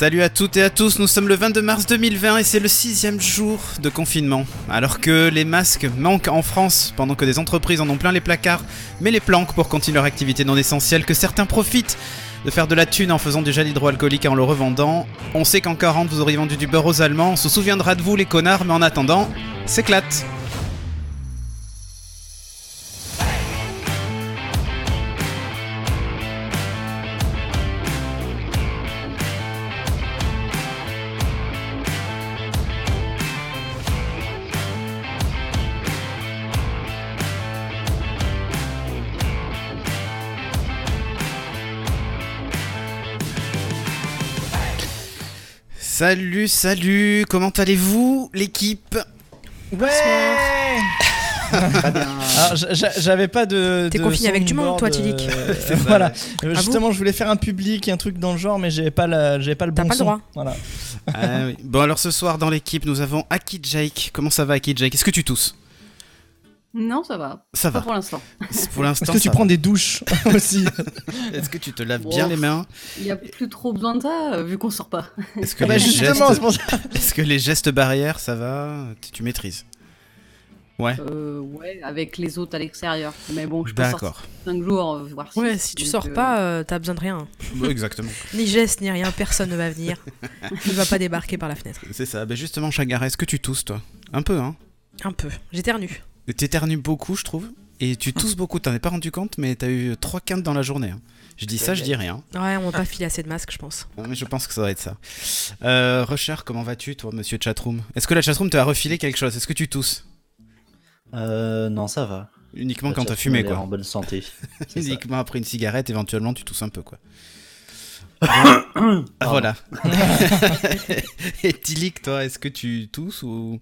Salut à toutes et à tous, nous sommes le 22 mars 2020 et c'est le sixième jour de confinement. Alors que les masques manquent en France, pendant que des entreprises en ont plein les placards, mais les planques pour continuer leur activité non essentielle, que certains profitent de faire de la thune en faisant du gel hydroalcoolique et en le revendant. On sait qu'en 40 vous auriez vendu du beurre aux Allemands, on se souviendra de vous les connards, mais en attendant, s'éclate. Salut, salut, comment allez-vous l'équipe? Ouais j'avais pas de. T'es confiné avec du monde, toi, Tilik. euh, voilà. Ah Justement, je voulais faire un public, un truc dans le genre, mais j'avais pas, la, j'avais pas le T'as bon pas le droit. Voilà. Ah oui. Bon alors ce soir dans l'équipe nous avons Aki Jake. Comment ça va Aki Jake? Est-ce que tu tousses? Non, ça va. Ça Pas va. pour l'instant. Pour l'instant. Est-ce que tu prends des douches aussi Est-ce que tu te laves bien les mains Il y a plus trop besoin de ça, euh, vu qu'on sort pas. Est-ce que, Bah, les Justement, gestes... c'est pour ça. Est-ce que les gestes barrières ça va tu, tu maîtrises Ouais. Euh, ouais, avec les autres à l'extérieur. Mais bon, je peux sortir D'accord. 5 jours, euh, voire 6. Ouais, si tu sors pas, euh, t'as besoin de rien. Ouais, Exactement. Ni geste, ni rien, personne ne va venir. Il va pas débarquer par la fenêtre. C'est ça. Ben justement Chagara, est-ce que tu tousses toi? Un peu hein? Un peu. J'éternue. T'éternues beaucoup je trouve. Et tu tousses beaucoup. T'en es pas rendu compte mais t'as eu trois quintes dans la journée. hein. Je dis ça, je dis rien. Ouais, on va pas filer assez de masques, je pense. Mais je pense que ça va être ça. Euh, Rusher, comment vas-tu, toi, monsieur Chatroom? Est-ce que la Chatroom t'a refilé quelque chose? Est-ce que tu tousses? Euh, non, ça va. Uniquement La quand t'as fumé, quoi. En bonne santé. Ça. Uniquement après une cigarette, éventuellement, tu tousses un peu, quoi. Ah, voilà. Et Tilik, toi, est-ce que tu tousses ou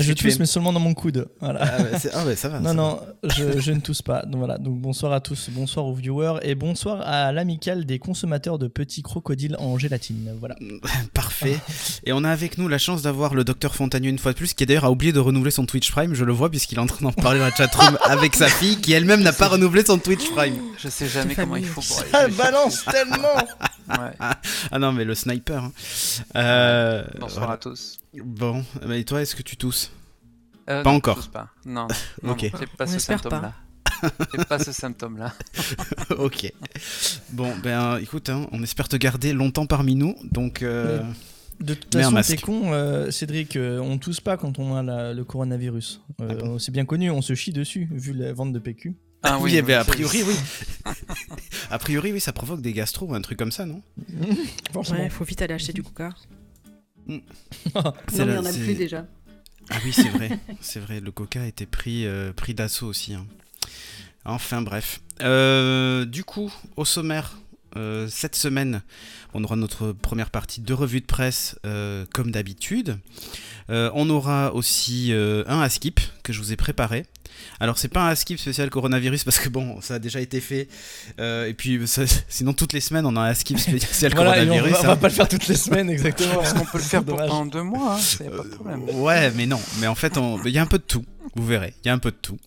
Je tousse, aimes mais seulement dans mon coude. Voilà. ah, ah ouais, ça va. Non, ça non, je, je ne tousse pas. Donc voilà. Donc bonsoir à tous, bonsoir aux viewers et bonsoir à l'amicale des consommateurs de petits crocodiles en gélatine. Voilà. Parfait. Et on a avec nous la chance d'avoir le docteur Fontanieu une fois de plus, qui d'ailleurs a oublié de renouveler son Twitch Prime. Je le vois puisqu'il est en train d'en parler dans la chatroom avec sa fille, qui elle-même n'a pas renouvelé son Twitch Prime. Je sais jamais comment il faut pour aller Ça balance tellement Ouais. Ah non, mais le sniper. hein. Euh, Bonsoir voilà. à tous. Bon, et toi, est-ce que tu tousses Euh, Pas non, encore. je tousse pas. Non, non, Ok. non, j'ai pas On ce espère symptôme-là. Pas ce symptôme-là. ok. Bon, ben écoute, hein, on espère te garder longtemps parmi nous, donc... euh, De toute façon, t'es con, euh, Cédric, euh, on tousse pas quand on a la- le coronavirus. Euh, Ah bon c'est bien connu, on se chie dessus, vu la vente de PQ. Ah oui, a priori, oui. a priori, oui, ça provoque des gastro ou un truc comme ça, non? Ouais, faut vite aller acheter du coca. C'est Non, mais il y la- en a plus déjà. Ah oui, c'est vrai, c'est vrai, le coca a été pris, euh, pris d'assaut aussi. hein. Enfin bref. Euh, du coup, au sommaire, euh, cette semaine, on aura notre première partie de revue de presse euh, comme d'habitude. Euh, on aura aussi euh, un Askip que je vous ai préparé. Alors c'est pas un Askip spécial coronavirus parce que bon, ça a déjà été fait. Euh, et puis ça- sinon toutes les semaines on a un Askip spécial Voilà, et on coronavirus. va, on va hein. pas le faire toutes les semaines, exactement. On peut le faire pendant deux mois, hein, c'est pas de problème. Ouais, mais non. Mais en fait, on- il y a un peu de tout. Vous verrez, il y a un peu de tout.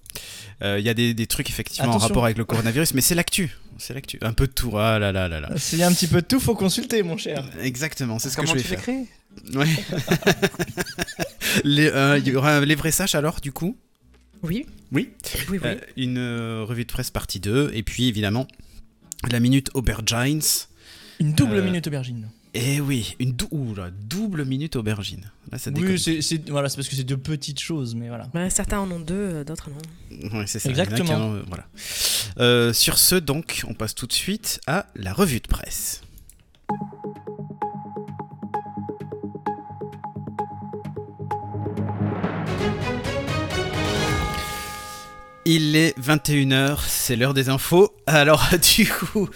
Euh, Il y a des, des trucs effectivement en rapport avec le coronavirus, mais c'est l'actu. C'est l'actu. Un peu de tout. Ah là là là là. S'il y a un petit peu de tout, faut consulter, mon cher. Exactement, c'est ce que Comment je vais tu faire. Ouais. Euh, Il y aura sages alors, du coup? Oui, Oui. oui, oui. Euh, une euh, revue de presse partie 2, et puis évidemment, la minute Aubergines. Une double Euh, minute aubergine. Et oui, une dou- ouh là, double minute aubergine. Là, ça déconne. Oui, c'est voilà, parce que c'est deux petites choses, mais voilà. Bah, certains en ont deux, d'autres non. Ouais, c'est ça. Exactement. en euh, voilà. Euh, sur ce, donc, on passe tout de suite à la revue de presse. Il est 21h, c'est l'heure des infos. Alors, du coup,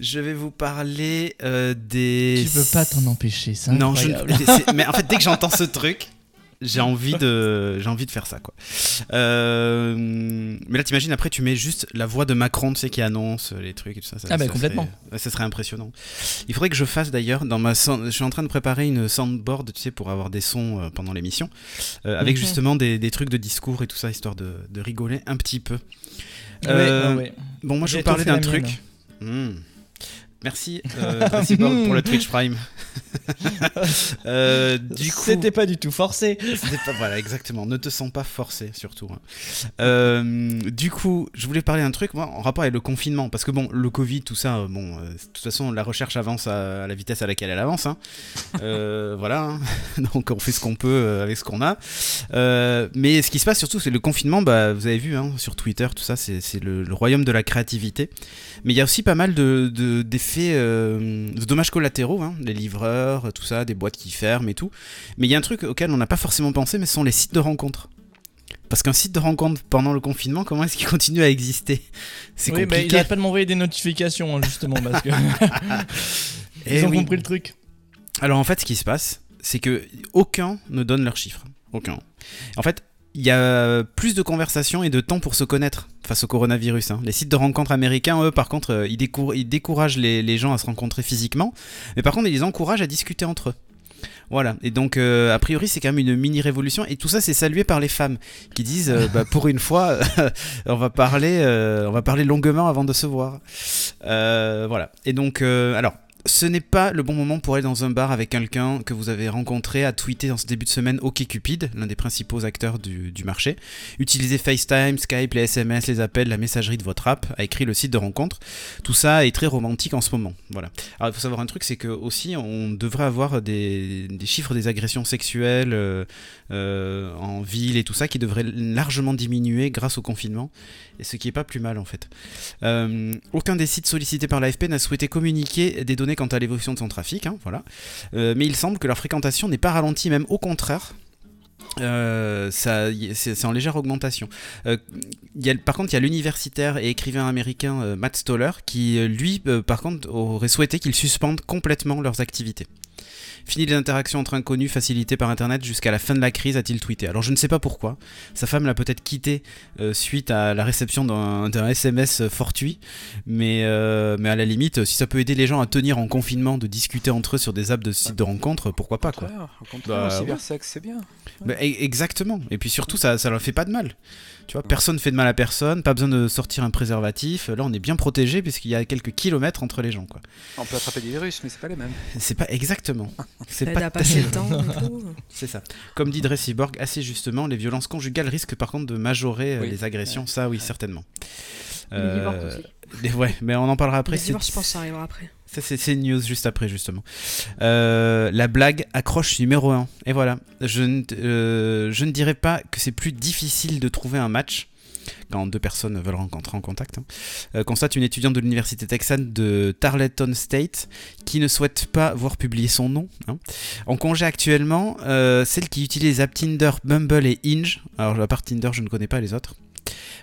je vais vous parler euh, des. Tu peux pas t'en empêcher, c'est Non, je ne- mais en fait, dès que j'entends ce truc, j'ai envie de, j'ai envie de faire ça, quoi. Euh, mais là, t'imagines, après, tu mets juste la voix de Macron, tu sais, qui annonce les trucs et tout ça. ça Ah bah, ça complètement. serait- ça serait impressionnant. Il faudrait que je fasse d'ailleurs, dans ma, je suis en train de préparer une soundboard, tu sais, pour avoir des sons euh, pendant l'émission, euh, avec Mhm. justement des, des trucs de discours et tout ça, histoire de, de rigoler un petit peu. Euh, ouais, ouais. Bon, moi, je vous parler étoffé d'un truc. mienne. Merci, euh, pour le Twitch Prime. Euh, du coup, C'était pas du tout forcé. pas- voilà, exactement. Ne te sens pas forcé, surtout. hein. Euh, du coup, je voulais parler d'un truc, moi, en rapport avec le confinement, parce que bon, le Covid, tout ça, euh, bon, de toute façon, la recherche avance à, à la vitesse à laquelle elle avance. hein. Voilà, hein. donc on fait ce qu'on peut avec ce qu'on a. Mais ce qui se passe surtout, c'est le confinement. Bah, vous avez vu hein, sur Twitter, tout ça, c'est le, le royaume de la créativité. Mais il y a aussi pas mal de de- d'effets, euh, de dommages collatéraux, hein, les livreurs, tout ça, des boîtes qui ferment et tout. Mais il y a un truc auquel on n'a pas forcément pensé, mais ce sont les sites de rencontres. Parce qu'un site de rencontre pendant le confinement, comment est-ce qu'il continue à exister? C'est Oui, il compliqué. arrête pas de m'envoyer des notifications, hein, justement, parce que Eh ils ont oui. compris le truc. Alors en fait, ce qui se passe, c'est que aucun ne donne leurs chiffres. Aucun. En fait, il y a plus de conversations et de temps pour se connaître face au coronavirus. hein. Les sites de rencontres américains, eux, par contre, euh, ils, décour- ils découragent les, gens à se rencontrer physiquement, mais par contre, ils les encouragent à discuter entre eux. Voilà, et donc euh, a priori c'est quand même une mini révolution et tout ça c'est salué par les femmes qui disent euh, bah, pour une fois on va parler on va parler longuement avant de se voir. Voilà. Et donc alors ce n'est pas le bon moment pour aller dans un bar avec quelqu'un que vous avez rencontré, à tweeter dans ce début de semaine OkCupid, l'un des principaux acteurs du, marché. Utilisez FaceTime, Skype, les SMS, les appels, la messagerie de votre app, a écrit le site de rencontre. Tout ça est très romantique en ce moment. Voilà. Alors il faut savoir un truc, c'est que aussi on devrait avoir des, des chiffres des agressions sexuelles euh, euh, en ville et tout ça qui devraient largement diminuer grâce au confinement, et ce qui est pas plus mal en fait. Euh, aucun des sites sollicités par l'AFP n'a souhaité communiquer des données quant à l'évolution de son trafic, hein, voilà. Euh, mais il semble que leur fréquentation n'est pas ralentie, même au contraire. Euh, c'est en légère augmentation. Euh, par contre, il y a l'universitaire et écrivain américain Matt Stoller qui, lui, par contre, aurait souhaité qu'ils suspendent complètement leurs activités. Fini les interactions entre inconnus facilitées par Internet jusqu'à la fin de la crise, a-t-il tweeté. Alors je ne sais pas pourquoi. Sa femme l'a peut-être quitté euh, suite à la réception d'un SMS fortuit. Mais, euh, mais à la limite, si ça peut aider les gens à tenir en confinement, de discuter entre eux sur des apps de sites de rencontres, pourquoi pas quoi. Au contraire, Bah, le ouais. cybersex, c'est bien. Bah, e- exactement. Et puis surtout, ça, ça leur fait pas de mal. Tu vois, personne fait de mal à personne, pas besoin de sortir un préservatif. Là, on est bien protégé puisqu'il y a quelques kilomètres entre les gens. quoi. On peut attraper des virus, mais c'est pas les mêmes. C'est pas exactement. C'est pas passer le temps. C'est ça. Comme dit Dressiborg, assez justement, les violences conjugales risquent par contre de majorer euh, Oui. les agressions. Ça, oui, certainement. Les divorces aussi. les- ouais, mais on en parlera après. Les divorces, je pense, ça arrivera après. Ça, c'est une news juste après, justement. Euh, la blague accroche numéro 1. Et voilà. Je ne, euh, je ne dirais pas que c'est plus difficile de trouver un match quand deux personnes veulent rencontrer en contact. hein. Euh, constate une étudiante de l'université texane de Tarleton State qui ne souhaite pas voir publier son nom. hein. En congé actuellement, euh, celle qui utilise les apps Tinder, Bumble et Hinge, alors à part Tinder, je ne connais pas les autres,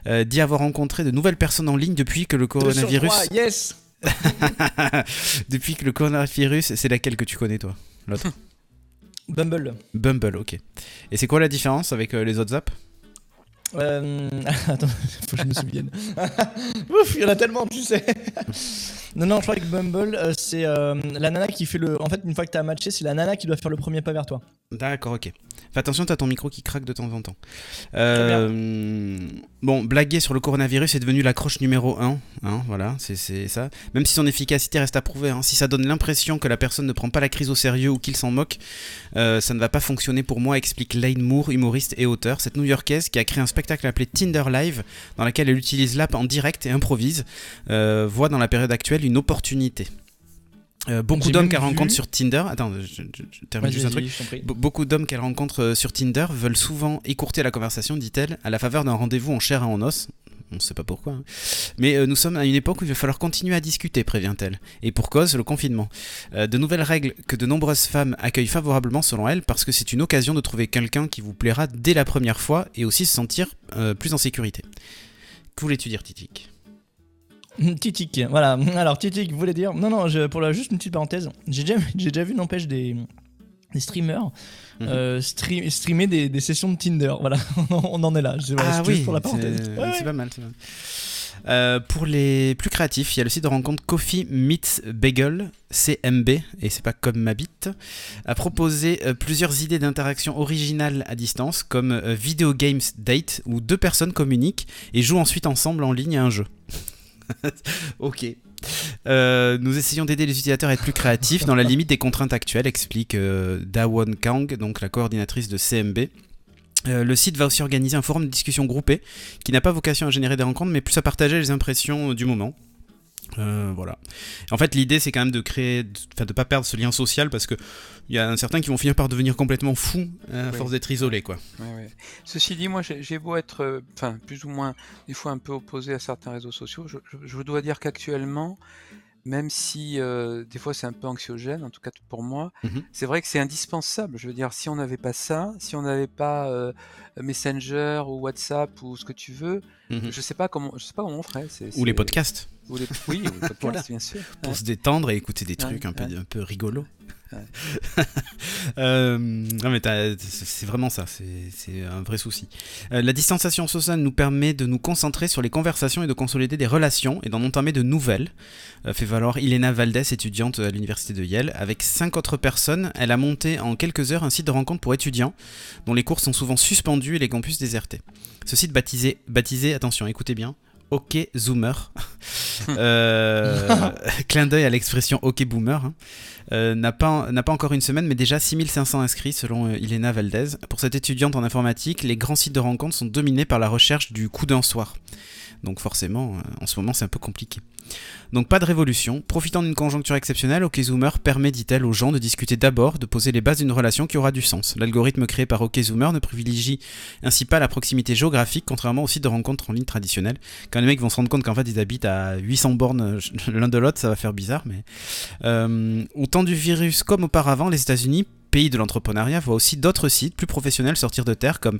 euh, dit avoir rencontré de nouvelles personnes en ligne depuis que le coronavirus. Deux sur trois, yes Depuis que le coronavirus, c'est laquelle que tu connais toi L'autre? Bumble. Bumble, ok. Et c'est quoi la différence avec euh, les autres apps? Euh, Attends, faut que je me souvienne. Ouf, il y en a tellement, tu sais. Non, non, je crois que Bumble, euh, c'est euh, la nana qui fait le. En fait, une fois que t'as matché, c'est la nana qui doit faire le premier pas vers toi. D'accord, ok. Fais attention, t'as ton micro qui craque de temps en temps. Euh, bon, blaguer sur le coronavirus est devenu l'accroche numéro 1. Hein, voilà, c'est- ça. Même si son efficacité reste à prouver. hein. Si ça donne l'impression que la personne ne prend pas la crise au sérieux ou qu'il s'en moque, euh, ça ne va pas fonctionner pour moi, explique Lane Moore, humoriste et auteur. Cette new-yorkaise qui a créé un spectacle appelé Tinder Live, dans lequel elle utilise l'app en direct et improvise, euh, voit dans la période actuelle une opportunité. Euh, beaucoup d'hommes qu'elle rencontre sur Tinder. Attends, je, je- je termine Vas-y, juste un truc. Be- Beaucoup d'hommes qu'elle rencontre sur Tinder veulent souvent écourter la conversation, dit-elle, à la faveur d'un rendez-vous en chair et en os. On ne sait pas pourquoi. hein. Mais euh, nous sommes à une époque où il va falloir continuer à discuter, prévient-elle. Et pour cause, le confinement. Euh, de nouvelles règles que de nombreuses femmes accueillent favorablement selon elle, parce que c'est une occasion de trouver quelqu'un qui vous plaira dès la première fois et aussi se sentir euh, plus en sécurité. Que voulais-tu dire, Titik? Titik, voilà. Alors Titik voulait dire. Non, non, je- pour la, juste une petite parenthèse. J'ai déjà, j'ai déjà vu, n'empêche, des, des streamers Mhm. euh, stream- streamer des, des sessions de Tinder. Voilà, on en est là. Voilà, Ah c'est juste oui, pour la c'est parenthèse. Ouais, ouais. c'est pas mal. c'est pas mal. Euh, pour les plus créatifs, il y a le site de rencontre Coffee Meets Bagel, CMB, et c'est pas comme ma bite, a proposé euh, plusieurs idées d'interaction originales à distance, comme euh, Video Games Date, où deux personnes communiquent et jouent ensuite ensemble en ligne à un jeu. ok. Euh, nous essayons d'aider les utilisateurs à être plus créatifs dans la limite des contraintes actuelles, explique euh, Dawon Kang, donc la coordinatrice de CMB. Euh, le site va aussi organiser un forum de discussion groupé qui n'a pas vocation à générer des rencontres mais plus à partager les impressions du moment. Voilà. En fait, l'idée c'est quand même de créer, de pas perdre ce lien social parce que il y a certains qui vont finir par devenir complètement fous euh, à Oui. force d'être isolés, quoi. Ceci dit, moi, j'ai beau être, euh, plus ou moins, des fois un peu opposé à certains réseaux sociaux, je, je- je dois dire qu'actuellement, même si euh, des fois c'est un peu anxiogène, en tout cas pour moi, Mhm. c'est vrai que c'est indispensable. Je veux dire, si on n'avait pas ça, si on n'avait pas euh, Messenger ou WhatsApp ou ce que tu veux, Mhm. je sais pas comment, je sais pas comment on ferait. Ou les podcasts ou les- oui, ou les podcasts, Voilà. bien sûr. pour Ouais. se détendre et écouter des Ouais, trucs un peu, ouais. un peu rigolos. Ouais. Euh, non mais c'est vraiment ça, c'est un vrai souci. Euh, la distanciation sociale nous permet de nous concentrer sur les conversations et de consolider des relations et d'en entamer de nouvelles. Euh, fait valoir Ilena Valdez, étudiante à l'université de Yale. Avec cinq autres personnes, elle a monté en quelques heures un site de rencontre pour étudiants dont les cours sont souvent suspendus et les campus désertés. Ce site baptisé, baptisé attention, écoutez bien, OK Zoomer. Euh, clin d'œil à l'expression OK Boomer. hein. Euh, n'a pas, encore une semaine, mais déjà 6500 inscrits selon euh, Ilena Valdez. Pour cette étudiante en informatique, les grands sites de rencontres sont dominés par la recherche du coup d'un soir. Donc forcément, euh, en ce moment, c'est un peu compliqué. Donc pas de révolution. Profitant d'une conjoncture exceptionnelle, OkZoomer permet, dit-elle, aux gens de discuter d'abord, de poser les bases d'une relation qui aura du sens. L'algorithme créé par OkZoomer ne privilégie ainsi pas la proximité géographique, contrairement aux sites de rencontres en ligne traditionnels. Quand les mecs vont se rendre compte qu'en fait ils habitent à 800 bornes euh, l'un de l'autre, ça va faire bizarre, mais euh, au temps du virus comme auparavant, les États-Unis, pays de l'entrepreneuriat, voient aussi d'autres sites plus professionnels sortir de terre comme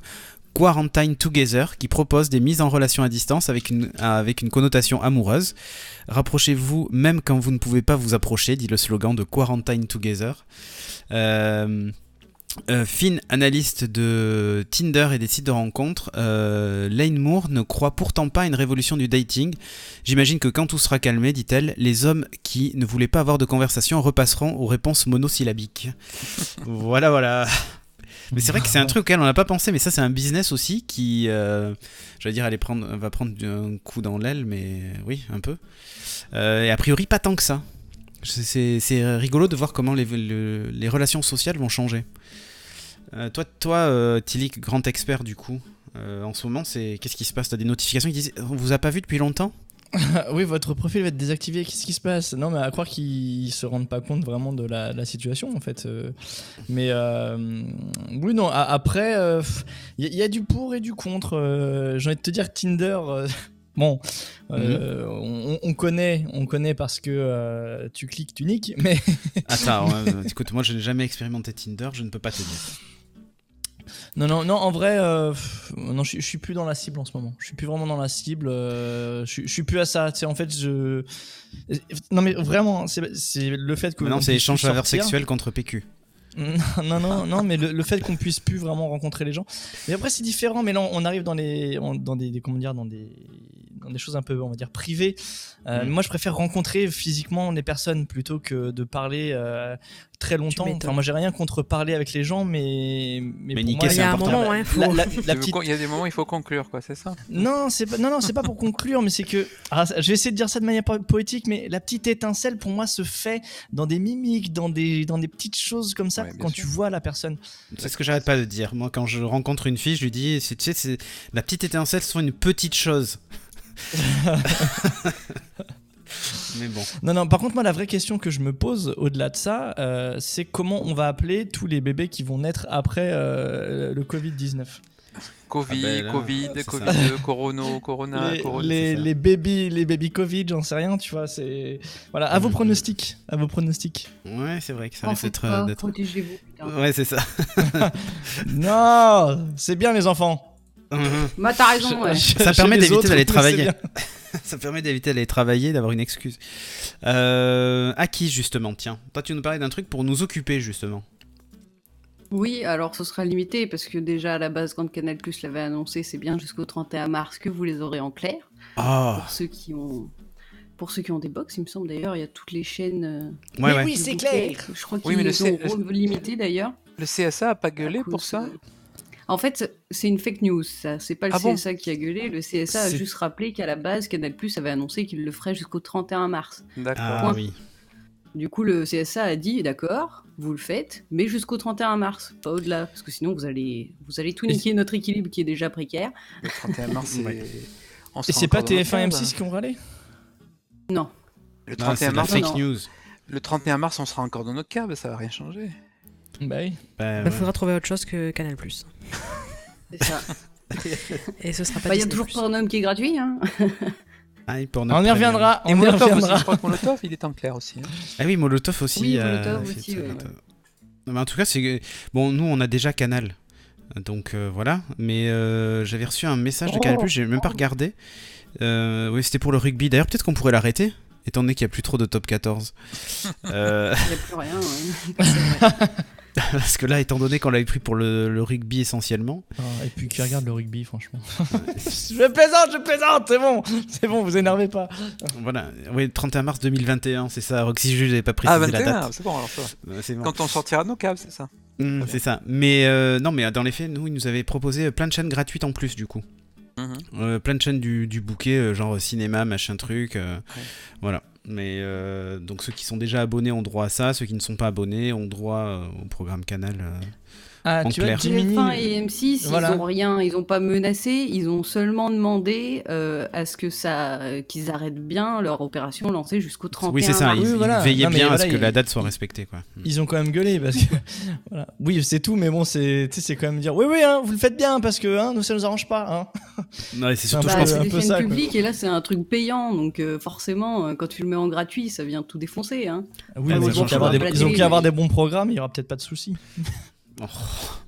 Quarantine Together qui propose des mises en relation à distance avec une, avec une connotation amoureuse. Rapprochez-vous même quand vous ne pouvez pas vous approcher, dit le slogan de Quarantine Together. Euh, euh, analyste de Tinder et des sites de rencontres, euh, Lane Moore ne croit pourtant pas à une révolution du dating. J'imagine que quand tout sera calmé, dit-elle, les hommes qui ne voulaient pas avoir de conversation repasseront aux réponses monosyllabiques. voilà, voilà. Mais c'est vrai que c'est un truc auquel on n'a pas pensé, mais ça c'est un business aussi qui, euh, j'allais dire, prendre, va prendre un coup dans l'aile, mais oui, un peu. Euh, et a priori pas tant que ça. C'est- rigolo de voir comment les, le- les relations sociales vont changer. Euh, toi, toi euh, Tilik, grand expert du coup, en ce moment, c'est qu'est-ce qui se passe? T'as des notifications qui disent on vous a pas vu depuis longtemps? oui, votre profil va être désactivé. Qu'est-ce qui se passe? Non, mais à croire qu'ils se rendent pas compte vraiment de la, situation, en fait. euh. Mais euh, oui, non. a- Après, il y, a du pour et du contre. euh, J'ai envie de te dire, Tinder. euh, Bon, euh, on, on connaît, on connaît parce que euh, tu cliques, tu niques, mais Attends, euh, écoute, moi je n'ai jamais expérimenté Tinder, je ne peux pas te dire. Non, non, non. En vrai, euh, pff, non, je, je suis plus dans la cible en ce moment. Je suis plus vraiment dans la cible. euh, je, suis- je suis plus à ça. Tu sais, en fait, je. Non, mais vraiment, c'est c'est le fait que. Maintenant, on c'est puisse échange plus faveur sortir. sexuelle contre PQ. Non, non, non, non, mais le, le fait qu'on puisse plus vraiment rencontrer les gens. Mais après, c'est différent. Mais là, on arrive dans les, on- dans des, des- comment dire, dans des, dans des choses un peu, on va dire, privées. Euh, Mm. Moi, je préfère rencontrer physiquement les personnes plutôt que de parler euh, très longtemps. Enfin, moi, j'ai rien contre parler avec les gens, mais, mais, Mais pour niquer, moi, c'est Il y a un important. moment, faut- La, la- Tu la veux petite qu'on- Il y a des moments où il faut conclure, quoi, c'est ça? Non, c'est pas, non, non, c'est pas pour conclure, mais c'est que, ah, je vais essayer de dire ça de manière po- poétique, mais la petite étincelle pour moi se fait dans des mimiques, dans des, dans des petites choses comme ça, Ouais, quand sûr. tu vois la personne. C'est ce que j'arrête pas de dire. Moi, quand je rencontre une fille, je lui dis, c'est- tu sais, c'est la petite étincelle, ce sont une petite chose. Mais bon. Non, non, par contre, moi, la vraie question que je me pose au-delà de ça, euh, c'est comment on va appeler tous les bébés qui vont naître après euh, le Covid-19 Covid, Ah ben là, Covid, Covid, ça. Corono, Corona, les, Corona. les, baby, les baby Covid, j'en sais rien, tu vois, c'est... Voilà, à vos pronostics, à vos pronostics. Ouais, c'est vrai que ça risque d'être. protégez-vous. Ouais, c'est ça. non, c'est bien les enfants. Bah t'as raison, ouais. Ça permet d'éviter d'aller travailler. ça permet d'éviter d'aller travailler, d'avoir une excuse. Euh, à qui justement? Tiens, toi tu nous parlais d'un truc pour nous occuper justement. Oui, alors ce sera limité parce que déjà à la base, quand Canal Plus l'avait annoncé, c'est bien jusqu'au 31 mars que vous les aurez en clair. Oh, Pour ceux qui ont, pour ceux qui ont des box, il me semble d'ailleurs, il y a toutes les chaînes. euh, ouais, Mais ouais. oui, c'est clair. Je crois qu'ils Oui, mais le les ont C- limité d'ailleurs. Le CSA a pas gueulé pour ça? En fait, c'est une fake news, ça. C'est pas le Ah bon CSA qui a gueulé. Le CSA a juste rappelé qu'à la base, Canal Plus avait annoncé qu'il le ferait jusqu'au 31 mars. D'accord. Ah oui. Du coup, le CSA a dit d'accord, vous le faites, mais jusqu'au 31 mars, pas au-delà, parce que sinon vous allez, vous allez tout niquer notre équilibre qui est déjà précaire. Le 31 mars, c'est. Ouais. Et c'est pas encore dans notre TF1 cave. M6 qui ont râlé? Non. Le Non, c'est 31 de la mars, fake non. news. le 31 mars, on sera encore dans notre cave, ça va rien changer. Bah oui. Bah, Il ouais. faudra trouver autre chose que Canal+. C'est ça. Et ce sera pas Bah, Il y a Disney+. toujours Pornhum qui est gratuit. Hein. Ah, et On y premium. reviendra. Et On y Molotov aussi, reviendra. je crois que Molotov, il est en clair aussi. hein. Ah oui, Molotov aussi. Oui, euh, Molotov fait aussi, ça, ouais, Molotov. ouais. Non, mais en tout cas, c'est bon. Nous, on a déjà Canal, donc euh, voilà. Mais euh, j'avais reçu un message de Canal+, j'ai même pas regardé. Euh, oui, c'était pour le rugby. D'ailleurs, peut-être qu'on pourrait l'arrêter, étant donné qu'il n'y a plus trop de top 14. Euh, Il n'y a plus rien. ouais. parce que là, étant donné qu'on l'avait pris pour le, le rugby essentiellement, Ah, et puis qui regarde le rugby, franchement. je plaisante, je plaisante, c'est bon, c'est bon, vous énervez pas. voilà. Oui, 31 mars 2021, c'est ça. Roxy Jules n'avait pas précisé Ah, la 21, date. c'est bon, alors ça. Euh, bon. Quand on sortira de nos caves, c'est ça. Mm, c'est ça. Mais euh, non, mais dans les faits, nous, ils nous avaient proposé plein de chaînes gratuites en plus, du coup. Mhm. Euh, plein de chaînes du, du bouquet, euh, genre cinéma, machin truc. euh, Ouais. Voilà. Mais euh, donc ceux qui sont déjà abonnés ont droit à ça, ceux qui ne sont pas abonnés ont droit euh, au programme Canal. Euh. Ah, En tu vois, clair. Jiminy, TF1 et M6, Voilà. ils ont rien, ils ont pas menacé, ils ont seulement demandé euh, à ce que ça, euh, qu'ils arrêtent bien leur opération lancée jusqu'au 31 Oui, c'est ça. Ils, Oui, ils voilà. veillaient Non, bien voilà, à ce que ils- la date soit respectée, quoi. Mm. Ils ont quand même gueulé parce que voilà. Oui, c'est tout, mais bon, c'est tu sais, c'est quand même dire oui, oui, hein, vous le faites bien parce que hein, nous ça nous arrange pas. Hein. C'est surtout, Bah, je pense. un peu ça, quoi. publiques et là c'est un truc payant donc euh, forcément euh, quand tu le mets en gratuit ça vient tout défoncer. Hein. Oui, Ah, ils ont qu'à avoir, des, ils bons programmes, il y aura peut-être pas de soucis. Oh,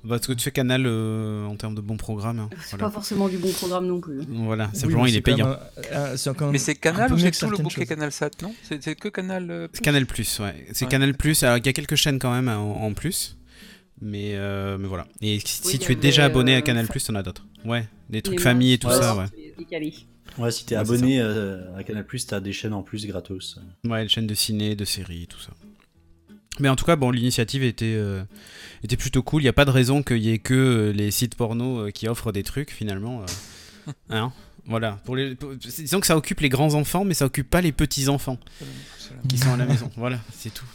parce que tu fais Canal euh, en termes de bons programmes. hein. C'est Voilà. pas forcément du bon programme non plus. Voilà, simplement mais il c'est est payant. même, euh, même Mais c'est Canal ou c'est que tout le bouquet. Canal Sat, non? C'est que Canal. euh, Plus Canal Plus, ouais. C'est Ouais. Canal Plus. Alors il y a quelques chaînes quand même en, en plus. Mais, euh, mais voilà. Et si Oui, tu es déjà abonné euh, à Canal Plus, t'en as d'autres. Ouais, des trucs Les famille et tout ça, ouais, ouais. si t'es abonné euh, à Canal+, t'as des chaînes en plus gratos. Ouais, les chaînes de ciné, de séries, tout ça. Mais en tout cas, bon, l'initiative était, euh, était plutôt cool. Il n'y a pas de raison qu'il y ait que euh, les sites porno euh, qui offrent des trucs, finalement. hein voilà. Pour les, pour- disons que ça occupe les grands enfants, mais ça occupe pas les petits enfants qui sont à la maison. Voilà, c'est tout.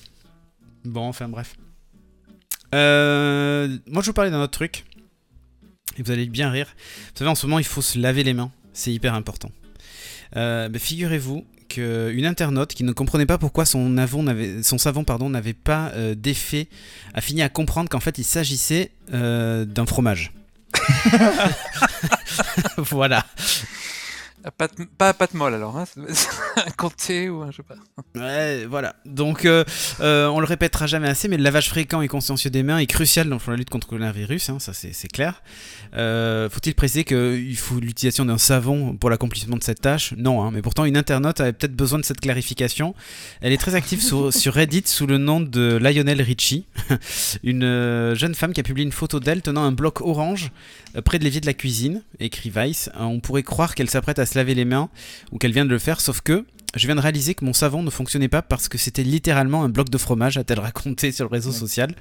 Bon, enfin bref. Euh, moi, je vous parlais d'un autre truc. Et vous allez bien rire. Vous savez, en ce moment, il faut se laver les mains. C'est hyper important. Euh, bah, Figurez-vous qu'une internaute qui ne comprenait pas pourquoi son, avon son savon pardon, n'avait pas euh, d'effet a fini à comprendre qu'en fait, il s'agissait euh, d'un fromage. voilà. Ah, Pas, à pâte molle alors, hein. un comté ou un je sais pas. Ouais, voilà. Donc, euh, euh, on le répétera jamais assez, mais le lavage fréquent et consciencieux des mains est crucial dans la lutte contre le coronavirus, hein, ça c'est clair. Euh, Faut-il préciser qu'il faut l'utilisation d'un savon pour l'accomplissement de cette tâche? Non, hein, mais pourtant une internaute avait peut-être besoin de cette clarification. Elle est très active sur, sur Reddit sous le nom de Lionel Richie, une jeune femme qui a publié une photo d'elle tenant un bloc orange près de l'évier de la cuisine, écrit Vice. On pourrait croire qu'elle s'apprête à se laver les mains ou qu'elle vient de le faire, sauf que je viens de réaliser que mon savon ne fonctionnait pas parce que c'était littéralement un bloc de fromage, a-t-elle raconté sur le réseau social.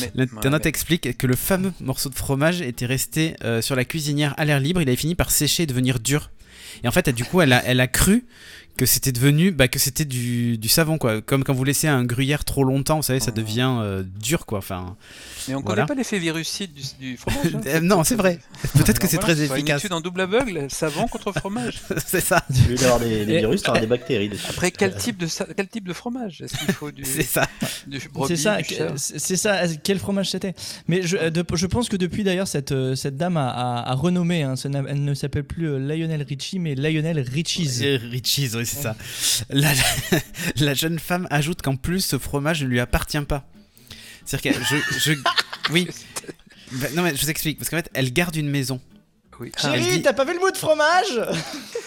Mais- explique que le fameux morceau de fromage était resté euh, sur la cuisinière à l'air libre, il avait fini par sécher et devenir dur. Et en fait, du coup, elle a, elle a cru que c'était devenu, bah, que c'était du, du savon, quoi. Comme quand vous laissez un gruyère trop longtemps, vous savez, ça Oh. devient euh, dur, quoi. Enfin, Mais on Voilà. connaît pas l'effet virucide du, du fromage. hein. Euh, non, c'est vrai. Peut-être que c'est très sur Une efficace. étude en double aveugle, savon contre fromage. c'est ça, d'avoir des, virus, t'auras des bactéries dessus. Après, quel type de, quel type de fromage? Est-ce qu'il faut du, c'est ça. C'est ça, c'est ça. Quel fromage c'était? Mais je, euh, de- je pense que depuis d'ailleurs cette, cette dame a, a- a renommé. hein, elle ne s'appelle plus Lionel Richie, mais Lionel Richie's. Richie's, oui, c'est ça. La, la- la jeune femme ajoute qu'en plus, ce fromage ne lui appartient pas. C'est-à-dire que je, je- Oui. Bah, non, mais je vous explique. Parce qu'en fait, elle garde une maison. Oui. elle Chérie, dit- t'as pas vu le bout de fromage?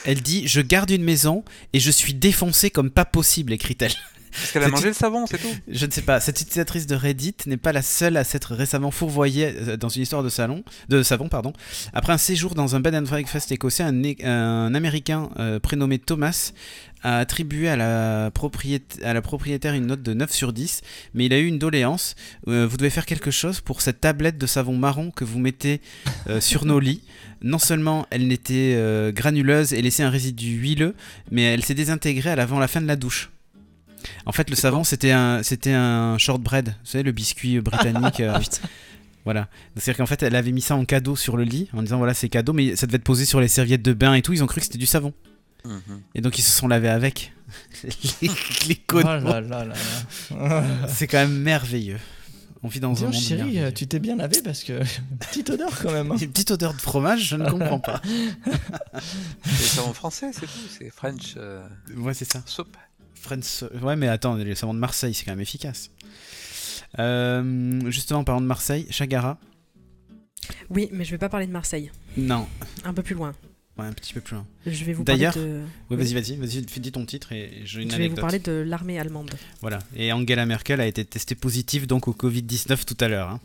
Elle dit Je garde une maison et je suis défoncée comme pas possible, écrit-elle. Parce qu'elle a mangé le savon, c'est tout. Je ne sais pas. Cette utilisatrice de Reddit n'est pas la seule à s'être récemment fourvoyée euh, dans une histoire de salon, de savon, pardon. Après un séjour dans un bed and breakfast écossais, un, un Américain euh, prénommé Thomas a attribué à la, propriété- à la propriétaire une note de 9 sur 10, mais il a eu une doléance. Euh, vous devez faire quelque chose pour cette tablette de savon marron que vous mettez euh, sur nos lits. Non seulement elle n'était euh, granuleuse et laissait un résidu huileux, mais elle s'est désintégrée à l'avant la fin de la douche. En fait, le savon, c'était un, c'était un shortbread, vous savez, le biscuit britannique. euh, voilà. C'est-à-dire qu'en fait, elle avait mis ça en cadeau sur le lit, en disant voilà, c'est cadeau, mais ça devait être posé sur les serviettes de bain et tout. Ils ont cru que c'était du savon. Mhm. Et donc, ils se sont lavés avec. les, les Oh codes. là là là là. C'est quand même merveilleux. On vit dans Dis un monde. chérie, euh, tu t'es bien lavé parce que petite odeur quand même. hein. Une petite odeur de fromage, je ne comprends pas. C'est savon français, c'est tout. C'est French euh, Ouais, c'est ça. soap. Friends. Ouais, mais attends, les savons de Marseille, c'est quand même efficace. Euh, justement, en parlant de Marseille, Chagara. Oui, mais je vais pas parler de Marseille. Non, Un peu plus loin. ouais, un petit peu plus loin. Je vais vous parler D'ailleurs, de, Oui, vas-y, vas-y, vas-y, dis ton titre et j'ai une je vais vous parler de l'armée allemande. Voilà. Et Angela Merkel a été testée positive donc au Covid-19 tout à l'heure. hein.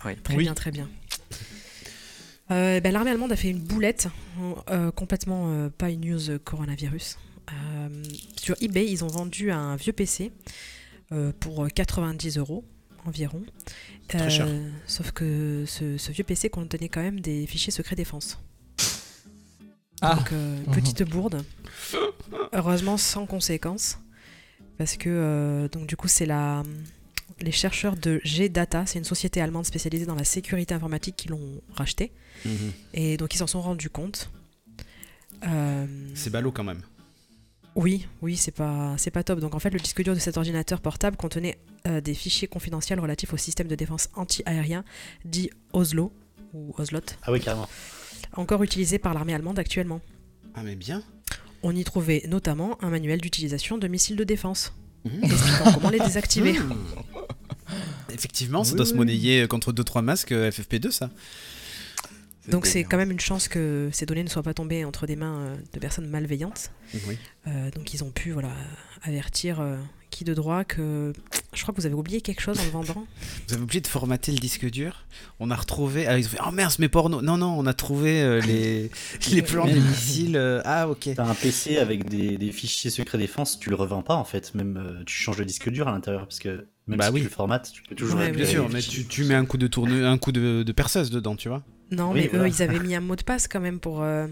Très Oui. bien, très bien. Euh, ben, L'armée allemande a fait une boulette, euh, complètement euh, pas une news euh, coronavirus. Euh, sur eBay, ils ont vendu un vieux PC euh, pour 90 euros environ. Très cher. Sauf que ce, ce vieux PC contenait quand même des fichiers secrets défense. Ah. Donc, euh, une petite bourde. Heureusement, sans conséquences. Parce que, euh, donc, du coup, c'est la. Les chercheurs de G-Data, c'est une société allemande spécialisée dans la sécurité informatique qui l'ont racheté. Mhm. Et donc, ils s'en sont rendus compte. Euh, C'est ballot quand même. Oui, oui, c'est pas, c'est pas top. Donc en fait, le disque dur de cet ordinateur portable contenait euh, des fichiers confidentiels relatifs au système de défense anti-aérien dit Oslo ou Oslot, Ah oui, carrément. encore utilisé par l'armée allemande actuellement. Ah mais bien. On y trouvait notamment un manuel d'utilisation de missiles de défense, expliquant comment les désactiver. Mmh. Effectivement, ça Oui, doit se monnayer contre 2-3 masques euh, FFP2 ça. Donc c'est quand même une chance que ces données ne soient pas tombées entre des mains euh, de personnes malveillantes. Oui. Euh, donc ils ont pu voilà avertir euh, qui de droit que je crois que vous avez oublié quelque chose en le vendant. Vous avez oublié de formater le disque dur. On a retrouvé. Ah, ils ont fait Oh merde, mes pornos. Non, non, on a trouvé euh, les... les plans des missiles. euh, Ah, ok. T'as un PC avec des, des fichiers secrets défense, tu le revends pas en fait. Même euh, tu changes le disque dur à l'intérieur parce que même Bah si oui. tu le formates, tu peux toujours. Ouais, Bien sûr, mais tu, tu mets un coup de tourne, un coup de, de perceuse dedans, tu vois. Non, Oui, mais voilà. eux, ils avaient mis un mot de passe quand même pour euh,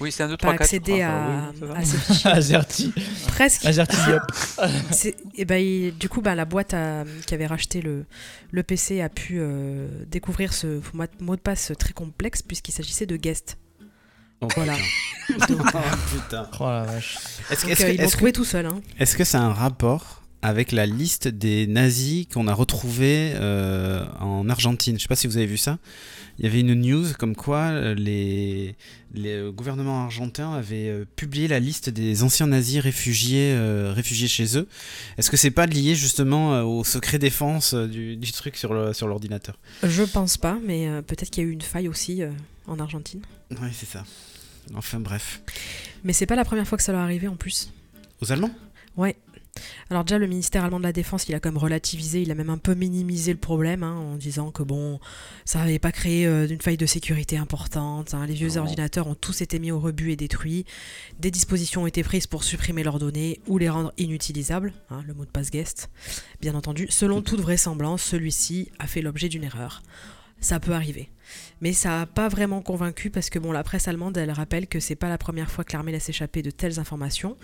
Oui, c'est un 2, pas 3, 4. accéder à, oui, ces fichiers. Azerty. Presque. Azerty. C'est- Et ben, il- du coup, bah, la boîte a- qui avait racheté le, le PC a pu euh, découvrir ce mot mot de passe très complexe puisqu'il s'agissait de guest. Oh, Voilà. putain. Oh, putain. Oh la vache. Est-ce que- Donc est-ce euh, que- ils l'ont est-ce que- trouvé tout seul. Hein. est-ce que a un rapport avec la liste des nazis qu'on a retrouvés euh, en Argentine Je sais pas si vous avez vu ça. Il y avait une news comme quoi euh, les, les euh, gouvernements argentins avaient publié la liste des anciens nazis réfugiés, euh, réfugiés chez eux. Est-ce que c'est pas lié justement au secret défense du, du truc sur le- sur l'ordinateur? Je pense pas, mais peut-être qu'il y a eu une faille aussi en Argentine. Oui, c'est ça. Enfin bref. Mais c'est pas la première fois que ça leur arrivait en plus. Aux Allemands? Ouais. Alors déjà, le ministère allemand de la Défense, il a quand même relativisé, il a même un peu minimisé le problème hein, en disant que bon, ça n'avait pas créé euh, une faille de sécurité importante. hein. Les vieux Non. ordinateurs ont tous été mis au rebut et détruits. Des dispositions ont été prises pour supprimer leurs données ou les rendre inutilisables. hein, le mot de passe guest, bien entendu. Selon toute vraisemblance, celui-ci a fait l'objet d'une erreur. Ça peut arriver. Mais ça n'a pas vraiment convaincu parce que bon, la presse allemande, elle rappelle que c'est pas la première fois que l'armée laisse échapper de telles informations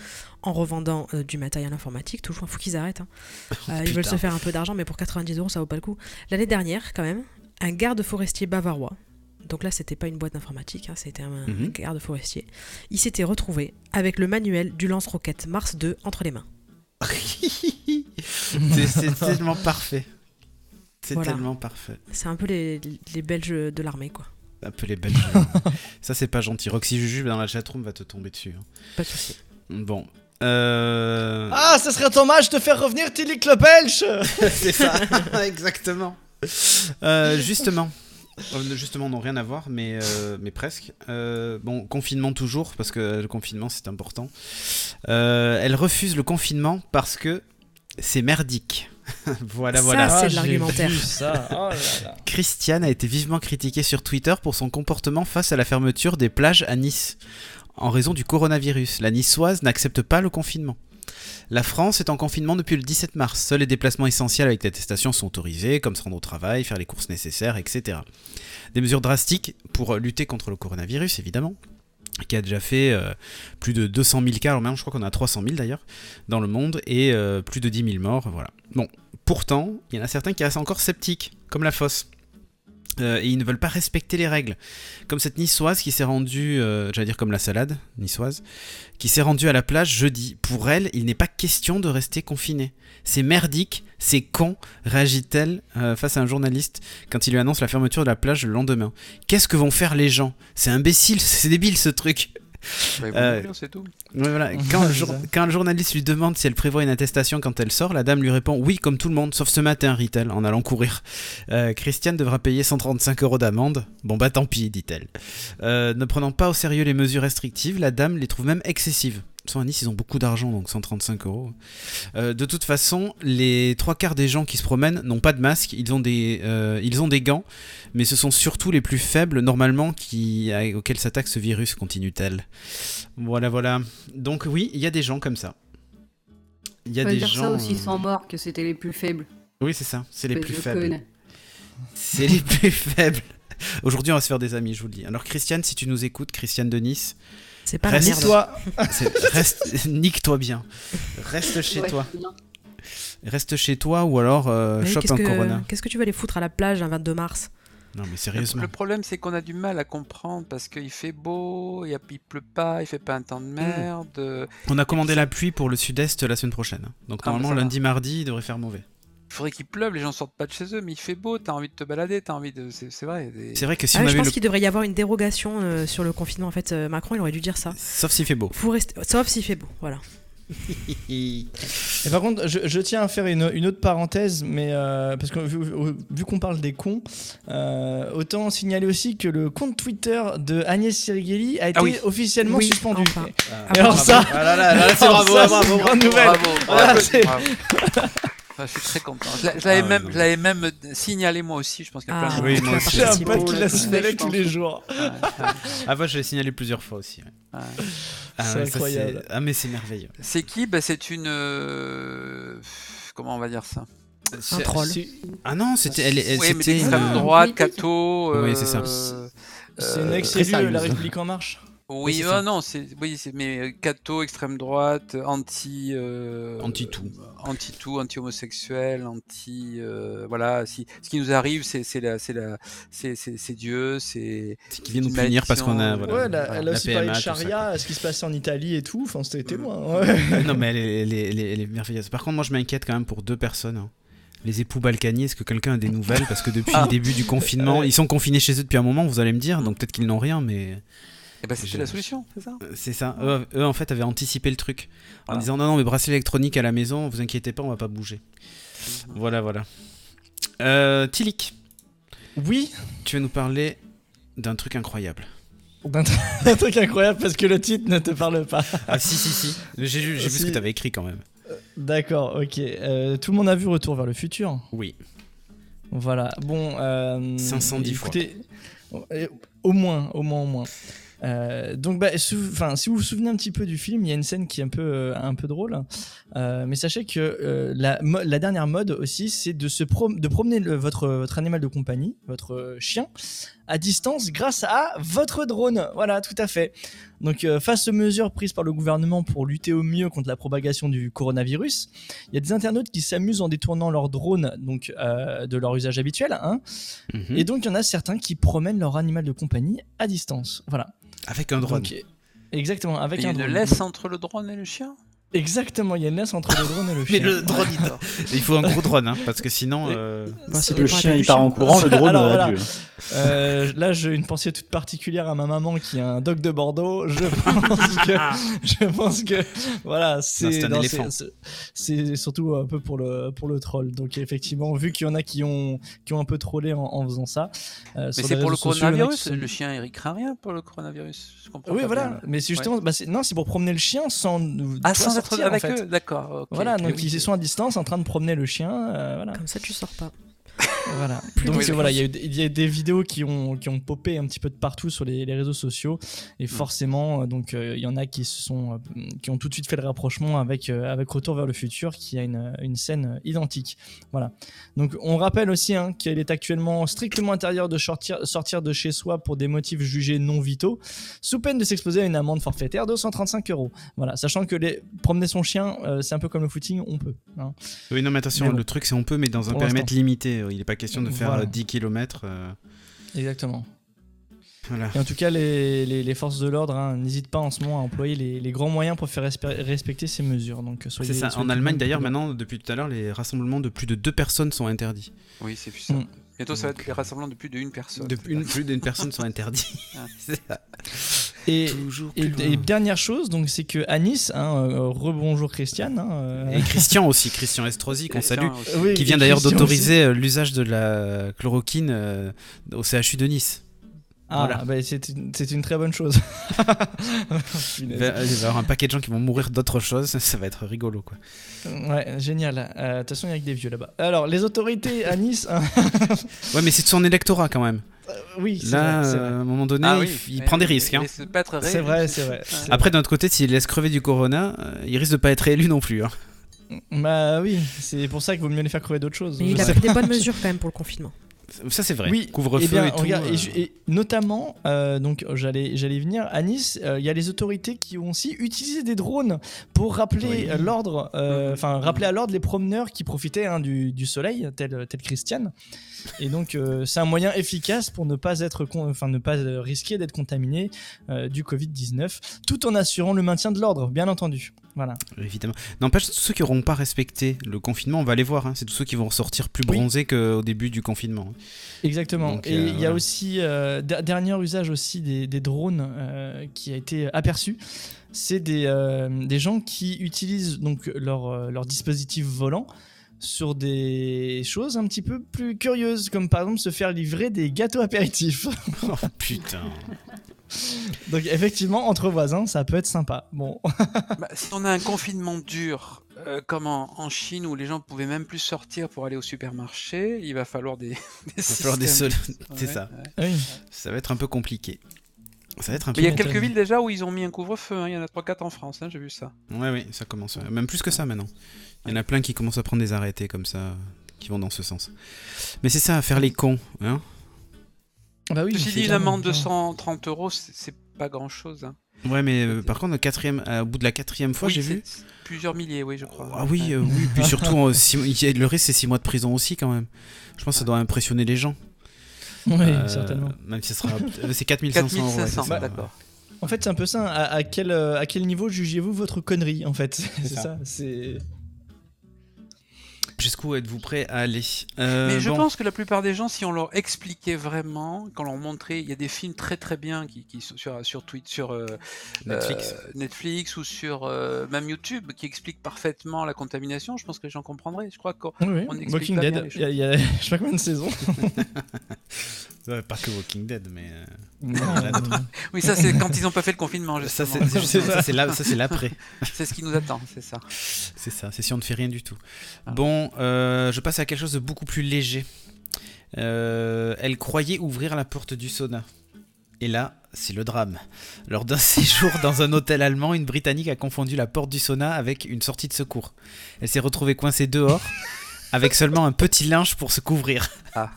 en revendant euh, du matériel informatique. Toujours, faut qu'ils arrêtent. hein. Euh, ils veulent se faire un peu d'argent, mais pour 90 euros, ça vaut pas le coup. L'année dernière, quand même, un garde forestier bavarois. Donc là, c'était pas une boîte d'informatique, hein, c'était un, Mhm. un garde forestier. Il s'était retrouvé avec le manuel du lance-roquette Mars 2 entre les mains. c'est tellement parfait. C'est Voilà. tellement parfait. C'est un peu les, les Belges de l'armée, quoi. Un peu les Belges. ça, c'est pas gentil. Roxy Juju dans la chatroom va te tomber dessus. hein. Pas de souci. Bon. Euh... Ah, ce serait dommage de faire revenir Tilly le Belge c'est ça, exactement. Euh, justement. Euh, Justement, n'ont rien à voir, mais, euh, mais presque. Euh, bon, confinement toujours, parce que le confinement c'est important. Euh, elle refuse le confinement parce que c'est merdique. voilà, Ça, voilà. c'est de j'ai l'argumentaire. vu ça. Oh là là. Christiane a été vivement critiquée sur Twitter pour son comportement face à la fermeture des plages à Nice, en raison du coronavirus. La niçoise n'accepte pas le confinement. La France est en confinement depuis le 17 mars. Seuls les déplacements essentiels avec attestation sont autorisés, comme se rendre au travail, faire les courses nécessaires, etc. Des mesures drastiques pour lutter contre le coronavirus, évidemment, qui a déjà fait euh, plus de 200 000 cas, alors maintenant je crois qu'on a 300 000 d'ailleurs, dans le monde, et euh, plus de 10 000 morts, voilà. Bon, pourtant, il y en a certains qui restent encore sceptiques, comme la fosse. Euh, et ils ne veulent pas respecter les règles. Comme cette niçoise qui s'est rendue, euh, j'allais dire comme la salade niçoise, qui s'est rendue à la plage jeudi. Pour elle, il n'est pas question de rester confinée. C'est merdique, c'est con, réagit-elle euh, face à un journaliste quand il lui annonce la fermeture de la plage le lendemain. Qu'est-ce que vont faire les gens? C'est imbécile, c'est débile ce truc. Bah, Euh, c'est tout. Voilà. Le jour- quand le journaliste lui demande si elle prévoit une attestation quand elle sort, la dame lui répond oui, comme tout le monde, sauf ce matin, rit-elle, en allant courir. Euh, Christiane devra payer 135 euros d'amende. Bon, bah tant pis, dit-elle. Euh, ne prenant pas au sérieux les mesures restrictives, la dame les trouve même excessives. De toute façon, à Nice, ils ont beaucoup d'argent, donc 135 euros. Euh, de toute façon, les trois quarts des gens qui se promènent n'ont pas de masque, ils ont des, euh, ils ont des gants, mais ce sont surtout les plus faibles, normalement, qui, à- auxquels s'attaque ce virus, continue-t-elle. Voilà, voilà. Donc oui, il y a des gens comme ça. Il y a On peut des dire gens. ça aussi euh, sans mort, que c'était les plus faibles. Oui, c'est ça. C'est les plus faibles. C'est les plus faibles. Aujourd'hui, on va se faire des amis, je vous le dis. Alors, Christiane, si tu nous écoutes, Christiane de Nice, C'est pas la Reste merde. Toi, c'est- reste, nique-toi bien. Reste chez Ouais, toi. Reste chez toi ou alors euh, chope un que- corona. Qu'est-ce que tu vas aller foutre à la plage un 22 mars? Non, mais sérieusement. le problème, c'est qu'on a du mal à comprendre parce qu'il fait beau, il, y a- il pleut pas, il fait pas un temps de merde. euh, On a commandé la pluie pour le sud-est la semaine prochaine. Donc, Ah, normalement, lundi, mardi, il devrait faire mauvais. Il faudrait qu'il pleuve, les gens sortent pas de chez eux, mais il fait beau, t'as envie de te balader, t'as envie de. C'est c'est vrai. des- C'est vrai que si Ah on ouais, Je avait pense le. qu'il devrait y avoir une dérogation euh, sur le confinement. En fait, euh, Macron, il aurait dû dire ça. Sauf s'il fait beau. Faut rester... Sauf s'il fait beau, voilà. Et par contre, je, je tiens à faire une, une autre parenthèse, mais euh, parce que vu, vu qu'on parle des cons, euh, autant signaler aussi que le compte Twitter de Agnès Sirighelli a été Ah oui. officiellement Oui, suspendu. enfin. Ah, alors bravo. ça, Ah là là, là, là, c'est alors bravo, ça, bravo, bravo. grande nouvelle. Bravo, bravo, c'est- bravo. Ah, je suis très content. Je l'a- je l'avais Ah, même, ouais, je l'avais même signalé moi aussi. Je pense qu'il y a plein de Ah, gens Oui, moi aussi. J'ai un pote qui l'a signalé tous les jours. ouais. Ah, moi, je l'ai signalé plusieurs fois aussi. ouais. Ouais. Ah, C'est ça, incroyable. Ah, mais c'est merveilleux. C'est qui? Bah, C'est une. euh, Comment on va dire ça? Un troll. C'est Ah non, c'était. Elle, elle- Oui, mais c'était d'extrême une- droite, politique. Cato. Oui, c'est ça. euh, c'est une euh, ex-élue La. République En Marche. Oui, ah ça. non, c'est oui, c'est mais euh, catho, extrême droite, anti euh, Anti-tout. anti tout, anti homosexuel, anti euh, voilà. Si ce qui nous arrive, c'est c'est la c'est la c'est c'est c'est Dieu, c'est C'est qui vient nous punir parce qu'on a. Voilà, ouais, elle a, elle a la aussi parlé de tout charia, ce qui se passait en Italie et tout? Enfin, c'était Mm. loin. Ouais. non, mais elle est, elle est- elle est- elle est merveilleuse. Par contre, moi, je m'inquiète quand même pour deux personnes. hein. Les époux Balkany, est-ce que quelqu'un a des nouvelles? Parce que depuis Ah. le début du confinement, Ouais. ils sont confinés chez eux depuis un moment, vous allez me dire, donc peut-être qu'ils n'ont rien, mais et ben c'était Je- la solution, c'est ça. euh, c'est ça. Eux, eux, en fait, avaient anticipé le truc en Ah. disant non, non, mais bracelet électronique à la maison, vous inquiétez pas, on va pas bouger. Voilà, voilà. Euh, Tilik, Oui, tu vas nous parler d'un truc incroyable. d'un tr- un truc incroyable parce que le titre ne te parle pas. Ah, si, si, si. J'ai vu, ce que tu avais écrit quand même. D'accord, ok. Euh, tout le monde a vu Retour vers le futur. Oui. Voilà. Bon. Euh, 510 fois. écoutez, euh, Au moins, au moins, au moins. Euh, donc, bah, enfin, si vous vous souvenez un petit peu du film, il y a une scène qui est un peu, euh, un peu drôle. Euh, mais sachez que la, dernière mode aussi, c'est de se prom- de promener le- votre, votre animal de compagnie, votre chien, à distance grâce à votre drone. Voilà, tout à fait. Donc, face aux mesures prises par le gouvernement pour lutter au mieux contre la propagation du coronavirus, il y a des internautes qui s'amusent en détournant leur drone donc, de leur usage habituel. Hein, Mhm. et donc, il y en a certains qui promènent leur animal de compagnie à distance. Voilà. Avec un drone. Donc, exactement, avec Il un une drone. laisse entre le drone et le chien? Exactement, il y a une laisse entre le drone et le Mais chien. le drone, il- il faut un gros drone, hein, parce que sinon. euh, Bah, ça Le chien il part en courant, le drone Alors, euh, voilà. adieu. Euh, là, j'ai une pensée toute particulière à ma maman qui a un dog de Bordeaux. Je pense que, je pense que, voilà, c'est c'est surtout un peu pour le pour le troll. Donc effectivement, vu qu'il y en a qui ont qui ont un peu trollé en, en faisant ça. euh, Mais c'est pour le sociaux, qui coronavirus. Le chien il craint rien pour le coronavirus. Je comprends Oui, voilà. bien. Mais c'est justement, bah, c'est- non, c'est pour promener le chien sans. Ah, être sortir, en avec fait. eux, d'accord. ok. Voilà, donc oui. ils sont à distance en train de promener le chien. euh, voilà. Comme ça, tu sors pas. Voilà. Donc voilà, il y, a eu des- il y a des vidéos qui ont, qui ont popé un petit peu de partout sur les, les réseaux sociaux et forcément, euh, donc euh, il y en a qui se sont, euh, qui ont tout de suite fait le rapprochement avec euh, avec Retour vers le futur, qui a une, une scène identique. Voilà. Donc on rappelle aussi hein, qu'il est actuellement strictement interdit de sortir, sortir de chez soi pour des motifs jugés non vitaux, sous peine de s'exposer à une amende forfaitaire de 135 euros. Voilà, sachant que les promener son chien, euh, c'est un peu comme le footing, on peut. hein. Oui, non, mais attention, Mais bon. le truc, c'est on peut, mais dans un périmètre limité. Il n'est pas question de faire Voilà. euh, 10 km. Exactement. voilà. Et en tout cas, les, les- les forces de l'ordre hein, n'hésitent pas en ce moment à employer les, les grands moyens pour faire respe- respecter ces mesures. Donc, soyez, C'est ça. soyez En Allemagne, d'ailleurs, maintenant, depuis tout à l'heure, les rassemblements de plus de deux personnes sont interdits. Oui, c'est plus ça. Mm. Bientôt, ça va être les rassemblements de plus d'une personne. De une, plus d'une personne sont interdits. Ah. Et, Toujours et, plus et loin. dernière chose, donc c'est que à Nice, hein, euh, rebonjour Christiane. hein, euh, Et Christian aussi, Christian Estrosi, qu'on salue, aussi. qui vient d'ailleurs Christian d'autoriser euh, l'usage de la chloroquine euh, au CHU de Nice. Ah, Voilà. bah, c'est une, c'est une très bonne chose. Il va il va y avoir un paquet de gens qui vont mourir d'autre chose, ça va être rigolo quoi. Ouais, génial. Euh, De toute façon, il y a que des vieux là-bas. Alors, les autorités à Nice. hein, Ouais, mais c'est de son électorat quand même. oui, c'est Là, vrai, euh, à vrai. un moment donné, Ah il, oui, il mais- prend des risques. hein. c'est vrai, c'est vrai. c'est Après, d'un autre côté, s'il laisse crever du corona, euh, il risque de pas être élu non plus. hein. Bah oui, c'est pour ça qu'il vaut mieux les faire crever d'autres choses. Mais il a pris des bonnes mesures quand même pour le confinement. Ça, c'est vrai. Oui, Couvre-feu eh bien, et tout. regarde, et euh, et notamment, euh, donc j'allais j'allais venir à Nice, euh, il y a les autorités qui ont aussi utilisé des drones pour rappeler Oui. l'ordre, euh, Mhm. enfin rappeler à l'ordre les promeneurs qui profitaient hein, du, du soleil, tel tel Christiane. Et donc c'est un moyen efficace pour ne pas être, enfin ne pas risquer d'être contaminé du Covid 19, tout en assurant le maintien de l'ordre, bien entendu. Voilà. Évidemment. N'empêche, tous ceux qui n'auront pas respecté le confinement, on va les voir. hein. C'est tous ceux qui vont ressortir plus Oui. bronzés qu'au début du confinement. Exactement. Donc, et euh, il y a voilà. aussi, euh, der- dernier usage aussi des, des drones euh, qui a été aperçu. C'est des, euh, des gens qui utilisent donc leur, euh, leur dispositif volant sur des choses un petit peu plus curieuses, comme par exemple se faire livrer des gâteaux apéritifs. oh putain. donc effectivement, entre voisins, ça peut être sympa. Bon, Bah, si on a un confinement dur, euh, comme en, en Chine où les gens pouvaient même plus sortir pour aller au supermarché, il va falloir des, des Il va falloir des C'est Ouais, ça. ouais. oui. Ça va être un peu compliqué. Ça va être un peu. il y a quelques villes déjà où ils ont mis un couvre-feu. hein. Il y en a 3-4 en France, hein, j'ai vu ça. Ouais, oui, ça commence. Même plus que ça maintenant. Il y en a plein qui commencent à prendre des arrêtés comme ça, qui vont dans ce sens. Mais c'est ça, à faire les cons. Hein Bah oui, dit, une amende de 130 euros, c'est pas grand-chose. hein. ouais, mais euh, par contre, quatrième, euh, au bout de la quatrième fois, Oui, j'ai vu. Plusieurs milliers, oui, je crois. Ah oui, euh, oui. Puis surtout, euh, six- le risque, c'est 6 mois de prison aussi quand même. Je pense que ça doit impressionner les gens. Oui, Euh, certainement. Même si ce sera. c'est 4500 euros. ouais, 4500, c'est ça. d'accord. En fait, c'est un peu ça. À, à quel, à quel niveau jugez-vous votre connerie, en fait? C'est ça. ça. C'est. Jusqu'où êtes-vous prêt à aller Euh, Mais je bon. pense que la plupart des gens, si on leur expliquait vraiment, quand on leur montrait, il y a des films très très bien qui, qui sont sur sur Twitter, sur euh, Netflix. euh, Netflix ou sur euh, même YouTube, qui expliquent parfaitement la contamination. Je pense que les gens comprendraient. Je crois que Oui, oui. Explique Walking pas bien Dead. les Il y a, il y a- je sais pas combien de saisons. Ouais, pas que Walking Dead, mais. euh, oui, ça c'est quand ils n'ont pas fait le confinement. Ça, justement. c'est ça, là- ça, c'est l'après. C'est ce qui nous attend, c'est ça. C'est ça, c'est si on ne fait rien du tout. Ah. Bon, euh, je passe à quelque chose de beaucoup plus léger. Euh, elle croyait ouvrir la porte du sauna. Et là, c'est le drame. Lors d'un séjour dans un hôtel allemand, une Britannique a confondu la porte du sauna avec une sortie de secours. Elle s'est retrouvée coincée dehors, avec seulement un petit linge pour se couvrir. Ah.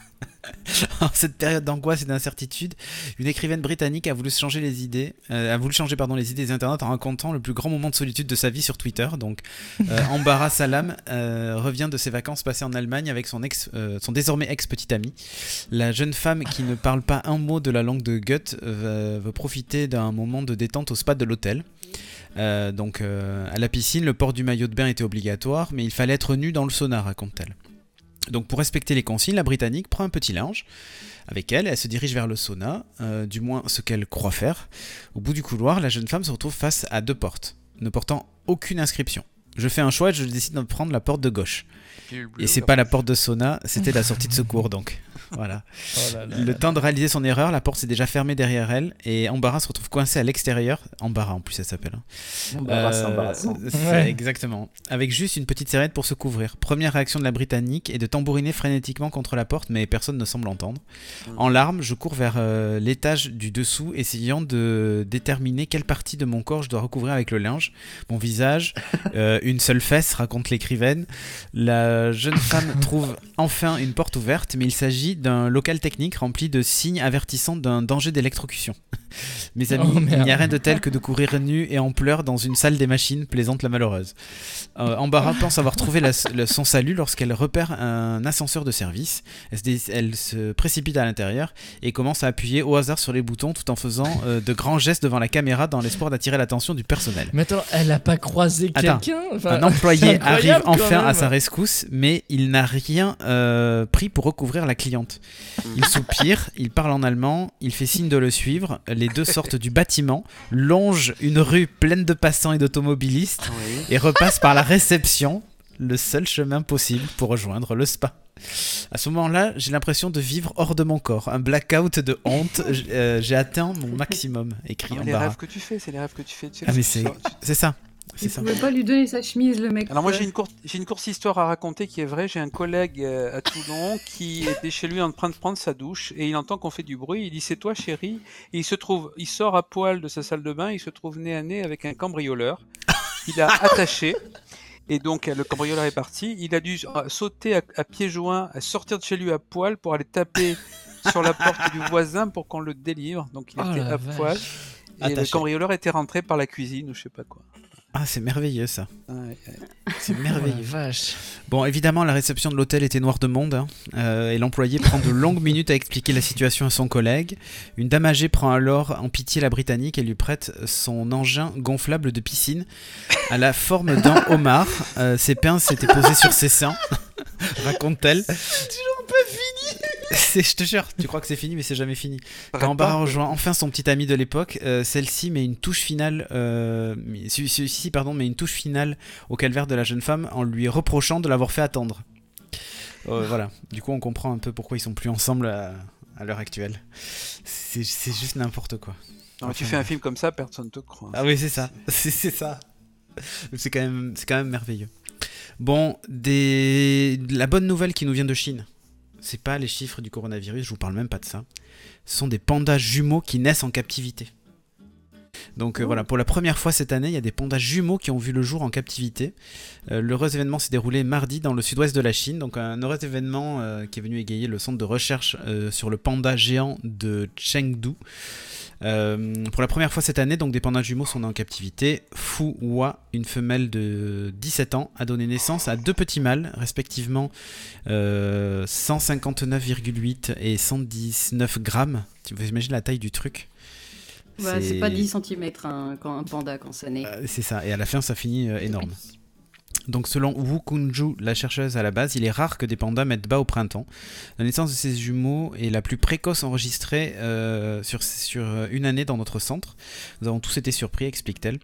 En cette période d'angoisse et d'incertitude, une écrivaine britannique a voulu changer les idées, euh, a voulu changer pardon les idées des internautes en racontant le plus grand moment de solitude de sa vie sur Twitter. Donc, euh, Ambara Salam euh, revient de ses vacances passées en Allemagne avec son ex, euh, son désormais ex petit ami. La jeune femme qui ne parle pas un mot de la langue de Goethe veut profiter d'un moment de détente au spa de l'hôtel. Donc à la piscine, le port du maillot de bain était obligatoire, mais il fallait être nu dans le sauna, raconte-t-elle. Donc pour respecter les consignes, la Britannique prend un petit linge avec elle, elle se dirige vers le sauna, euh, du moins ce qu'elle croit faire. Au bout du couloir, la jeune femme se retrouve face à deux portes, ne portant aucune inscription. Je fais un choix et je décide de prendre la porte de gauche. Et c'est pas la porte de sauna, c'était la sortie de secours donc. Voilà. Oh là là Le là. temps de réaliser son erreur, la porte s'est déjà fermée derrière elle et Embarras se retrouve coincé à l'extérieur. Embarras en plus, ça s'appelle. hein. Embarrassant, Euh, embarrassant. c'est- Ouais. Exactement. Avec juste une petite serviette pour se couvrir. Première réaction de la Britannique est de tambouriner frénétiquement contre la porte, mais personne ne semble entendre. En larmes, je cours vers euh, l'étage du dessous, essayant de déterminer quelle partie de mon corps je dois recouvrir avec le linge. Mon visage, euh, une seule fesse, raconte l'écrivaine. La jeune femme trouve enfin une porte ouverte, mais il s'agit d'un local technique rempli de signes avertissant d'un danger d'électrocution. Mes amis, Oh, il n'y a rien de tel que de courir nu et en pleurs dans une salle des machines, plaisante la malheureuse. Euh, Embarras pense avoir trouvé la- le- son salut lorsqu'elle repère un ascenseur de service. Elle se, dé- elle se précipite à l'intérieur et commence à appuyer au hasard sur les boutons tout en faisant euh, de grands gestes devant la caméra dans l'espoir d'attirer l'attention du personnel. Mais attends, elle a pas croisé quelqu'un? Enfin, Un employé arrive enfin à sa rescousse, mais il n'a rien euh, pris pour recouvrir la cliente. Il soupire, il parle en allemand, il fait signe de le suivre. Les deux sortent du bâtiment, longent une rue pleine de passants et d'automobilistes Oui. et repassent par la réception, le seul chemin possible pour rejoindre le spa. À ce moment-là, j'ai l'impression de vivre hors de mon corps, un blackout de honte. Euh, j'ai atteint mon maximum, écrit Non, mais les Embarras. rêves que tu fais, c'est les rêves que tu fais. tu sais, Ah mais c'est c'est ça, c'est Il ça. pouvait pas lui donner sa chemise, le mec. Alors moi j'ai une courte j'ai une courte histoire à raconter qui est vraie. J'ai un collègue euh, à Toulon qui était chez lui en train de prendre sa douche et il entend qu'on fait du bruit. Il dit c'est toi chérie et il se trouve il sort à poil de sa salle de bain. Il se trouve nez à nez avec un cambrioleur. Il a attaché et donc euh, le cambrioleur est parti. Il a dû euh, sauter à, à pieds joints, à sortir de chez lui à poil pour aller taper sur la porte du voisin pour qu'on le délivre. Donc il Oh était à vache. poil. Et le cambrioleur était rentré par la cuisine ou je sais pas quoi. Ah, c'est merveilleux ça. Ouais, ouais. C'est Oh merveilleux. vache. Bon, évidemment, la réception de l'hôtel était noire de monde, hein, euh, et l'employé prend de longues minutes à expliquer la situation à son collègue. Une dame âgée prend alors en pitié la Britannique et lui prête son engin gonflable de piscine à la forme d'un homard. Euh, ses pinces étaient posées sur ses seins, raconte-t-elle. Toujours pas fini Je te jure, tu crois que c'est fini, mais c'est jamais fini. Quand Embarras rejoint enfin son petit ami de l'époque, euh, celle-ci met une touche finale, euh, ci- ci- ci, pardon, met une touche finale au calvaire de la jeune femme en lui reprochant de l'avoir fait attendre. Euh, voilà. Du coup, on comprend un peu pourquoi ils sont plus ensemble à, à l'heure actuelle. C'est c'est juste n'importe quoi. Non, tu fais un film comme ça, personne te croit. Ah oui, c'est ça. C'est c'est ça. C'est quand même, c'est quand même merveilleux. Bon, des... la bonne nouvelle qui nous vient de Chine, c'est pas les chiffres du coronavirus, je vous parle même pas de ça. Ce sont des pandas jumeaux qui naissent en captivité. Donc euh, voilà, pour la première fois cette année, il y a des pandas jumeaux qui ont vu le jour en captivité. Euh, L'heureux événement s'est déroulé mardi dans le sud-ouest de la Chine. Donc un heureux événement euh, qui est venu égayer le centre de recherche euh, sur le panda géant de Chengdu. Euh, pour la première fois cette année, donc des pandas jumeaux sont nés en captivité. Fu Hua, une femelle de 17 ans, a donné naissance à deux petits mâles, respectivement euh, 159,8 et 119 grammes. Tu vous imaginez la taille du truc? Bah, c'est pas 10 cm quand un panda quand ça naît. Euh, C'est ça, et à la fin ça finit euh, énorme. Donc selon Wu Kunju, la chercheuse à la base, il est rare que des pandas mettent bas au printemps. La naissance de ces jumeaux est la plus précoce enregistrée euh, sur, sur une année dans notre centre. Nous avons tous été surpris, explique-t-elle.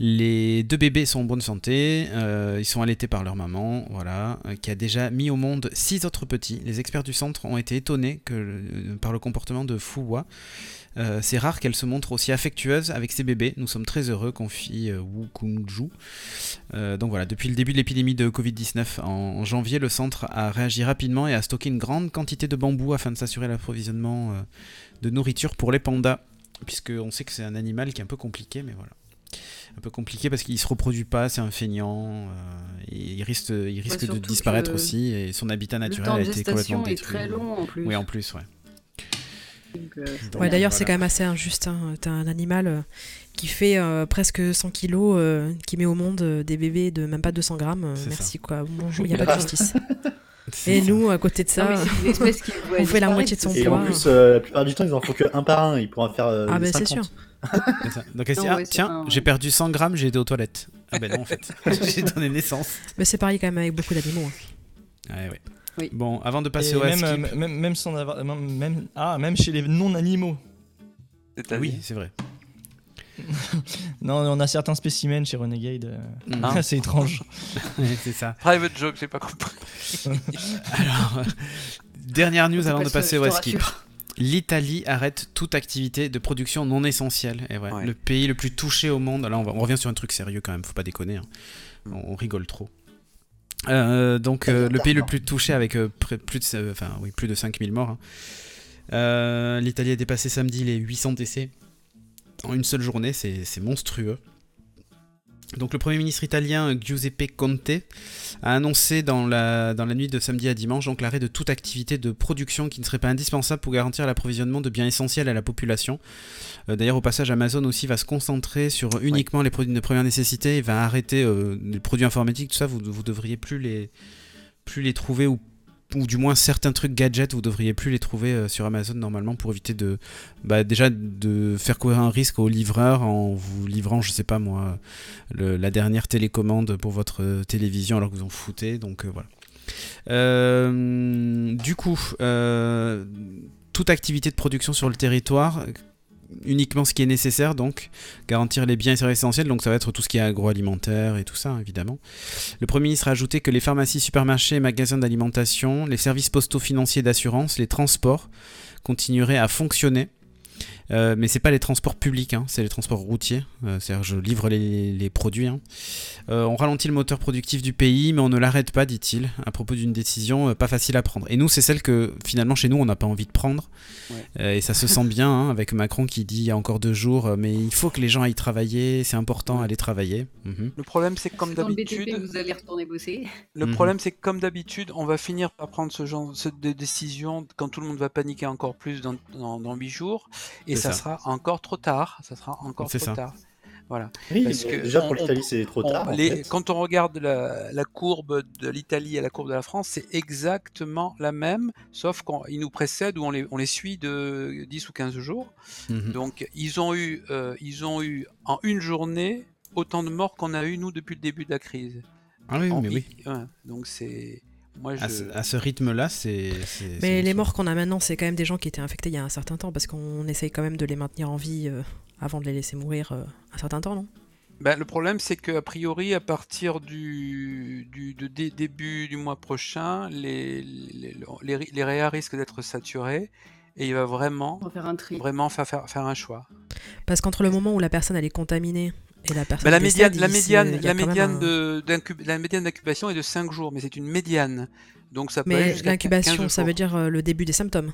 Les deux bébés sont en bonne santé, euh, ils sont allaités par leur maman, voilà, euh, qui a déjà mis au monde six autres petits. Les experts du centre ont été étonnés euh, par le comportement de Fuwa. Euh, c'est rare qu'elle se montre aussi affectueuse avec ses bébés. Nous sommes très heureux, confie euh, Wu Kungju. Euh, donc voilà, depuis le début de l'épidémie de Covid-19 en, en janvier, le centre a réagi rapidement et a stocké une grande quantité de bambou afin de s'assurer l'approvisionnement de nourriture pour les pandas. Puisqu'on sait que c'est un animal qui est un peu compliqué, mais voilà. Un peu compliqué parce qu'il se reproduit pas, c'est un feignant, euh, il risque, il risque de disparaître aussi et son habitat Le naturel temps a de été gestation complètement est détruit. très long en plus. Oui, en plus, ouais. Donc, euh, Ouais, d'ailleurs, c'est quand même assez injuste. hein. T'as un animal euh, qui fait euh, presque 100 kilos, euh, qui met au monde des bébés de même pas 200 grammes. Merci, quoi. Bonjour, il n'y a pas de justice. Et ça. nous, à côté de ça, qui on fait la moitié de son c'est Et poids. en plus, euh, la plupart du temps, ils en font que un par un. Ils pourront en faire. euh, ah ben c'est 50. sûr. Donc elle se dit, Non, ah, ouais, tiens, un- j'ai perdu 100 grammes, j'ai été aux toilettes. Ah ben non, en fait, j'ai donné naissance. Mais c'est pareil quand même avec beaucoup d'animaux. hein. Ouais, ouais. Oui. Bon, avant de Et passer au même, skip. euh, même, même sans avoir. Même, ah, même chez les non-animaux. Oui, c'est vrai. Non, on a certains spécimens chez Renegade. euh, Ah. c'est étrange. C'est ça. Private joke, j'ai pas compris. Alors, euh, Dernière news avant de passer au skip. L'Italie arrête toute activité de production non essentielle. Et ouais, Ouais. Le pays le plus touché au monde. Là, on, va- on revient sur un truc sérieux quand même, faut pas déconner. hein. Mm. On, on rigole trop. Euh, donc, euh, le pays le plus touché avec euh, plus, de, enfin, oui, plus de 5000 morts. hein. L'Italie a dépassé samedi les 800 décès en une seule journée, c'est c'est monstrueux. Donc le Premier ministre italien Giuseppe Conte a annoncé dans la, dans la nuit de samedi à dimanche donc l'arrêt de toute activité de production qui ne serait pas indispensable pour garantir l'approvisionnement de biens essentiels à la population. Euh, D'ailleurs au passage Amazon aussi va se concentrer sur uniquement les produits de première nécessité et va arrêter euh, les produits informatiques, tout ça vous, vous devriez plus les, plus les trouver ou ou du moins certains trucs gadgets, vous devriez plus les trouver euh, sur Amazon normalement pour éviter de bah, déjà de faire courir un risque aux livreurs en vous livrant, je sais pas moi, la dernière télécommande pour votre euh, télévision alors que vous en foutez. Donc euh, voilà. Du coup, toute activité de production sur le territoire, uniquement ce qui est nécessaire, donc garantir les biens et services essentiels, donc ça va être tout ce qui est agroalimentaire et tout ça, évidemment. Le Premier ministre a ajouté que les pharmacies, supermarchés, magasins d'alimentation, les services postaux financiers d'assurance, les transports continueraient à fonctionner. Euh, mais c'est pas les transports publics, hein, c'est les transports routiers. Euh, C'est-à-dire, je livre les, les produits. hein. Euh, on ralentit le moteur productif du pays, mais on ne l'arrête pas, dit-il, à propos d'une décision euh, pas facile à prendre. Et nous, c'est celle que finalement chez nous, on n'a pas envie de prendre. Ouais. Euh, et ça se sent bien hein, avec Macron qui dit il y a encore deux jours, euh, mais il faut que les gens aillent travailler, c'est important aller travailler. Mhm. Le problème, c'est que comme d'habitude, vous allez retourner bosser. Le Mhm. problème, c'est que comme d'habitude, on va finir par prendre ce genre de décision quand tout le monde va paniquer encore plus dans, dans, dans 8 jours, et C'est ça, ça. sera encore trop tard. Ça sera encore C'est trop ça. tard. Voilà. Oui, Parce mais que déjà on- pour l'Italie, c'est trop On- tard. en les- fait. Quand on regarde la, la courbe de l'Italie et la courbe de la France, c'est exactement la même, sauf qu'ils nous précèdent ou on les, on les suit de 10 ou 15 jours. Mhm. Donc ils ont eu, euh, ils ont eu en une journée autant de morts qu'on a eu nous depuis le début de la crise. Ah oui, En- mais oui. ouais, donc c'est moi je. À ce, à ce rythme-là, c'est. Mais les morts qu'on a maintenant, c'est quand même des gens qui étaient infectés il y a un certain temps, parce qu'on essaye quand même de les maintenir en vie euh, avant de les laisser mourir euh, un certain temps, non? Ben, le problème, c'est qu'a priori, à partir du, du de dé- début du mois prochain, les, les, les, les réa risquent d'être saturés et il va vraiment, faire un tri. vraiment fa- faire, faire un choix. Parce qu'entre le moment où la personne elle est contaminée et la personne la, décède, médiane, la, la, un- la d'incubation est de 5 jours, mais c'est une médiane. Donc ça peut Mais l'incubation, 15 ça veut dire euh, le début des symptômes.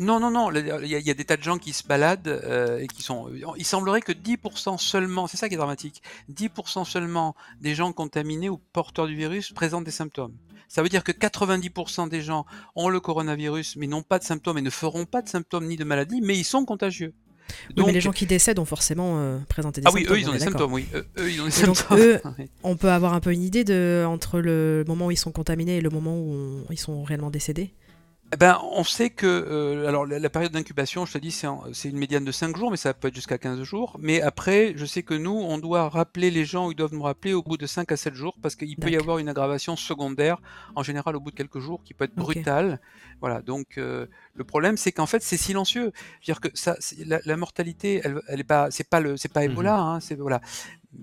Non, non, non, il y, a- il y a des tas de gens qui se baladent euh, et qui sont. Il semblerait que 10% seulement, c'est ça qui est dramatique, 10% seulement des gens contaminés ou porteurs du virus présentent des symptômes. Ça veut dire que 90% des gens ont le coronavirus mais n'ont pas de symptômes et ne feront pas de symptômes ni de maladie, mais ils sont contagieux. Oui, mais les gens qui décèdent ont forcément euh, présenté des ah symptômes. oui, eux ils on ont des symptômes, oui. Eux, eux, ils ont des Et donc, symptômes. eux- Oui. On peut avoir un peu une idée de entre le moment où ils sont contaminés et le moment où on- ils sont réellement décédés? Eh Ben, on sait que euh, alors la, la période d'incubation, je te dis, c'est une médiane de 5 jours, mais ça peut être jusqu'à 15 jours. Mais après, je sais que nous, on doit rappeler les gens, ils doivent nous rappeler au bout de 5 à 7 jours, parce qu'il peut y avoir une aggravation secondaire, en général au bout de quelques jours, qui peut être brutale. Voilà, donc euh, le problème, c'est qu'en fait, c'est silencieux. C'est-à-dire que ça, la, la mortalité, elle, elle est pas, c'est pas le, c'est pas Ebola, hein, c'est voilà.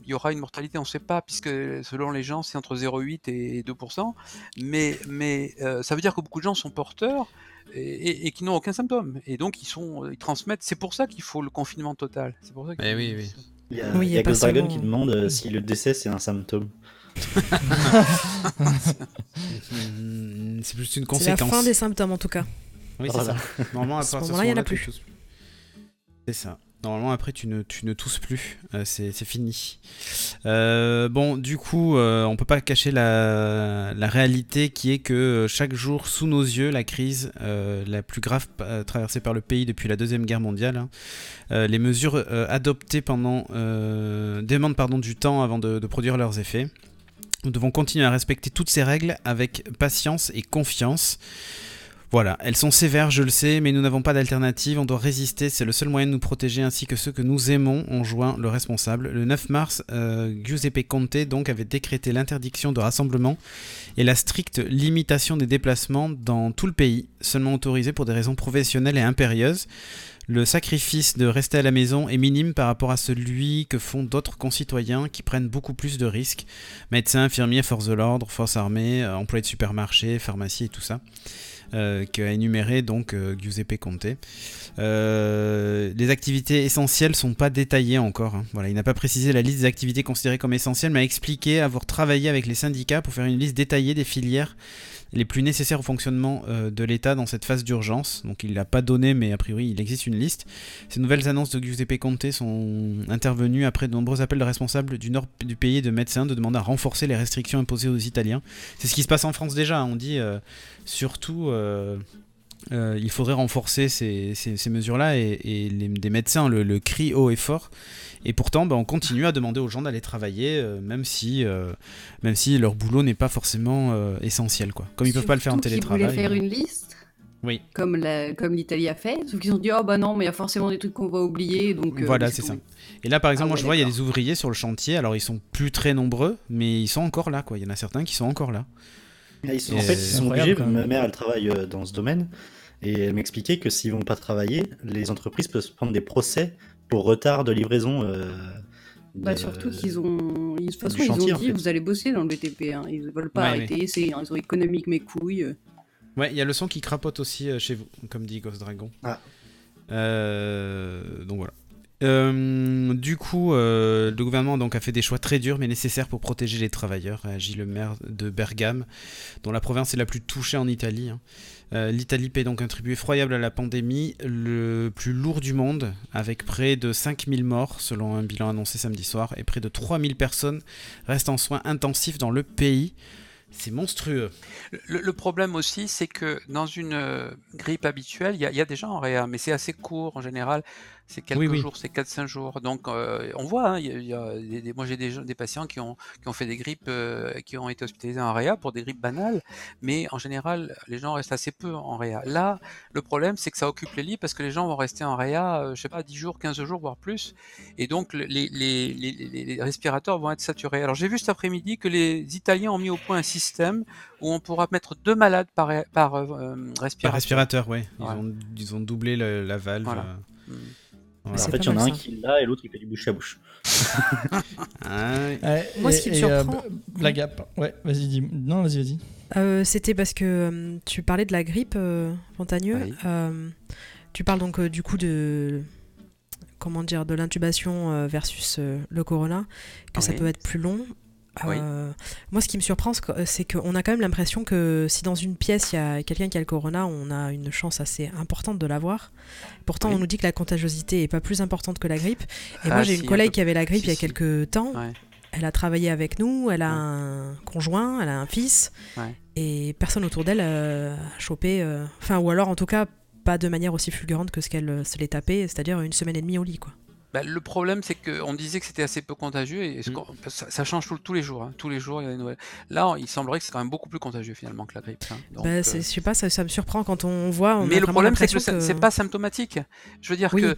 Il y aura une mortalité, on ne sait pas, puisque selon les gens, c'est entre 0,8 et 2%. Mais, mais euh, ça veut dire que beaucoup de gens sont porteurs et, et- et qui n'ont aucun symptôme. Et donc, ils, sont, ils transmettent. C'est pour ça qu'il faut le confinement total. C'est pour ça qu'il Eh faut- oui, oui. Il y a, Oui, il y y a a pas Ghost Dragon qui demande euh, si le décès c'est un symptôme. C'est plus une C'est la conséquence. fin des symptômes en tout cas. Oui, c'est Voilà. ça. Normalement, à À ce moment-là, il y en a plus. C'est ça. Normalement, après, tu ne, tu ne tousses plus. Euh, c'est fini. Euh, bon, du coup, euh, on peut pas cacher la, la réalité qui est que euh, chaque jour, sous nos yeux, la crise la plus grave traversée par le pays depuis la Deuxième Guerre mondiale, hein, les mesures adoptées pendant demandent pardon, du temps avant de produire leurs effets. Nous devons continuer à respecter toutes ces règles avec patience et confiance. Voilà, elles sont sévères, je le sais, mais nous n'avons pas d'alternative, on doit résister, c'est le seul moyen de nous protéger ainsi que ceux que nous aimons, ont joint le responsable. Le 9 mars, euh, Giuseppe Conte donc avait décrété l'interdiction de rassemblement et la stricte limitation des déplacements dans tout le pays, seulement autorisés pour des raisons professionnelles et impérieuses. Le sacrifice de rester à la maison est minime par rapport à celui que font d'autres concitoyens qui prennent beaucoup plus de risques. Médecins, infirmiers, forces de l'ordre, forces armées, euh, employés de supermarchés, pharmacies et tout ça. Euh, qu'a énuméré donc euh, Giuseppe Conte. Euh, les activités essentielles sont pas détaillées encore. hein. Voilà, il n'a pas précisé la liste des activités considérées comme essentielles, mais a expliqué avoir travaillé avec les syndicats pour faire une liste détaillée des filières les plus nécessaires au fonctionnement euh, de l'État dans cette phase d'urgence. Donc il l'a pas donné, mais a priori il existe une liste. Ces nouvelles annonces de Giuseppe Conte sont intervenues après de nombreux appels de responsables du nord du pays et de médecins de demander à renforcer les restrictions imposées aux Italiens. C'est ce qui se passe en France déjà. hein. On dit euh, surtout. euh, euh, il faudrait renforcer ces, mesures-là et, et les, des médecins le, le crient haut et fort. Et pourtant, bah, on continue à demander aux gens d'aller travailler, euh, même, si, euh, même si leur boulot n'est pas forcément euh, essentiel. Quoi. Comme ils peuvent pas le faire en télétravail. voulaient faire une liste, Oui. comme la- comme l'Italie a fait, sauf qu'ils ont dit oh bah non, mais il y a forcément des trucs qu'on va oublier, donc. euh, Voilà, c'est ça. Et là, par exemple, Ah moi, ouais, je vois, il y a des ouvriers sur le chantier. Alors, ils sont plus très nombreux, mais ils sont encore là. Quoi. Il y en a certains qui sont encore là. Ils sont- en fait, ils sont obligés. Ma mère, elle travaille dans ce domaine. Et elle m'expliquait que s'ils vont pas travailler, les entreprises peuvent se prendre des procès pour retard de livraison. euh, Bah, de- surtout qu'ils ont. ils- De toute façon, du ils chantier, ont en dit fait. vous allez bosser dans le BTP. Hein. Ils veulent pas Ouais, arrêter, c'est ils sont économiques mes couilles. Ouais, il y a le son qui crapote aussi euh, chez vous, comme dit Ghost Dragon. Ah. Euh, donc voilà. Euh, du coup, euh, le gouvernement donc, a fait des choix très durs mais nécessaires pour protéger les travailleurs, a agi le maire de Bergame, dont la province est la plus touchée en Italie. hein. Euh, L'Italie paie donc un tribut effroyable à la pandémie, le plus lourd du monde, avec près de 5000 morts selon un bilan annoncé samedi soir, et près de 3000 personnes restent en soins intensifs dans le pays. C'est monstrueux. Le, problème aussi, c'est que dans une euh, grippe habituelle, il y, y a des gens en réa, mais c'est assez court en général. C'est quelques Oui, oui. jours, c'est 4-5 jours. Donc euh, on voit, hein, y a- il y a des- moi j'ai des, patients qui ont, qui ont fait des grippes, euh, qui ont été hospitalisés en réa pour des grippes banales, mais en général, les gens restent assez peu en réa. Là, le problème, c'est que ça occupe les lits parce que les gens vont rester en réa, euh, je sais pas, 10 jours, 15 jours, voire plus. Et donc le- les, les, les, les- les respirateurs vont être saturés. Alors j'ai vu cet après-midi que les Italiens ont mis au point un système où on pourra mettre deux malades par, par euh, Par respirateur. respirateur, ouais. Ils, Ouais. ont, ils ont doublé le- la valve. Voilà. euh. Voilà. En fait, il y en a un ça. qui l'a et l'autre il fait du bouche à bouche. Ouais, Moi, et- ce qui me euh, surprend- b- la gap. Ouais, vas-y, dis. Non, vas-y, vas-y. Euh, C'était parce que euh, tu parlais de la grippe, euh. Oui. Euh, tu parles donc euh, du coup de comment dire de l'intubation euh, versus euh, le corona, que ça peut être plus long. Oui. Euh, Moi, ce qui me surprend, c'est que- c'est qu'on a quand même l'impression que si dans une pièce il y a quelqu'un qui a le corona, on a une chance assez importante de l'avoir. Pourtant, Oui. on nous dit que la contagiosité est pas plus importante que la grippe. Et Ah, moi, j'ai si, une un collègue peu. qui avait la grippe Si, il y a si. quelques temps. Ouais. Elle a travaillé avec nous, elle a Ouais. un conjoint, elle a un fils, Ouais. et personne autour d'elle euh, a chopé, euh, enfin, ou alors en tout cas pas de manière aussi fulgurante que ce qu'elle euh, se l'est tapé, c'est-à-dire une semaine et demie au lit, quoi. Bah, le problème, c'est qu'on disait que c'était assez peu contagieux et ce Mm. qu'on- ça, ça change tout- tous les jours. hein. Tous les jours, il y a des nouvelles. Là, il semblerait que c'est quand même beaucoup plus contagieux finalement que la grippe. hein. Donc, Bah, euh, je sais pas, ça, ça me surprend quand on voit. On a Mais le vraiment problème, c'est que l'impression c'est pas symptomatique. Je veux dire Oui. que. euh,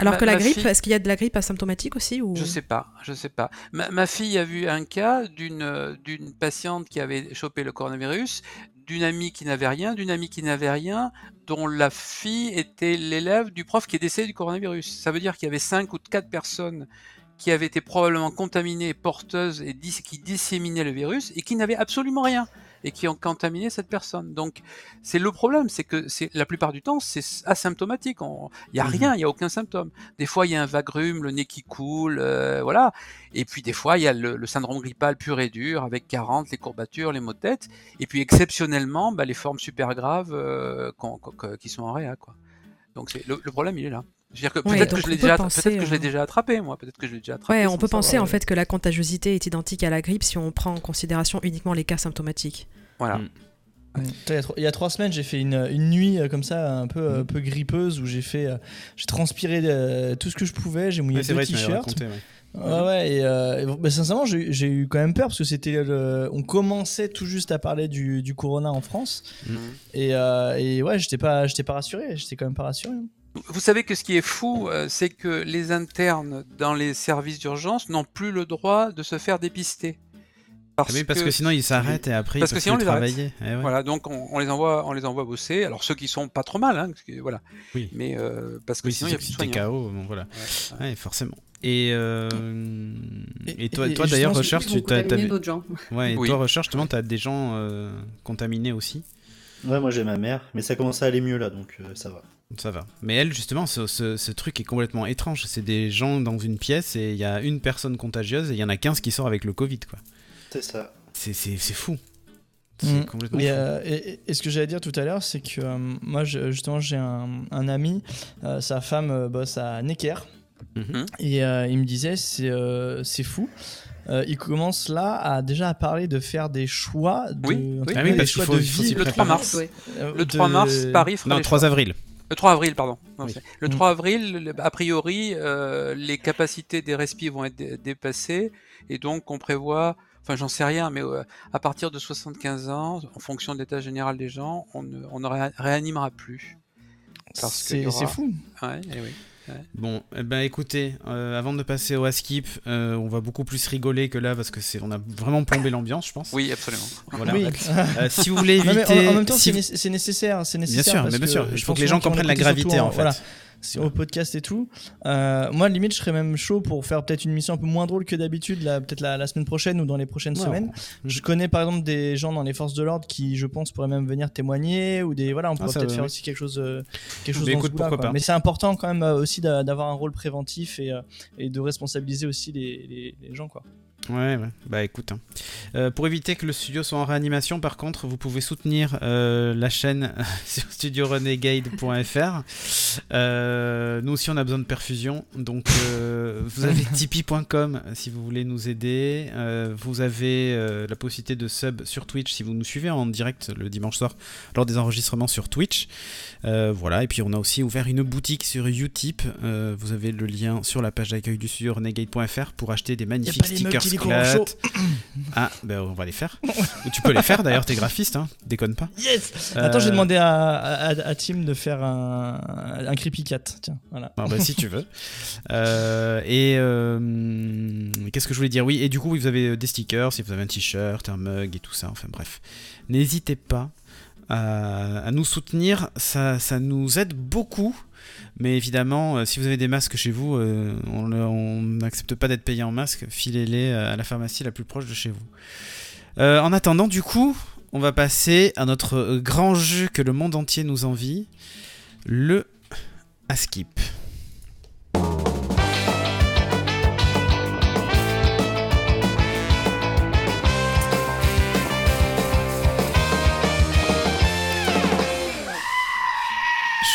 Alors ma- que la ma grippe, fille- est-ce qu'il y a de la grippe asymptomatique aussi ou... Je sais pas, je sais pas. Ma, ma fille a vu un cas d'une euh, d'une patiente qui avait chopé le coronavirus, d'une amie qui n'avait rien, d'une amie qui n'avait rien, dont la fille était l'élève du prof qui est décédé du coronavirus. Ça veut dire qu'il y avait cinq ou quatre personnes qui avaient été probablement contaminées, porteuses et qui disséminaient le virus et qui n'avaient absolument rien et qui ont contaminé cette personne. Donc c'est le problème, c'est que c'est la plupart du temps c'est asymptomatique. Il y a Mhm. rien, il y a aucun symptôme. Des fois il y a un vague rhume, le nez qui coule, euh, voilà. Et puis des fois il y a le, le syndrome grippal pur et dur avec 40, les courbatures, les maux de tête. Et puis exceptionnellement bah, les formes super graves euh, qui sont en réa quoi. Donc le problème il est là. Je veux dire que Ouais, peut-être que je l'ai peut déjà, penser, peut-être que je l'ai euh, déjà attrapé moi, peut-être que je l'ai déjà attrapé. Ouais, on peut penser savoir. en fait que la contagiosité est identique à la grippe si on prend en considération uniquement les cas symptomatiques. Voilà. Mm. Ouais. Il y a trois semaines, j'ai fait une, une nuit euh, comme ça, un peu, Mm. un peu grippeuse, où j'ai fait, euh, j'ai transpiré euh, tout ce que je pouvais, j'ai mouillé m'avais t-shirts. ouais. Et, euh, et bah, sincèrement, j'ai eu quand même peur parce que c'était le. On commençait tout juste à parler du, du corona en France. Mm. Et, euh, et ouais, j'étais pas, j'étais pas rassuré, j'étais quand même pas rassuré. hein. Vous savez que ce qui est fou, euh, c'est que les internes dans les services d'urgence n'ont plus le droit de se faire dépister. Ah oui, parce que, sinon ils s'arrêtent et après Parce ils que peuvent sinon, les travailler. Eh ouais. Voilà, donc on, on les envoie, on les envoie bosser. Alors ceux qui sont pas trop mal, hein, parce que, voilà. Oui. Mais euh, parce que Oui, sinon c'est il y a plus de. KO, bon, voilà. Ouais, ouais. Ouais, forcément. Et, euh, et, Et- toi, et- toi d'ailleurs, Recherche, tu d'autres gens. ouais, et Oui. toi, Recherche, justement, tu as des gens euh, contaminés aussi? Ouais, moi j'ai ma mère, mais ça commence à aller mieux là, donc euh, ça va. Ça va. Mais elle, justement, ce, ce- ce truc est complètement étrange. C'est des gens dans une pièce et il y a une personne contagieuse et il y en a 15 qui sortent avec le Covid, quoi. C'est ça. C'est c'est- c'est fou. C'est Mm. complètement Et, fou. euh, et- et ce que j'allais dire tout à l'heure, c'est que euh, moi, je- justement, j'ai un, un ami, euh, sa femme euh, bosse à Necker, Mhm. et euh, il me disait, c'est euh, c'est fou. Euh, il commence là à déjà à parler de faire des choix de, Oui, oui. Ah oui, des parce choix faut- de vie. Le 3 mars. Ouais. euh, Le de- 3 mars, Paris fera Non, les 3 choix. avril. Le 3 avril, pardon. Non, Oui. c'est- Le Mm. 3 avril, le- a priori, euh, les capacités des respi vont être dé- dépassées et donc on prévoit, enfin j'en sais rien, mais euh, à partir de 75 ans, en fonction de l'état général des gens, on ne, on ne ré- réanimera plus. C'est aura- fou. Ouais, oui. Bon, eh ben écoutez, euh, avant de passer au skip, euh, on va beaucoup plus rigoler que là parce que c'est on a vraiment plombé l'ambiance, je pense. Oui, absolument. Voilà. Oui. Euh, si vous voulez Non, mais éviter, en, en même temps, si c'est vous- né- c'est nécessaire, c'est bien nécessaire. sûr, parce mais bien que sûr, il je faut pense que les gens comprennent la gravité surtout en fait. voilà, au podcast et tout. Euh, moi, limite, je serais même chaud pour faire peut-être une mission un peu moins drôle que d'habitude, peut-être la, la semaine prochaine ou dans les prochaines Ouais, semaines. Je connais par exemple des gens dans les forces de l'ordre qui, je pense, pourraient même venir témoigner ou des voilà, on pourrait Ah, ça, peut-être faire aussi quelque chose, euh, quelque chose Mais dans écoute, ce pourquoi pas. Mais c'est important quand même euh, aussi d'a- d'avoir un rôle préventif et, euh, et de responsabiliser aussi les, les- les gens, quoi. Ouais, ouais. Bah écoute. hein. Euh, pour éviter que le studio soit en réanimation, par contre, vous pouvez soutenir euh, la chaîne sur studiorenegade.fr. Euh, nous aussi, on a besoin de perfusion. Donc, vous avez tipeee.com si vous voulez nous aider. Vous avez la possibilité de sub sur Twitch si vous nous suivez en direct le dimanche soir lors des enregistrements sur Twitch. Voilà, et puis on a aussi ouvert une boutique sur Utip. Vous avez le lien sur la page d'accueil du studio renegade.fr pour acheter des magnifiques stickers Ah, ben on va les faire. Tu peux les faire d'ailleurs, t'es graphiste, hein, déconne pas. Yes Euh, Attends, j'ai demandé à, à, à Tim de faire un, un creepy cat. Tiens, voilà. Ah si tu veux. Euh, et euh, qu'est-ce que je voulais dire? Oui, et du coup, vous avez des stickers, si vous avez un t-shirt, un mug et tout ça, enfin bref. N'hésitez pas à, à nous soutenir, ça, ça nous aide beaucoup. Mais évidemment, euh, si vous avez des masques chez vous, euh, on n'accepte pas d'être payé en masque, filez-les euh, à la pharmacie la plus proche de chez vous. En attendant, du coup, on va passer à notre grand jeu que le monde entier nous envie, le Askip.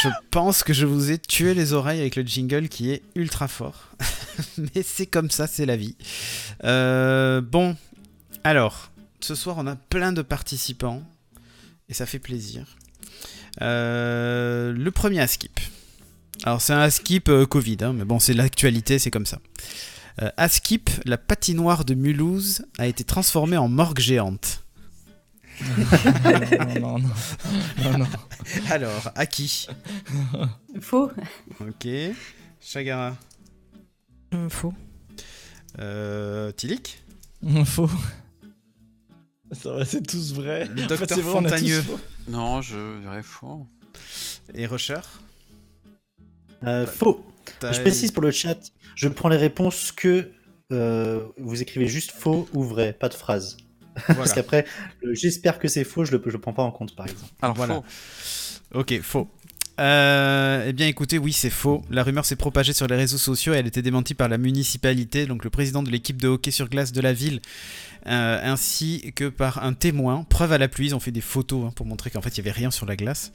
Je pense que je vous ai tué les oreilles avec le jingle qui est ultra fort. Mais c'est comme ça, c'est la vie. Euh, bon, alors, ce soir on a plein de participants et ça fait plaisir. Euh, le premier Askip. Alors c'est un Askip euh, Covid, hein, mais bon c'est l'actualité, c'est comme ça. Euh, Askip, la patinoire de Mulhouse a été transformée en morgue géante. non, non, non. non, non. Alors, à qui? Faux. Ok. Chagara. Hum, faux. Euh, Tilik? Faux. Ça va, c'est tous vrai. Le En fait, docteur tous Fontagneux. Non, je dirais faux. et Rusher Euh, faux. Je précise pour le chat, je prends les réponses que euh, vous écrivez juste faux ou vrai, pas de phrase. Parce qu'après, j'espère que c'est faux, je le, je le prends pas en compte par exemple. Alors Voilà. faux. Ok, faux. Euh, eh bien écoutez, oui c'est faux. La rumeur s'est propagée sur les réseaux sociaux et elle était démentie par la municipalité, donc le président de l'équipe de hockey sur glace de la ville, euh, ainsi que par un témoin. Preuve à la pluie, ils ont fait des photos hein, pour montrer qu'en fait il n'y avait rien sur la glace.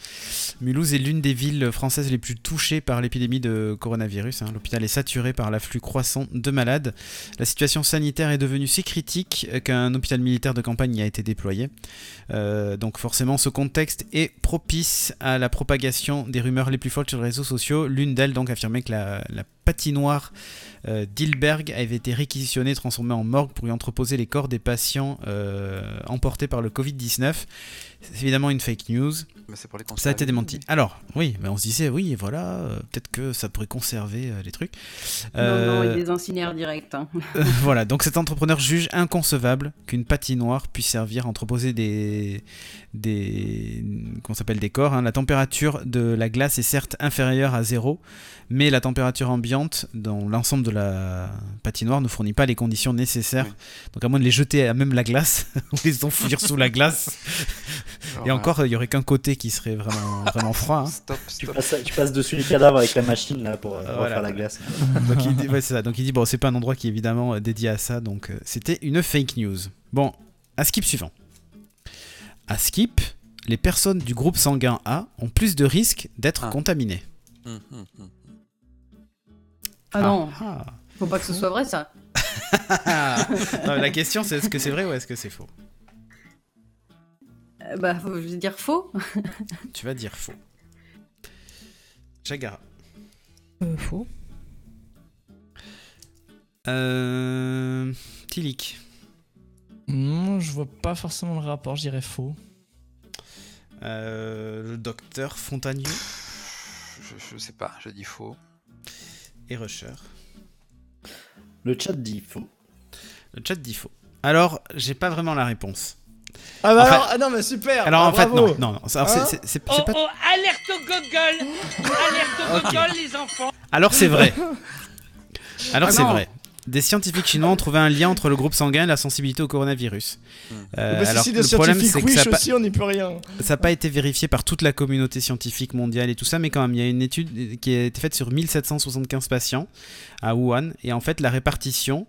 Mulhouse est l'une des villes françaises les plus touchées par l'épidémie de coronavirus. hein. L'hôpital est saturé par l'afflux croissant de malades. La situation sanitaire est devenue si critique qu'un hôpital militaire de campagne y a été déployé. Euh, donc forcément, ce contexte est propice à la propagation des rumeurs les plus folles sur les réseaux sociaux. L'une d'elles donc affirmait que la patinoire euh, d'Hilberg avait été réquisitionnée transformée en morgue pour y entreposer les corps des patients euh, emportés par le Covid-19. C'est évidemment une fake news. Mais c'est pour les Ça a été démenti. Alors, oui, mais on se disait, oui, voilà, euh, peut-être que ça pourrait conserver euh, les trucs. Non, Euh, non, il les incinère direct. hein. euh, voilà, donc cet entrepreneur juge inconcevable qu'une patinoire puisse servir à entreposer des. des qu'on s'appelle des corps. hein. La température de la glace est certes inférieure à zéro, mais la température ambiante dans l'ensemble de la patinoire ne fournit pas les conditions nécessaires. Oui. Donc à moins de les jeter à même la glace, ou les enfouir sous la glace. Et encore, il y aurait qu'un côté qui serait vraiment, vraiment froid. hein. Stop, Tu stop. passes, tu passes dessus les cadavres avec la machine là pour euh, Voilà. refaire la glace. donc, il dit, ouais, c'est ça. donc il dit bon, c'est pas un endroit qui est évidemment euh, dédié à ça, donc euh, c'était une fake news. Bon, à skip suivant. À skip, les personnes du groupe sanguin A ont plus de risques d'être Ah. contaminées. Hum, hum, hum. Ah non, Ah. faut pas que ce soit vrai ça. Non, la question c'est est-ce que c'est vrai ou est-ce que c'est faux? Euh, bah, faut, je vais dire faux. Tu vas dire faux. Chagara. Euh, faux. Euh... Tilik. Non, je vois pas forcément le rapport, je dirais faux. Euh, le docteur Fontanier Je, je sais pas, je dis faux. et Rusher. Le chat dit faux. Le chat dit faux. Alors, j'ai pas vraiment la réponse. Ah bah alors, ah non mais super Alors ah, en fait, non, non, non. Alors, c'est- Hein c'est- c'est- Oh, pas- oh, alerte au gogol Alerte au gogol, les enfants Alors c'est vrai. Alors Ah c'est non. vrai. Des scientifiques chinois ont trouvé un lien entre le groupe sanguin et la sensibilité au coronavirus. Hmm. Euh, Bah, si, alors, si des le problème, scientifiques c'est que wish ça n'a pas, aussi, on n'y peut rien. ça a pas été vérifié par toute la communauté scientifique mondiale et tout ça, mais quand même, il y a une étude qui a été faite sur 1775 patients à Wuhan, et en fait, la répartition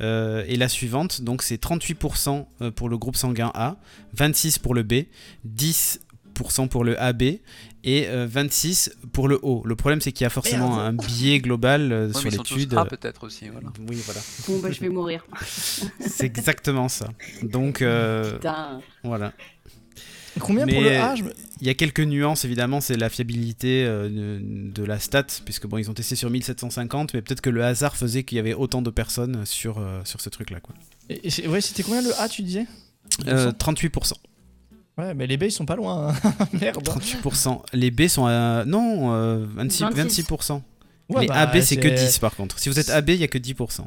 euh, est la suivante. Donc, c'est 38% pour le groupe sanguin A, 26% pour le B, 10% pour le AB et euh, 26% pour le O. Le problème, c'est qu'il y a forcément un biais global euh, Ouais, sur l'étude. Peut-être aussi. Voilà. Oui, voilà. Bon, bah, je vais mourir. C'est exactement ça. Donc, euh, Putain. voilà. Combien pour le A me- Il y a quelques nuances, évidemment, c'est la fiabilité euh, de, la stat, puisque bon, ils ont testé sur 1750, mais peut-être que le hasard faisait qu'il y avait autant de personnes sur, euh, sur ce truc-là. quoi. Et- et c'est- Ouais, c'était combien le A, tu disais? Euh, 38%. Ouais, mais les B, ils sont pas loin. hein. Merde. 38%. Les B sont à... Non, euh, 26, 26. 26%. Ouais, les bah, AB, c'est que 10 par contre. Si vous êtes AB, il y a que 10%.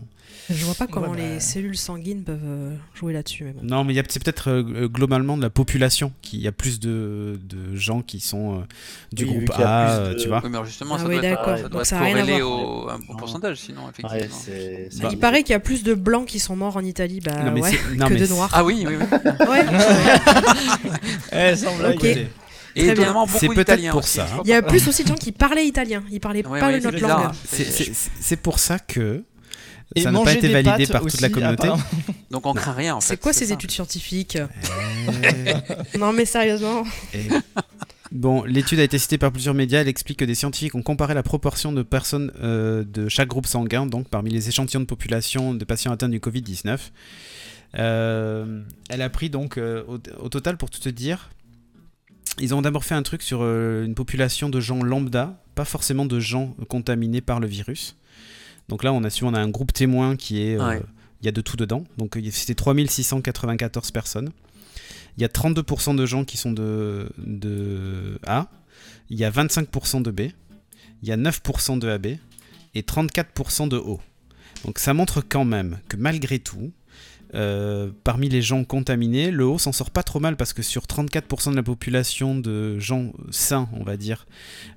Je vois pas comment Ouais, bah. les cellules sanguines peuvent euh, jouer là-dessus. Mais bon. Non, mais c'est peut-être euh, globalement de la population il y a plus de, de gens qui sont euh, du Oui, groupe a euh, de- tu vois. Oui, mais justement, Ah ça oui, doit être, d'accord. ça doit Donc être ça a rien à corrélé voir. au un pourcentage, sinon, Ouais, effectivement. Bah, il paraît qu'il y a plus de blancs qui sont morts en Italie bah, Non, mais ouais, non, que mais de noirs. ah oui, oui, oui. Ouais, Eh, sans blague. Et Très bien. étonnamment, C'est peut-être pour aussi, ça, hein. Il y a plus aussi de gens qui parlaient italien. Ils parlaient Ouais, pas ouais, notre langue. C'est- pour ça que Et ça n'a pas été validé par toute la aussi, communauté. Donc on craint rien en fait. C'est quoi ces ça. études scientifiques Eh, Non mais sérieusement. eh. Bon, l'étude a été citée par plusieurs médias. Elle explique que des scientifiques ont comparé la proportion de personnes euh, de chaque groupe sanguin, donc parmi les échantillons de population de patients atteints du Covid-19. Euh, elle a pris donc euh, au, au total, pour tout te dire, ils ont d'abord fait un truc sur euh, une population de gens lambda, pas forcément de gens contaminés par le virus. Donc là, on a su, on a un groupe témoin qui est, euh, Ouais. il y a de tout dedans. Donc c'était 3694 personnes. Il y a 32% de gens qui sont de, de A. Il y a 25% de B. Il y a 9% de AB. Et 34% de O. Donc ça montre quand même que malgré tout, euh, parmi les gens contaminés, le haut s'en sort pas trop mal parce que sur 34% de la population de gens sains, on va dire,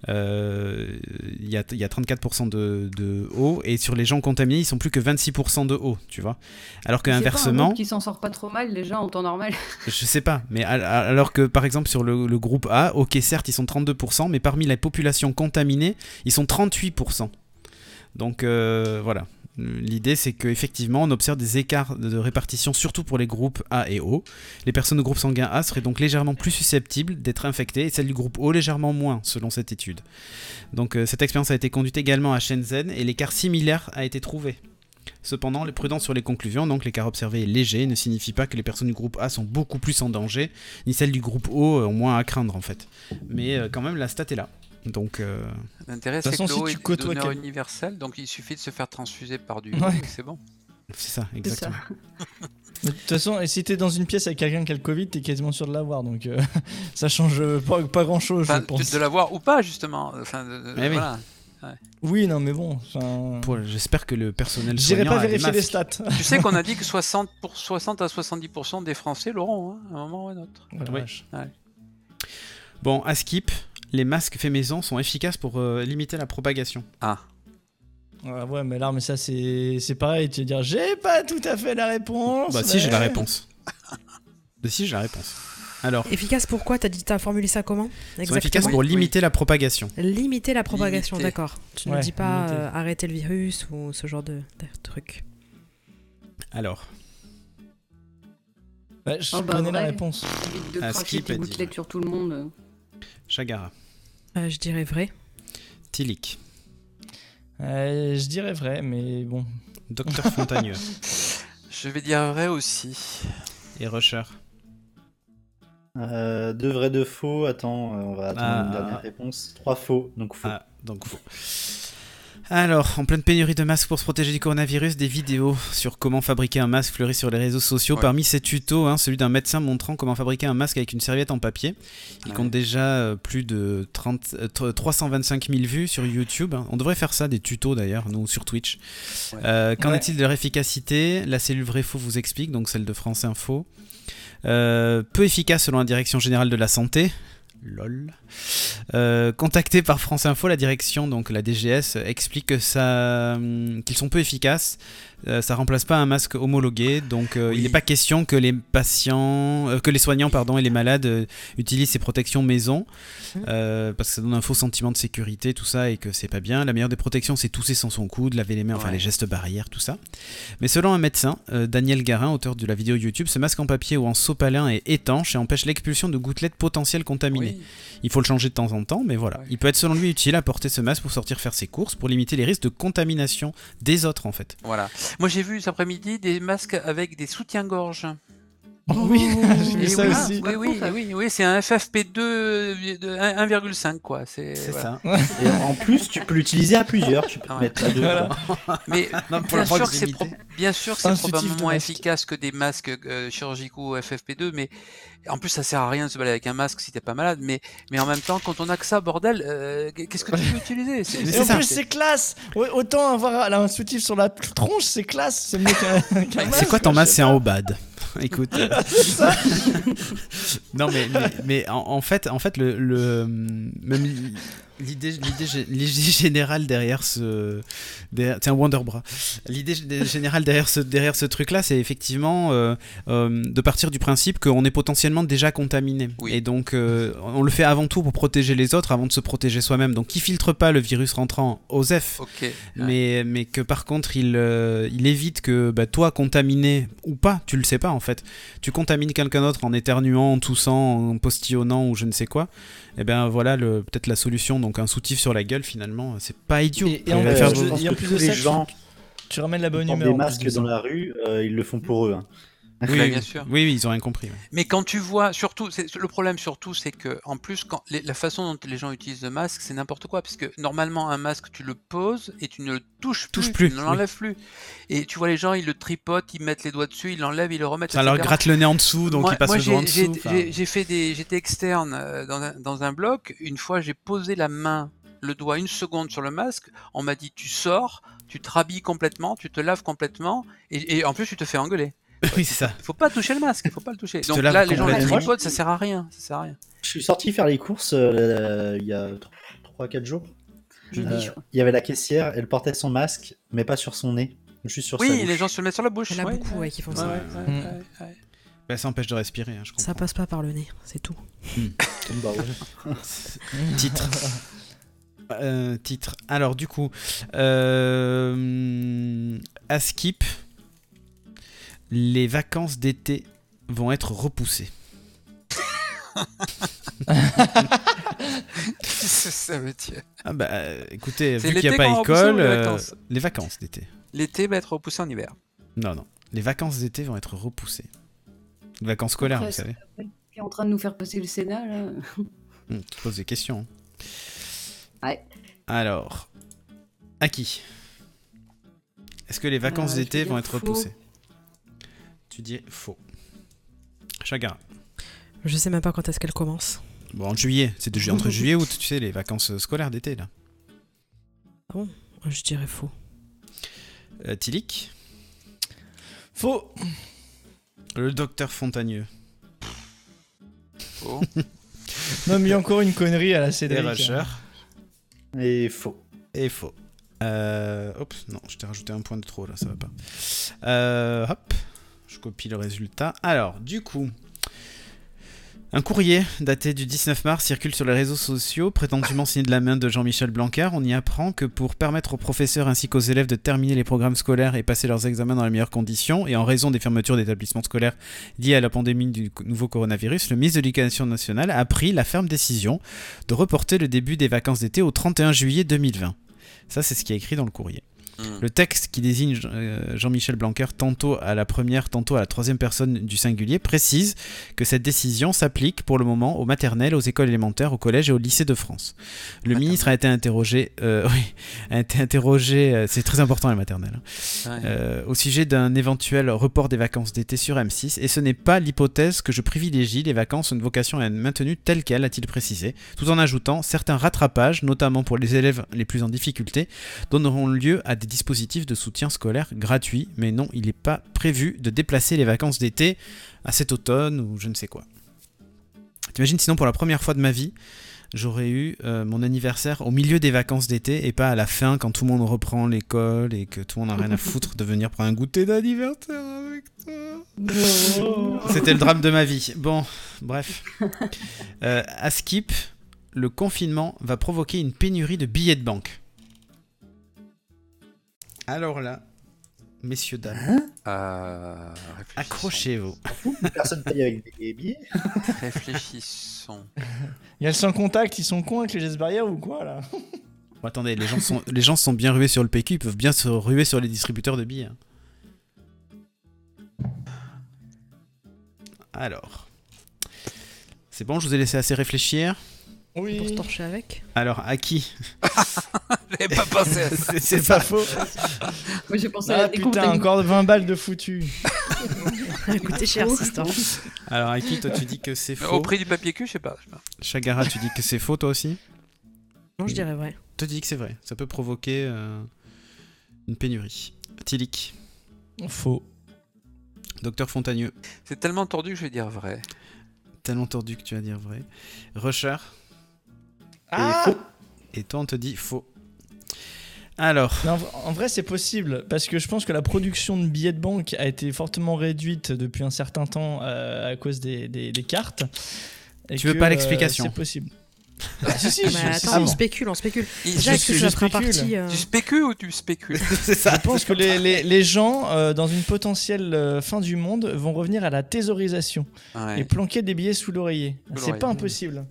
euh, il y, a, il y a 34% de, de haut et sur les gens contaminés, ils sont plus que 26% de haut, tu vois. Alors que inversement, qui s'en sort pas trop mal déjà en temps normal. je sais pas, mais al- alors que par exemple sur le, le groupe A, ok certes ils sont 32%, mais parmi la population contaminée, ils sont 38%. Donc euh, voilà. L'idée c'est qu'effectivement on observe des écarts de répartition surtout pour les groupes A et O. Les personnes de groupe sanguin A seraient donc légèrement plus susceptibles d'être infectées et celles du groupe O légèrement moins selon cette étude. Donc euh, cette expérience a été conduite également à Shenzhen et l'écart similaire a été trouvé. Cependant, les prudents sur les conclusions, donc l'écart observé est léger, ne signifie pas que les personnes du groupe A sont beaucoup plus en danger, ni celles du groupe O euh, ont moins à craindre en fait. Mais euh, quand même, la stat est là. Donc, euh, L'intérêt, De toute c'est que façon, l'eau si est tu côtoies donneur quel- universel, donc il suffit de se faire transfuser par du Ouais. c'est bon. c'est ça, exactement. De toute façon, et si t'es dans une pièce avec quelqu'un qui a le Covid, t'es quasiment sûr de l'avoir. Donc euh, ça change pas, pas grand chose, Enfin, je pense. de l'avoir ou pas, justement. Enfin, de- de- oui. non, mais bon. J'espère que le personnel J'irai pas vérifier les stats. tu sais qu'on a dit que 60, pour 60 à 70% des Français l'auront, hein, à un moment ou à un autre. Oh Oui. vache. Bon, à skip, les masques faits maison sont efficaces pour euh, limiter la propagation. Ah. Ouais, ouais, mais là, mais ça, c'est c'est pareil. Tu vas dire, j'ai pas tout à fait la réponse. Bah si, j'ai la mais- réponse. bah si, j'ai la réponse. Alors, Efficace pourquoi T'as dit, t'as formulé ça comment? Ils sont efficaces pour oui. limiter la propagation. Limiter la propagation, Limiter. d'accord. Tu ne dis pas euh, arrêter le virus ou ce genre de, de truc. Alors, Ouais, je Oh, bah, connais la réponse. De Ah, cracher tes gouttelettes sur tout le monde. Chagara, Euh, je dirais vrai. Tilik, Euh, je dirais vrai, mais bon. Docteur Fontagneux Je vais dire vrai aussi. et Rusher. Euh, deux vrais, deux faux. Attends, euh, on va attendre Ah, une dernière réponse. Trois faux, donc faux. Ah, donc faux. Alors, en pleine pénurie de masques pour se protéger du coronavirus, des vidéos sur comment fabriquer un masque fleurissent sur les réseaux sociaux. Ouais. Parmi ces tutos, hein, celui d'un médecin montrant comment fabriquer un masque avec une serviette en papier. Il Ouais. compte déjà euh, plus de 30, euh, tr- 325 000 vues sur YouTube. On devrait faire ça, des tutos d'ailleurs, nous sur Twitch. Ouais. Euh, Qu'en est-il de leur efficacité? La cellule vrai-faux vous explique, donc celle de France Info. Euh, peu efficace selon la direction générale de la santé. Lol. Euh, contacté par France Info, la direction, donc la DGS, explique que ça, hum, qu'ils sont peu efficaces. Euh, ça remplace pas un masque homologué, donc euh, il n'est pas question que les patients, euh, que les soignants, pardon, et les malades euh, utilisent ces protections maison, euh, parce que ça donne un faux sentiment de sécurité, tout ça, et que c'est pas bien. La meilleure des protections, c'est tousser sans son coude, laver les mains, enfin les gestes barrières, tout ça. Mais selon un médecin, Daniel Garin, auteur de la vidéo YouTube, ce masque en papier ou en sopalin est étanche et empêche l'expulsion de gouttelettes potentielles contaminées. Oui. Il faut le changer de temps en temps, mais voilà. Ouais. Il peut être selon lui utile à porter ce masque pour sortir faire ses courses, pour limiter les risques de contamination des autres en fait. Voilà. Moi j'ai vu cet après-midi des masques avec des soutiens-gorge. Oui, j'ai vu ça oui, aussi. Oui, Pas oui, oui, oui, c'est un FFP2 euh, de 1 1,5 quoi. C'est voilà. ça. Et en plus, tu peux l'utiliser à plusieurs. Tu peux Ah ouais. mettre à deux. Voilà. Mais Non, pour bien, la sûr pro- bien sûr c'est probablement moins efficace que des masques euh, chirurgicaux FFP2, mais en plus ça sert à rien de se balader avec un masque si t'es pas malade. Mais, mais en même temps, quand on a que ça, bordel, euh, qu'est-ce que tu peux utiliser? Et en ça. plus, c'est classe. Ouais, autant avoir un soutif sur la tronche, c'est classe. C'est mieux qu'un. qu'un C'est masque, quoi ton masque? C'est un. Obad. Écoute. non mais, mais, mais en, en fait, en fait le, le même l'idée l'idée gé- l'idée générale derrière ce derrière- c'est un Wonderbra. L'idée gé- générale derrière ce derrière ce truc là, c'est effectivement euh, euh, de partir du principe qu'on est potentiellement déjà contaminé Oui. et donc euh, on le fait avant tout pour protéger les autres avant de se protéger soi-même. Donc qui filtre pas le virus rentrant OSEF Ok. mais, mais que par contre il, il évite que bah, toi contaminé ou pas, tu le sais pas en fait, tu contamines quelqu'un d'autre en éternuant, en toussant, en postillonnant ou je ne sais quoi, et ben voilà le- peut-être la solution, donc un soutif sur la gueule finalement, c'est pas idiot. Et- et en plus, faire Euh, je- et en plus de ça, tu- gens Tu ramènes la qui bonne humeur. des masques dans la rue, euh, ils le font pour eux. hein. Oui, Ouais, oui, bien sûr. oui, oui, ils ont rien compris. ouais. Mais quand tu vois, surtout, le problème surtout, c'est que en plus, quand les- la façon dont les gens utilisent le masque, c'est n'importe quoi, puisque normalement un masque, tu le poses et tu ne le touches plus, plus, tu ne l'enlèves plus. Et tu vois les gens, ils le tripotent, ils mettent les doigts dessus, ils l'enlèvent, ils le remettent. Ça leur gratte le nez en dessous, donc moi, ils passent moi, le doigt en dessous. j'ai- fait des, j'étais externe euh, dans un, dans un bloc. Une fois, j'ai posé la main, le doigt une seconde sur le masque. On m'a dit, tu sors, tu te rhabilles complètement, tu te laves complètement, et, et en plus, tu te fais engueuler. Oui, c'est ça. Il faut pas toucher le masque, faut pas le toucher. Donc là, les gens complètement. tripotent, ça sert à rien, ça sert à rien. Je suis sorti faire les courses euh, il y a 3-4 jours. Euh, je il y avait la caissière, elle portait son masque, mais pas sur son nez, juste sur sa Oui, bouche. les gens se le mettent sur la bouche. Il y en a ouais, beaucoup ouais. ouais, qui font Ouais, ça. ouais, ouais, Mm. ouais, ouais. Bah, ça empêche de respirer, hein, je comprends. Ça passe pas par le nez, c'est tout. Ouais. Titre. Euh, titre. Alors du coup, euh, à Skip, les vacances d'été vont être repoussées. C'est ça, métier. Ah bah euh, écoutez, vu qu'il n'y a pas école, les euh, vacances? les vacances d'été. L'été va être repoussé en hiver. Non, non. Les vacances d'été vont être repoussées. Les vacances scolaires, Après, vous savez. Qui est en train de nous faire passer le Sénat, là. Hum, tu poses des questions. Ouais. Alors, à qui? Est-ce que les vacances Euh, d'été dire vont être faux. repoussées? Tu dis faux. Chagrin. Je sais même pas quand est-ce qu'elle commence. Bon, en juillet, c'est ju- entre juillet et août, tu sais, les vacances scolaires d'été, là. Je dirais faux. Euh, Tilik, Faux. le docteur Fontagneux, Faux. Non, mais il y a encore une connerie à la Cédric. Rusher, Et faux. et faux. Euh, hop, non, je t'ai rajouté un point de trop là, ça va pas. Euh, hop, je copie le résultat. Alors, du coup, un courrier daté du 19 mars circule sur les réseaux sociaux, prétendument signé de la main de Jean-Michel Blanquer. On y apprend que pour permettre aux professeurs ainsi qu'aux élèves de terminer les programmes scolaires et passer leurs examens dans les meilleures conditions, et en raison des fermetures d'établissements scolaires liées à la pandémie du nouveau coronavirus, le ministre de l'Éducation nationale a pris la ferme décision de reporter le début des vacances d'été au 31 juillet 2020. Ça, c'est ce qui est écrit dans le courrier. Hmm. Le texte qui désigne euh, Jean-Michel Blanquer tantôt à la première, tantôt à la troisième personne du singulier précise que cette décision s'applique pour le moment aux maternelles, aux écoles élémentaires, aux collèges et aux lycées de France. Le Maternelle. ministre a été interrogé, euh, oui, a été interrogé, euh, c'est très important les maternelles, hein, Ouais. euh, au sujet d'un éventuel report des vacances d'été sur M6 et ce n'est pas l'hypothèse que je privilégie, les vacances ont une vocation à être maintenues telles quelles, a-t-il précisé, tout en ajoutant certains rattrapages, notamment pour les élèves les plus en difficulté, donneront lieu à des dispositifs de soutien scolaire gratuits, mais non, il n'est pas prévu de déplacer les vacances d'été à cet automne ou je ne sais quoi. T'imagines sinon pour la première fois de ma vie, j'aurais eu euh, mon anniversaire au milieu des vacances d'été et pas à la fin quand tout le monde reprend l'école et que tout le monde n'a rien à foutre de venir prendre un goûter d'anniversaire avec toi. C'était le drame de ma vie. Bon, bref. Euh, à Skip, le confinement va provoquer une pénurie de billets de banque. Alors là, messieurs, dames, Euh, réfléchissons. accrochez-vous. Personne paye avec des billets. Réfléchissons. Il y a le sans contact, ils sont cons avec les gestes barrières ou quoi là Bon, attendez, les gens, sont, les gens sont bien rués sur le PQ, ils peuvent bien se ruer sur les distributeurs de billets. hein. Alors. C'est bon, je vous ai laissé assez réfléchir. Pour se torcher avec. Alors, à qui J'avais pas pensé à ça. C'est pas faux. Moi j'ai pensé à Ah la découpe putain, encore 20 balles de foutu. Coûté cher histoire. Alors, à qui toi tu dis que c'est faux Au prix du papier cul, je sais pas. Chagara, tu dis que c'est faux toi aussi Non, je dirais vrai. Toi, tu dis que c'est vrai. Ça peut provoquer euh, une pénurie. Tilik, Faux. Docteur Fontagneux, C'est tellement tordu que je vais dire vrai. tellement tordu que tu vas dire vrai. Rusher, Ah faux. et toi on te dit faux. Alors, Non, en- vrai, c'est possible parce que je pense que la production de billets de banque a été fortement réduite depuis un certain temps euh, à cause des, des- des cartes. Et Tu veux pas euh, l'explication C'est possible. Ah, si, si, Mais je- si, attends, si. on spécule, on spécule. Déjà, je- partie euh, Tu spécules ou tu spécules c'est ça. Je pense que les, les- les gens, euh, dans une potentielle euh, fin du monde, vont revenir à la thésaurisation Ouais. et planquer des billets sous l'oreiller. C'est pas impossible.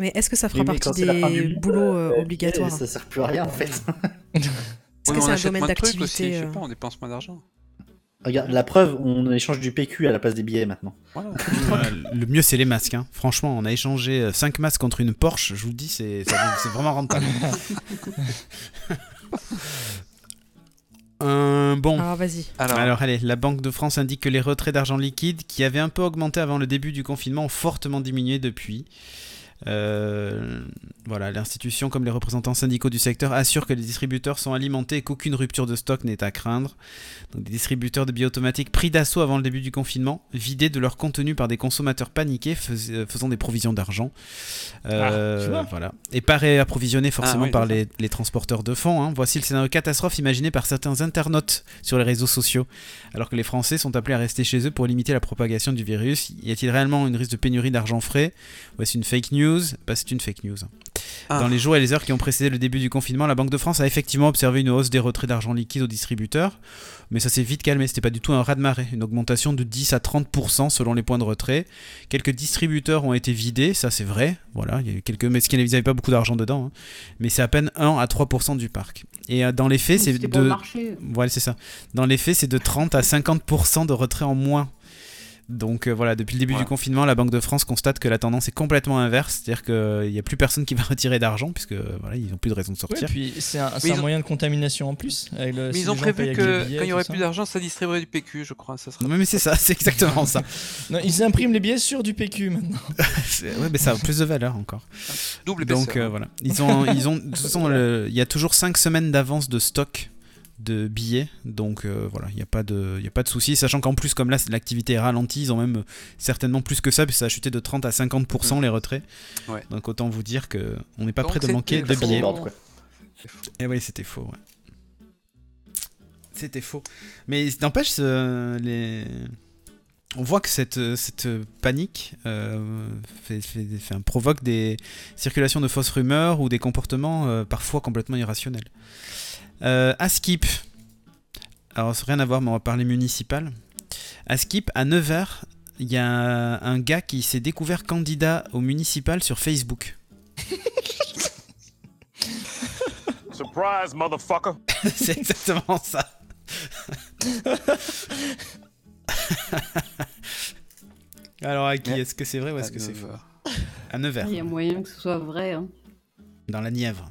Mais est-ce que ça fera mais partie du des boulots euh, euh, obligatoires Ça sert plus à rien en fait. Est-ce que mais c'est un domaine d'activité Je sais euh, pas, on dépense moins d'argent. Regarde, la preuve, on échange du PQ à la place des billets maintenant. Voilà. Euh, le mieux c'est les masques. hein. Franchement, on a échangé 5 masques contre une Porsche. Je vous le dis, c'est vraiment rentable. Euh, bon. Alors vas-y. Alors, Alors allez, la Banque de France indique que les retraits d'argent liquide, qui avaient un peu augmenté avant le début du confinement, ont fortement diminué depuis. Euh, voilà, l'institution, comme les représentants syndicaux du secteur, assure que les distributeurs sont alimentés et qu'aucune rupture de stock n'est à craindre. Donc, des distributeurs de billets automatiques pris d'assaut avant le début du confinement, vidés de leur contenu par des consommateurs paniqués fais- euh, faisant des provisions d'argent. Euh, Ah, voilà. Et pas réapprovisionnés forcément Ah oui, par les transporteurs de fonds. hein. Voici le scénario catastrophe imaginé par certains internautes sur les réseaux sociaux. Alors que les Français sont appelés à rester chez eux pour limiter la propagation du virus, y a-t-il réellement une risque de pénurie d'argent frais? Voici une fake news. Bah, c'est une fake news. Ah. Dans les jours et les heures qui ont précédé le début du confinement, la Banque de France a effectivement observé une hausse des retraits d'argent liquide aux distributeurs, mais ça s'est vite calmé. C'était pas du tout un raz-de-marée, une augmentation de 10 à 30% selon les points de retrait. Quelques distributeurs ont été vidés, ça c'est vrai. Voilà, il y a eu quelques, mais ce qui n'avait pas beaucoup d'argent dedans, hein. mais c'est à peine 1 à 3% du parc. Et euh, dans les faits, c'est de voilà, c'est ça. Dans les faits, c'est de 30 à 50% de retrait en moins. Donc euh, voilà, depuis le début Ouais. du confinement, la Banque de France constate que la tendance est complètement inverse, c'est-à-dire qu'il n'y a plus personne qui va retirer d'argent, puisque euh, voilà, ils n'ont plus de raison de Ouais, sortir. puis c'est un, c'est Mais un ils ont- moyen de contamination en plus. avec le- mais si ils ont prévu que billets, quand il y aurait plus d'argent, ça distribuerait du PQ, je crois. Ça serait... Non, mais c'est ça, c'est exactement ça. Non, ils impriment les billets sur du PQ maintenant. Ouais, mais ça a plus de valeur encore. Double. Donc euh, voilà, ils ont, ils ont, de toute façon, le- il y a toujours 5 semaines d'avance de stock de billets, donc euh, voilà, il n'y a pas de, il y a pas de souci, sachant qu'en plus comme là l'activité est ralentie, ils ont même euh, certainement plus que ça, puis ça a chuté de 30 à 50% les retraits. Mm. Ouais. Donc autant vous dire que on n'est pas Donc prêt de manquer de billets. Et oui, c'était faux. ouais. C'était faux. Mais n'empêche, euh, les... on voit que cette, cette panique euh, fait, fait- fait- provoque des circulations de fausses rumeurs ou des comportements euh, parfois complètement irrationnels. Euh, à Skip, alors c'est rien à voir, mais on va parler municipal. À Skip, à 9h, il y a un gars qui s'est découvert candidat au municipal sur Facebook. Surprise, motherfucker. c'est exactement ça. Alors à qui. Est-ce que c'est vrai ou est-ce que c'est 9 faux heures. À 9h, Il y a moyen que ce soit vrai. Hein. dans la Nièvre.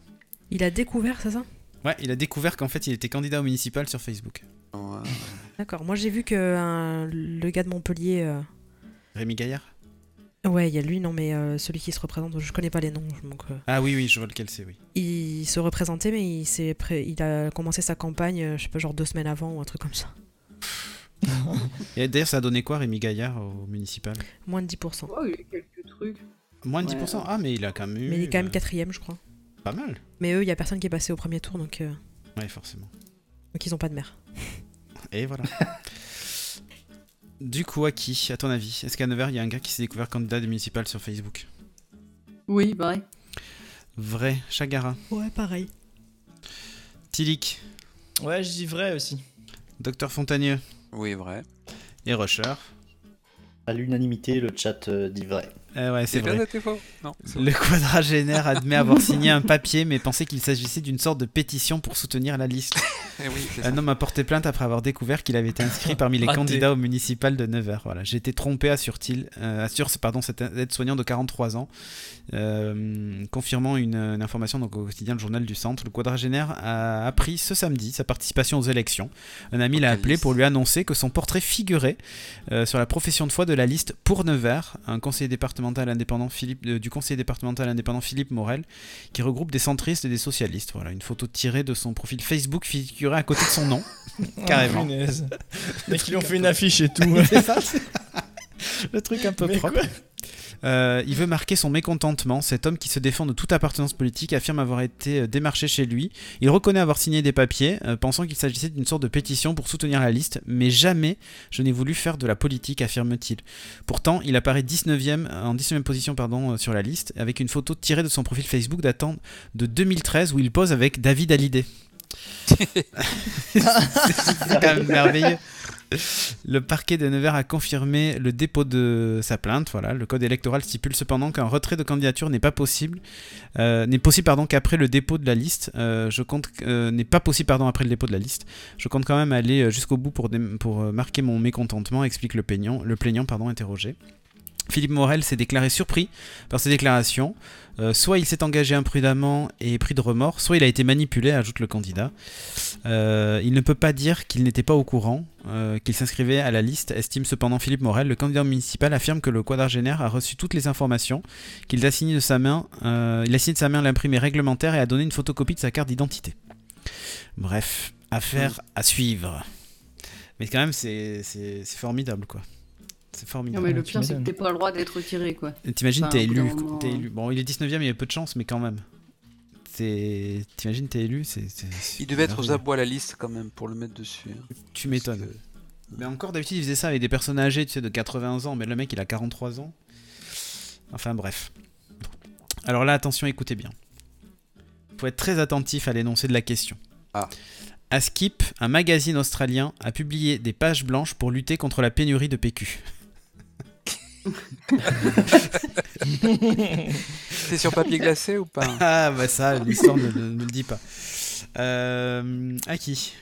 Il a découvert, c'est ça? Ouais, il a découvert qu'en fait il était candidat au municipal sur Facebook. Ouais. D'accord. Moi, j'ai vu que un- le gars de Montpellier. euh, Rémi Gaillard? Ouais, il y a lui, non, mais euh, celui qui se représente, je connais pas les noms. Donc, euh, Ah oui, oui, je vois lequel c'est, oui. il se représentait, mais il, s'est pré- il a commencé sa campagne, euh, je sais pas, genre deux semaines avant ou un truc comme ça. Et d'ailleurs, ça a donné quoi Rémi Gaillard au municipal? Moins de 10%. Oh, il y a quelques trucs. Moins de Ouais. 10% Ah, mais il a quand même eu. Mais il est quand même euh, quatrième, je crois. Pas mal. Mais eux, il y a personne qui est passé au premier tour, donc, euh, Ouais, forcément. donc ils ont pas de maire. Et voilà. du coup, à qui À ton avis Est-ce qu'à 9h, il y a un gars qui s'est découvert candidat du municipal sur Facebook? Oui, vrai. Vrai, Chagara. Ouais, pareil. Tilik, Ouais, je dis vrai aussi. Docteur Fontanieux Oui, vrai. et Rusher. À l'unanimité, le chat euh, dit vrai. Eh ouais, c'est bien, vrai. c'était faux. Non. c'est Le quadragénaire admet avoir signé un papier, mais pensait qu'il s'agissait d'une sorte de pétition pour soutenir la liste. Eh oui, c'est ça. Un homme a porté plainte après avoir découvert qu'il avait été inscrit parmi les Raté. candidats au municipal de Nevers. Voilà, j'ai été trompé, assure-t-il, euh, assure pardon, cet aide-soignant de 43 ans, euh, confirmant une, une information donc, au quotidien le journal du centre. Le quadragénaire a appris ce samedi sa participation aux élections. Un ami l'a appelé pour lui annoncer que son portrait figurait euh, sur la profession de foi de la liste pour Nevers, un conseiller départemental indépendant Philippe, euh, du conseiller départemental indépendant Philippe Morel, qui regroupe des centristes et des socialistes. Voilà, une photo tirée de son profil Facebook figurait à côté de son nom. Carrément. Oh, ils lui ont fait une affiche et tout. C'est ça, le truc un peu Mais propre. Euh, il veut marquer son mécontentement. Cet homme qui se défend de toute appartenance politique affirme avoir été euh, démarché chez lui. Il reconnaît avoir signé des papiers, euh, pensant qu'il s'agissait d'une sorte de pétition pour soutenir la liste, mais jamais je n'ai voulu faire de la politique, affirme-t-il. Pourtant, il apparaît 19e, en 19e position pardon, sur la liste, avec une photo tirée de son profil Facebook datant de 2013 où il pose avec David Hallyday. C'est quand même merveilleux. Le parquet de Nevers a confirmé le dépôt de sa plainte. Voilà, le code électoral stipule cependant qu'un retrait de candidature n'est pas possible, euh, n'est possible qu'après le dépôt de la liste. Euh, je compte euh, pas possible pardon le dépôt de la liste. Je compte quand même aller jusqu'au bout pour marquer mon mécontentement, explique le plaignant, le plaignant pardon interrogé. Philippe Morel s'est déclaré surpris par ces déclarations. Euh, soit il s'est engagé imprudemment et pris de remords, soit il a été manipulé, ajoute le candidat. Euh, il ne peut pas dire qu'il n'était pas au courant, euh, qu'il s'inscrivait à la liste, estime cependant Philippe Morel. Le candidat municipal affirme que le quadragénaire a reçu toutes les informations, qu'il a signé de sa main, il a signé de sa main l'imprimé réglementaire et a donné une photocopie de sa carte d'identité. Bref, affaire à suivre. Mais quand même, c'est formidable, quoi. C'est Non, formidable. mais le pire, c'est que t'es pas le droit d'être retiré, quoi. T'imagines, Enfin, t'es élu, t'es euh. élu. Bon, il est 19ème, il y a peu de chance, mais quand même. T'imagines, t'es élu, c'est. Il devait être aux abois à la liste quand même pour le mettre dessus. hein. Tu m'étonnes. Mais encore d'habitude, il faisait ça avec des personnes âgées, tu sais, de 80 ans, mais le mec, il a 43 ans. Enfin, bref. Alors là, attention, écoutez bien. Faut être très attentif à l'énoncé de la question. Ah. À Skip, un magazine australien a publié des pages blanches pour lutter contre la pénurie de PQ. C'est sur papier glacé ou pas Ah, bah ça, l'histoire ne, ne- ne le dit pas. Euh, à qui?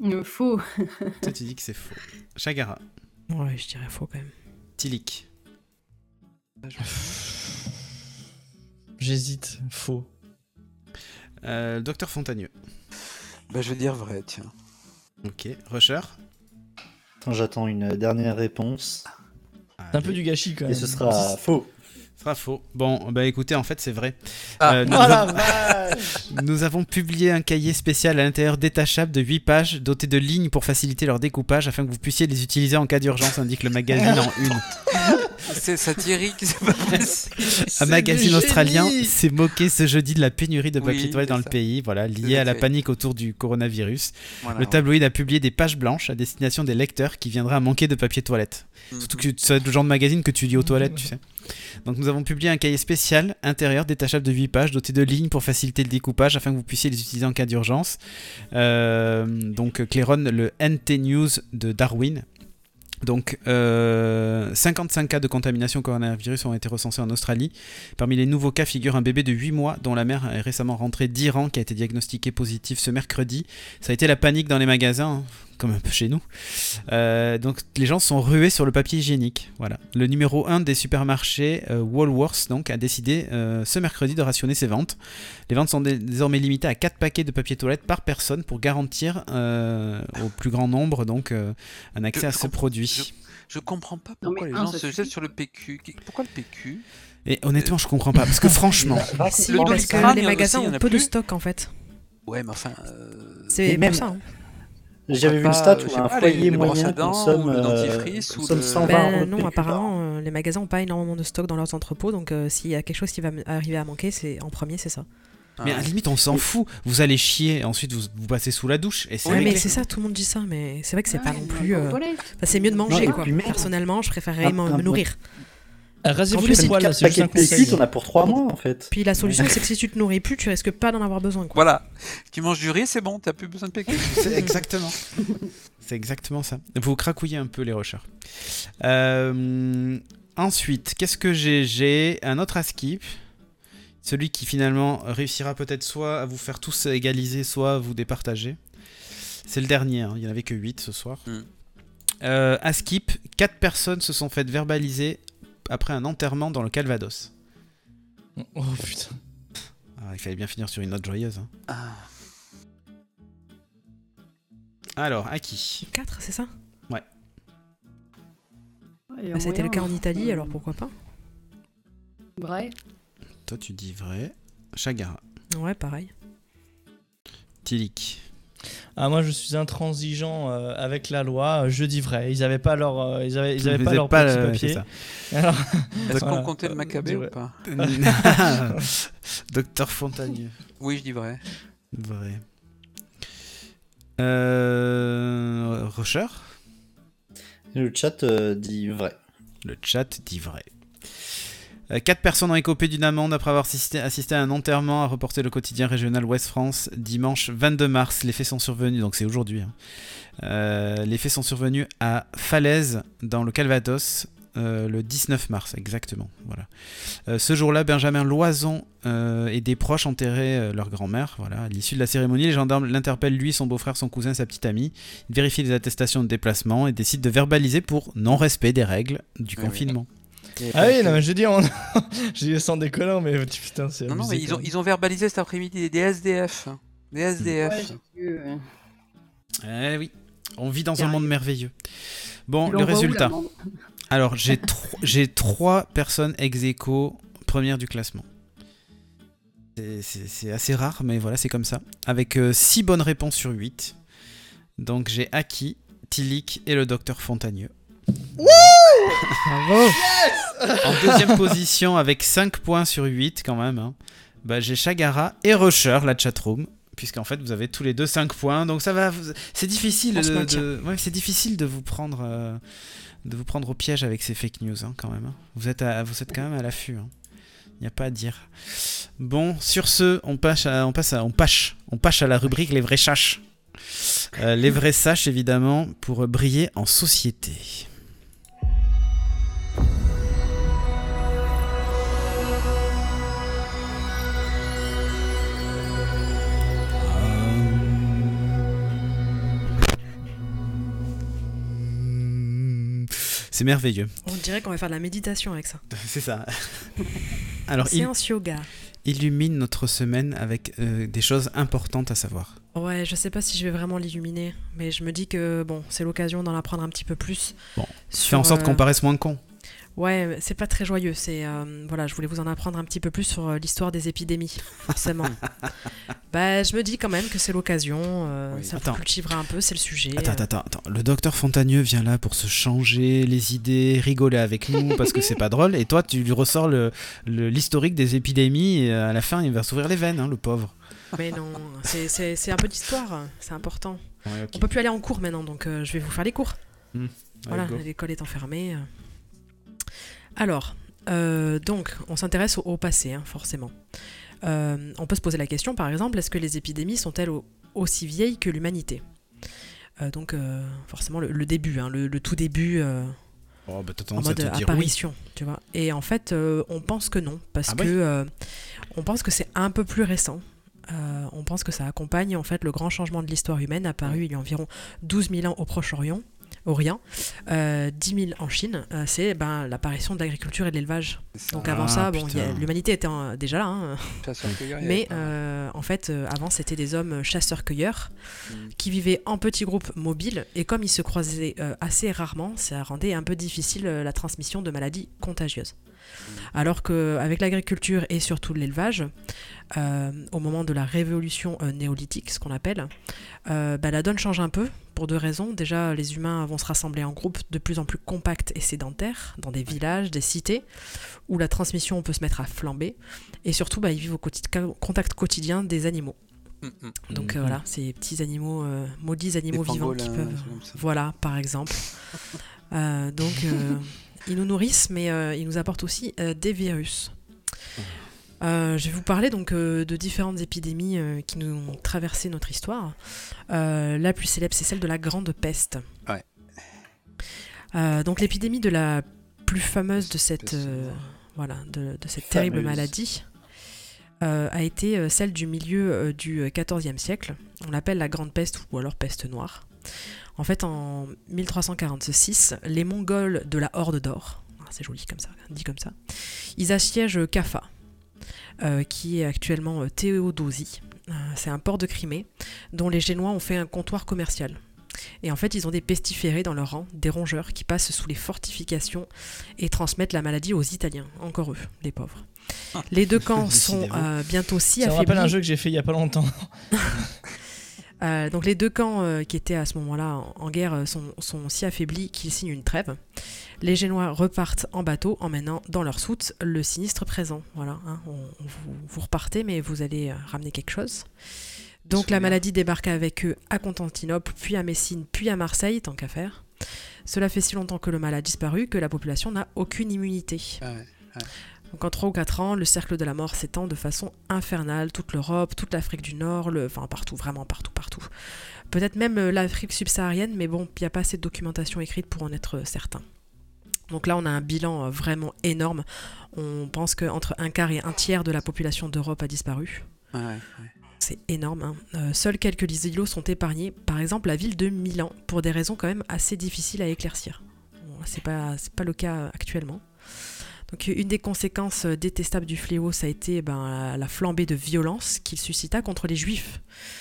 Il faut. Toi, tu dis que c'est faux. Chagara, Ouais, je dirais faux quand même. Tilik, J'hésite. Faux. euh, Docteur Fontagneux. Bah je vais dire vrai, tiens. Ok. Rusher? Attends, J'attends une dernière réponse. C'est un peu du gâchis quand même. Et ce sera faux. Ce sera faux. Bon, bah écoutez, en fait, c'est vrai. Ah. Euh, nous, Oh la avons, vache nous avons publié un cahier spécial à l'intérieur détachable de 8 pages, doté de lignes pour faciliter leur découpage afin que vous puissiez les utiliser en cas d'urgence, indique le magazine en une. C'est satirique, c'est pas possible. Un magazine australien s'est moqué ce jeudi de la pénurie de Oui, papier toilette dans le pays, voilà, liée à la fait. panique autour du coronavirus. Voilà, le tabloïd a publié des pages blanches à destination des lecteurs qui viendraient à manquer de papier toilette. Mhm. Surtout que c'est le genre de magazine que tu lis aux toilettes, tu sais. Donc nous avons publié un cahier spécial intérieur détachable de 8 pages doté de lignes pour faciliter le découpage afin que vous puissiez les utiliser en cas d'urgence. Euh, donc claironne le NT News de Darwin. Donc euh, 55 cas de contamination coronavirus ont été recensés en Australie. Parmi les nouveaux cas figure un bébé de 8 mois dont la mère est récemment rentrée d'Iran qui a été diagnostiqué positif ce mercredi. Ça a été la panique dans les magasins, hein, comme un peu chez nous. Euh, donc les gens sont rués sur le papier hygiénique. Voilà. Le numéro 1 des supermarchés, euh, Woolworths, donc, a décidé euh, ce mercredi de rationner ses ventes. Les ventes sont dé- désormais limitées à 4 paquets de papier toilette par personne pour garantir euh, au plus grand nombre donc, euh, un accès Je- à je ce produit. Je comprends pas pourquoi les gens se suffit. jettent sur le PQ. Pourquoi le PQ Et honnêtement, je comprends pas. Parce que franchement, Si, Le parce que les magasins aussi, ont peu de stock en fait. Ouais, mais enfin. euh, C'est même- ça. hein. J'avais vu une pas, stat euh, où un pas, foyer moyen à dents consomme, ou le euh, dentifrice ou consomme le- 120 Ben non, apparemment, euh, les magasins n'ont pas énormément de stock dans leurs entrepôts, donc euh, s'il y a quelque chose qui va arriver à manquer, c'est en premier, c'est ça. mais à la limite, on s'en fout. Vous allez chier, ensuite vous, vous passez sous la douche. Et c'est Ouais, mais c'est ça, tout le monde dit ça, mais c'est vrai que c'est pas Ouais, non on plus. euh, enfin, c'est mieux de manger, et quoi. Personnellement, je préférerais me nourrir. Rasez-vous En les poils, c'est juste un conseil. t'en as pour 3 mois en fait. Puis la solution, c'est que si tu te nourris plus, tu risques pas d'en avoir besoin, quoi. Voilà. Tu manges du riz, c'est bon, t'as plus besoin de PQ. C'est exactement. C'est exactement ça. Vous cracouillez un peu les rushers. Euh, ensuite, qu'est-ce que j'ai? J'ai un autre à skip. Celui qui finalement réussira peut-être soit à vous faire tous égaliser, soit à vous départager. C'est le dernier, hein. il n'y en avait que 8 ce soir. Mm. Euh, à skip, 4 personnes se sont faites verbaliser après un enterrement dans le Calvados. Oh putain. Ah, il fallait bien finir sur une note joyeuse. hein. Ah. Alors, à qui? 4, c'est ça? Bah, Ça a été le cas en. Italie, alors pourquoi pas? Vrai? Toi, tu dis vrai. Chagara. Ouais, pareil. Tilik. Ah moi je suis intransigeant euh, avec la loi. euh, Je dis vrai. Ils avaient pas leur, euh, ils avaient, ils avaient pas leur pas, petit euh, papier. Est-ce Voilà. qu'on comptait le Maccabée ou pas Docteur Fontagneux. Oui, je dis vrai. Vrai. Euh... Rusher Le chat euh, dit vrai. Le chat dit vrai. Euh, Quatre personnes ont écopé d'une amende après avoir assisté, à un enterrement, a reporté le quotidien régional Ouest France dimanche 22 mars. Les faits sont survenus, donc c'est aujourd'hui. hein. Euh, les faits sont survenus à Falaise, dans le Calvados, euh, le 19 mars, exactement. Voilà. Euh, ce jour-là, Benjamin Loison et des proches enterraient leur grand-mère. Voilà. À l'issue de la cérémonie, les gendarmes l'interpellent, lui, son beau-frère, son cousin, sa petite amie. Ils vérifient les attestations de déplacement et décident de verbaliser pour non-respect des règles du Oui, oui. Ah oui non mais je dis, on... je dis sans déconnant mais putain c'est. Non, non, mais ils ont, même. ils ont verbalisé cet après-midi des- SDF. Des SDF. Ouais, euh, Eh oui, on vit dans un monde merveilleux. Bon, le résultat. Alors, j'ai tro- j'ai trois personnes ex aequo première du classement. C'est- assez rare, mais voilà, c'est comme ça. Avec 6 bonnes réponses sur 8. Donc, j'ai Aki, Tilik et le docteur Fontagneux. Bravo En deuxième position, avec 5 points sur 8 quand même, hein, bah, j'ai Chagara et Rusher, la chatroom. Puisqu'en fait, vous avez tous les deux 5 points. Donc, ça va. vous- C'est difficile, de, maintient. de- ouais, c'est difficile de vous prendre. euh, de vous prendre au piège avec ces fake news hein, quand même. hein. Vous, êtes à- vous êtes quand même à l'affût. hein. Il n'y a pas à dire. Bon, sur ce, on passe à, on passe à, on passe, on passe à la rubrique les vrais saches. Euh, les vrais saches évidemment pour briller en société. C'est merveilleux. On dirait qu'on va faire de la méditation avec ça. C'est ça. Alors, il Séance yoga. illumine notre semaine avec euh, des choses importantes à savoir. Ouais, je sais pas si je vais vraiment l'illuminer, mais je me dis que bon, c'est l'occasion d'en apprendre un petit peu plus. Bon, sur, Fais en sorte euh, qu'on paraisse moins con. Ouais, c'est pas très joyeux. C'est euh, voilà, je voulais vous en apprendre un petit peu plus sur euh, l'histoire des épidémies, forcément. bah, je me dis quand même que c'est l'occasion. euh, Oui. Ça Attends. vous cultivera un peu, c'est le sujet. Attends, euh. attends, attends. Le docteur Fontagneux vient là pour se changer les idées, rigoler avec nous parce que c'est pas drôle. Et toi, tu lui ressors le- le- l'historique des épidémies et euh, à la fin, il va s'ouvrir les veines, hein, le pauvre. Mais non, c'est- un peu d'histoire, c'est important. Ouais, ok. On peut plus aller en cours maintenant, donc je vais vous faire les cours. Allez, Voilà, l'école étant fermée. Alors, euh, donc, on s'intéresse au, au passé, hein, forcément. Euh, on peut se poser la question, par exemple, est-ce que les épidémies sont-elles au- aussi vieilles que l'humanité? Euh, Donc, forcément, le, le début, hein, le, le tout début Oh, bah, en mode oui. apparition, tu vois. Et en fait, on pense que non, parce Ah que oui on pense que c'est un peu plus récent. Euh, on pense que ça accompagne en fait le grand changement de l'histoire humaine apparu il y a environ 12 000 ans au Proche-Orient, Orient, euh, 10 000 en Chine. Euh, c'est ben, l'apparition de l'agriculture et de l'élevage. Donc avant Ah, ça, bon, il y a- putain. l'humanité était en- déjà là, hein, mais euh, en fait, euh, avant c'était des hommes chasseurs-cueilleurs Mm. qui vivaient en petits groupes mobiles et comme ils se croisaient euh, assez rarement, ça rendait un peu difficile euh, la transmission de maladies contagieuses. Alors qu'avec l'agriculture et surtout l'élevage, euh, au moment de la révolution euh, néolithique, ce qu'on appelle, euh, bah, la donne change un peu pour deux raisons. Déjà, les humains vont se rassembler en groupes de plus en plus compacts et sédentaires, dans des villages, des cités, où la transmission peut se mettre à flamber. Et surtout, bah, ils vivent au contact quotidien des animaux. Mm, mm. Donc euh, voilà, ces petits animaux, euh, maudits animaux Des vivants qui peuvent... Voilà, par exemple. Euh, donc, euh, ils nous nourrissent, mais euh, ils nous apportent aussi euh, des virus. Euh, je vais vous parler donc de différentes épidémies qui nous ont traversé notre histoire. La plus célèbre, c'est celle de la Grande Peste. Ouais. Donc l'épidémie de la plus fameuse de cette, voilà, de, de cette terrible maladie a été celle du milieu du XIVe siècle. On l'appelle la Grande Peste ou alors Peste Noire. En fait, en 1346, les Mongols de la Horde d'Or, ah, c'est joli comme ça, dit comme ça, ils assiègent Kaffa, euh, qui est actuellement euh, Théodosie. Euh, c'est un port de Crimée dont les Génois ont fait un comptoir commercial. Et en fait, ils ont des pestiférés dans leur rang, des rongeurs qui passent sous les fortifications et transmettent la maladie aux Italiens, encore eux, les pauvres. Les deux camps sont euh, bientôt si Ça me rappelle un affaiblis. jeu que j'ai fait il y a pas longtemps. Euh, donc les deux camps euh, qui étaient à ce moment-là en, en guerre euh, sont, sont si affaiblis qu'ils signent une trêve. Les Génois repartent en bateau, emmenant dans leur soute le sinistre présent. Voilà, hein, on- on vous, vous repartez, mais vous allez ramener quelque chose. Donc la maladie débarqua avec eux à Constantinople, puis à Messine, puis à Marseille, tant qu'à faire. Cela fait si longtemps que le mal a disparu que la population n'a aucune immunité. Ah ouais. Donc en 3 ou 4 ans, le cercle de la mort s'étend de façon infernale, toute l'Europe, toute l'Afrique du Nord, le... enfin partout, vraiment partout, partout. Peut-être même euh, l'Afrique subsaharienne, mais bon, il n'y a pas assez de documentation écrite pour en être euh, certain. Donc là, on a un bilan euh, vraiment énorme. On pense qu'entre un quart et un tiers de la population d'Europe a disparu. Ouais, ouais. C'est énorme. hein. Euh, seuls quelques îlots sont épargnés. Par exemple, la ville de Milan, pour des raisons quand même assez difficiles à éclaircir. Bon, c'est pas, pas le cas actuellement. Donc, une des conséquences euh, détestables du fléau, ça a été ben, la, la flambée de violence qu'il suscita contre les juifs.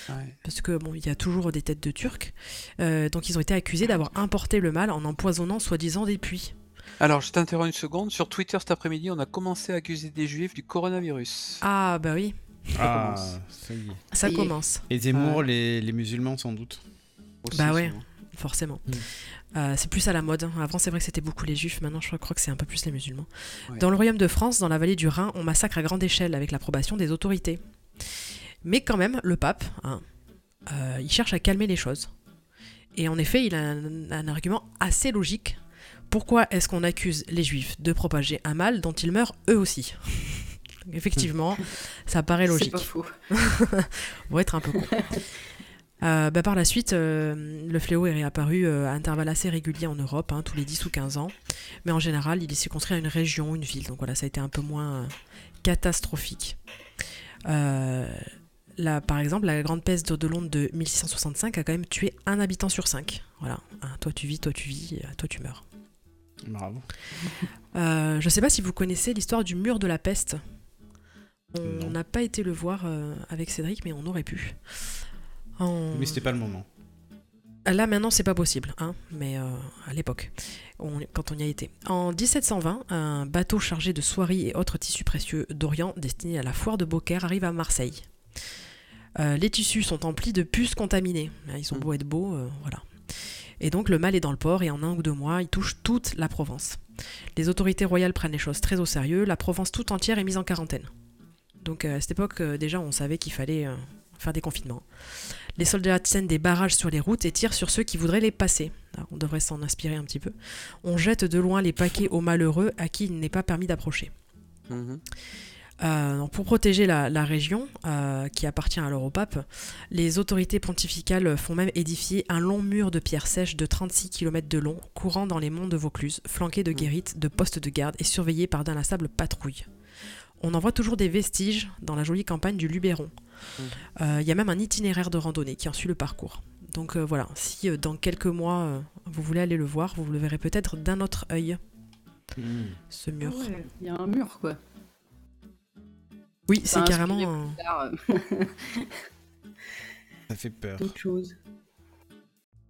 Ouais. Parce que bon, il y a toujours des têtes de Turcs. Euh, donc, ils ont été accusés d'avoir importé le mal en empoisonnant soi-disant des puits. Alors, je t'interromps une seconde. Sur Twitter cet après-midi, on a commencé à accuser des juifs du coronavirus. Ah, bah oui, Ah, commence. ça y est. ça Ça y est. commence. Et Zemmour, Ouais. les, les musulmans sans doute. Aussi, Bah ouais. souvent. forcément. Mm. Euh, c'est plus à la mode. hein. Avant, c'est vrai que c'était beaucoup les juifs. Maintenant, je crois que c'est un peu plus les musulmans. Ouais. Dans le royaume de France, dans la vallée du Rhin, on massacre à grande échelle avec l'approbation des autorités. Mais quand même, le pape, hein, euh, il cherche à calmer les choses. Et en effet, il a un, un argument assez logique. Pourquoi est-ce qu'on accuse les juifs de propager un mal dont ils meurent eux aussi? Effectivement, ça paraît C'est logique pas faux. on va être un peu con. Euh, bah, par la suite, euh, le fléau est réapparu euh, à intervalles assez réguliers en Europe, hein, tous les 10 ou 15 ans. Mais en général, il est circonscrit à une région, une ville. Donc voilà, ça a été un peu moins catastrophique. Là, par exemple, la grande peste de Londres de 1665 a quand même tué un habitant sur cinq. Voilà, Hein, toi tu vis, toi tu vis, toi tu meurs. Bravo. Je sais pas si vous connaissez l'histoire du mur de la peste. On n'a pas été le voir avec Cédric, mais on aurait pu. En- Mais c'était pas le moment. Là maintenant c'est pas possible, hein, mais euh, à l'époque, quand on y a été. En 1720, un bateau chargé de soieries et autres tissus précieux d'Orient destiné à la foire de Beaucaire arrive à Marseille. Euh, les tissus sont emplis de puces contaminées. Hein, Ils ont beau être beaux, euh, voilà. Et donc le mal est dans le port et en un ou deux mois, il touche toute la Provence. Les autorités royales prennent les choses très au sérieux. La Provence tout entière est mise en quarantaine. Donc à cette époque, déjà, on savait qu'il fallait faire des confinements. Les soldats tiennent des barrages sur les routes et tirent sur ceux qui voudraient les passer. Alors, on devrait s'en inspirer un petit peu. On jette de loin les paquets aux malheureux à qui il n'est pas permis d'approcher. Mhm. Euh, pour protéger la, la région, euh, qui appartient alors au pape, les autorités pontificales font même édifier un long mur de pierres sèches de 36 km de long, courant dans les monts de Vaucluse, flanqué de guérites, de postes de garde et surveillé par d'inlassables patrouilles. On en voit toujours des vestiges dans la jolie campagne du Luberon. Euh, Il y a même un itinéraire de randonnée qui en suit le parcours. Donc euh, voilà, si euh, dans quelques mois euh, vous voulez aller le voir, vous le verrez peut-être d'un autre œil, Hmm. ce mur. Ouais, Il y a un mur, quoi. Oui, c'est Enfin, carrément. tard, Ça fait peur.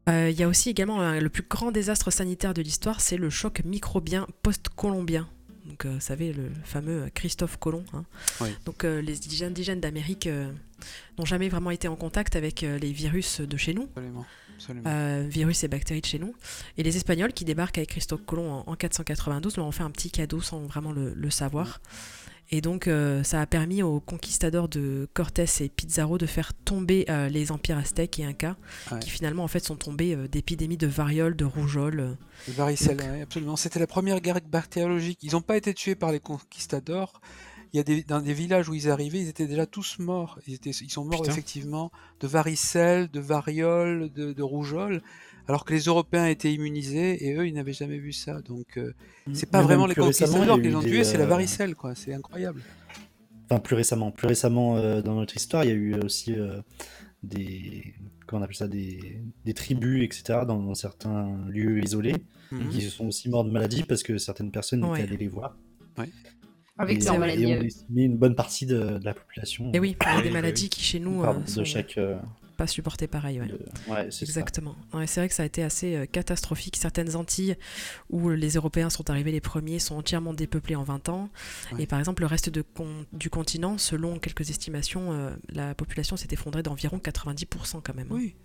Euh, Il y a aussi également euh, le plus grand désastre sanitaire de l'histoire, c'est le choc microbien post-colombien. Donc, euh, vous savez, le fameux Christophe Colomb. hein. Oui. Donc, euh, les indigènes d'Amérique euh, n'ont jamais vraiment été en contact avec les virus de chez nous, Absolument. absolument. euh, virus et bactéries de chez nous. Et les Espagnols qui débarquent avec Christophe Colomb en, en 492 leur ont fait un petit cadeau sans vraiment le, le savoir. Et donc, euh, ça a permis aux conquistadors de Cortés et Pizarro de faire tomber euh, les empires aztèques et incas, Ouais. qui finalement en fait sont tombés euh, d'épidémies de variole, de rougeole. euh. Le varicelle, Donc- ouais, absolument. C'était la première guerre bactériologique. Ils n'ont pas été tués par les conquistadors. Il y a des, dans des villages où ils arrivaient, ils étaient déjà tous morts. Ils, étaient, ils sont morts Putain. effectivement de varicelle, de variole, de, de rougeole, alors que les Européens étaient immunisés et eux, ils n'avaient jamais vu ça. Donc, euh, c'est pas Mais vraiment les conquistadors qui les ont tués, c'est la euh, varicelle, quoi. C'est incroyable. Enfin, plus récemment. Plus récemment, euh, dans notre histoire, il y a eu aussi euh, des. Comment on appelle ça des, des tribus, etc., dans, dans certains lieux isolés, Mhm. qui se sont aussi morts de maladie parce que certaines personnes Ouais. étaient allées les voir. Avec et, maladie. et on estimait une bonne partie de, de la population. Et oui, il y a des maladies qui chez nous Pardon, euh, de sont chaque. Euh, pas supportées pareil. ouais. ça. Exactement. Ouais, c'est vrai que ça a été assez euh, catastrophique. Certaines Antilles où les Européens sont arrivés les premiers sont entièrement dépeuplées en 20 ans. Ouais. Et par exemple, le reste de con- du continent, selon quelques estimations, euh, la population s'est effondrée d'environ 90% quand même. hein. Oui.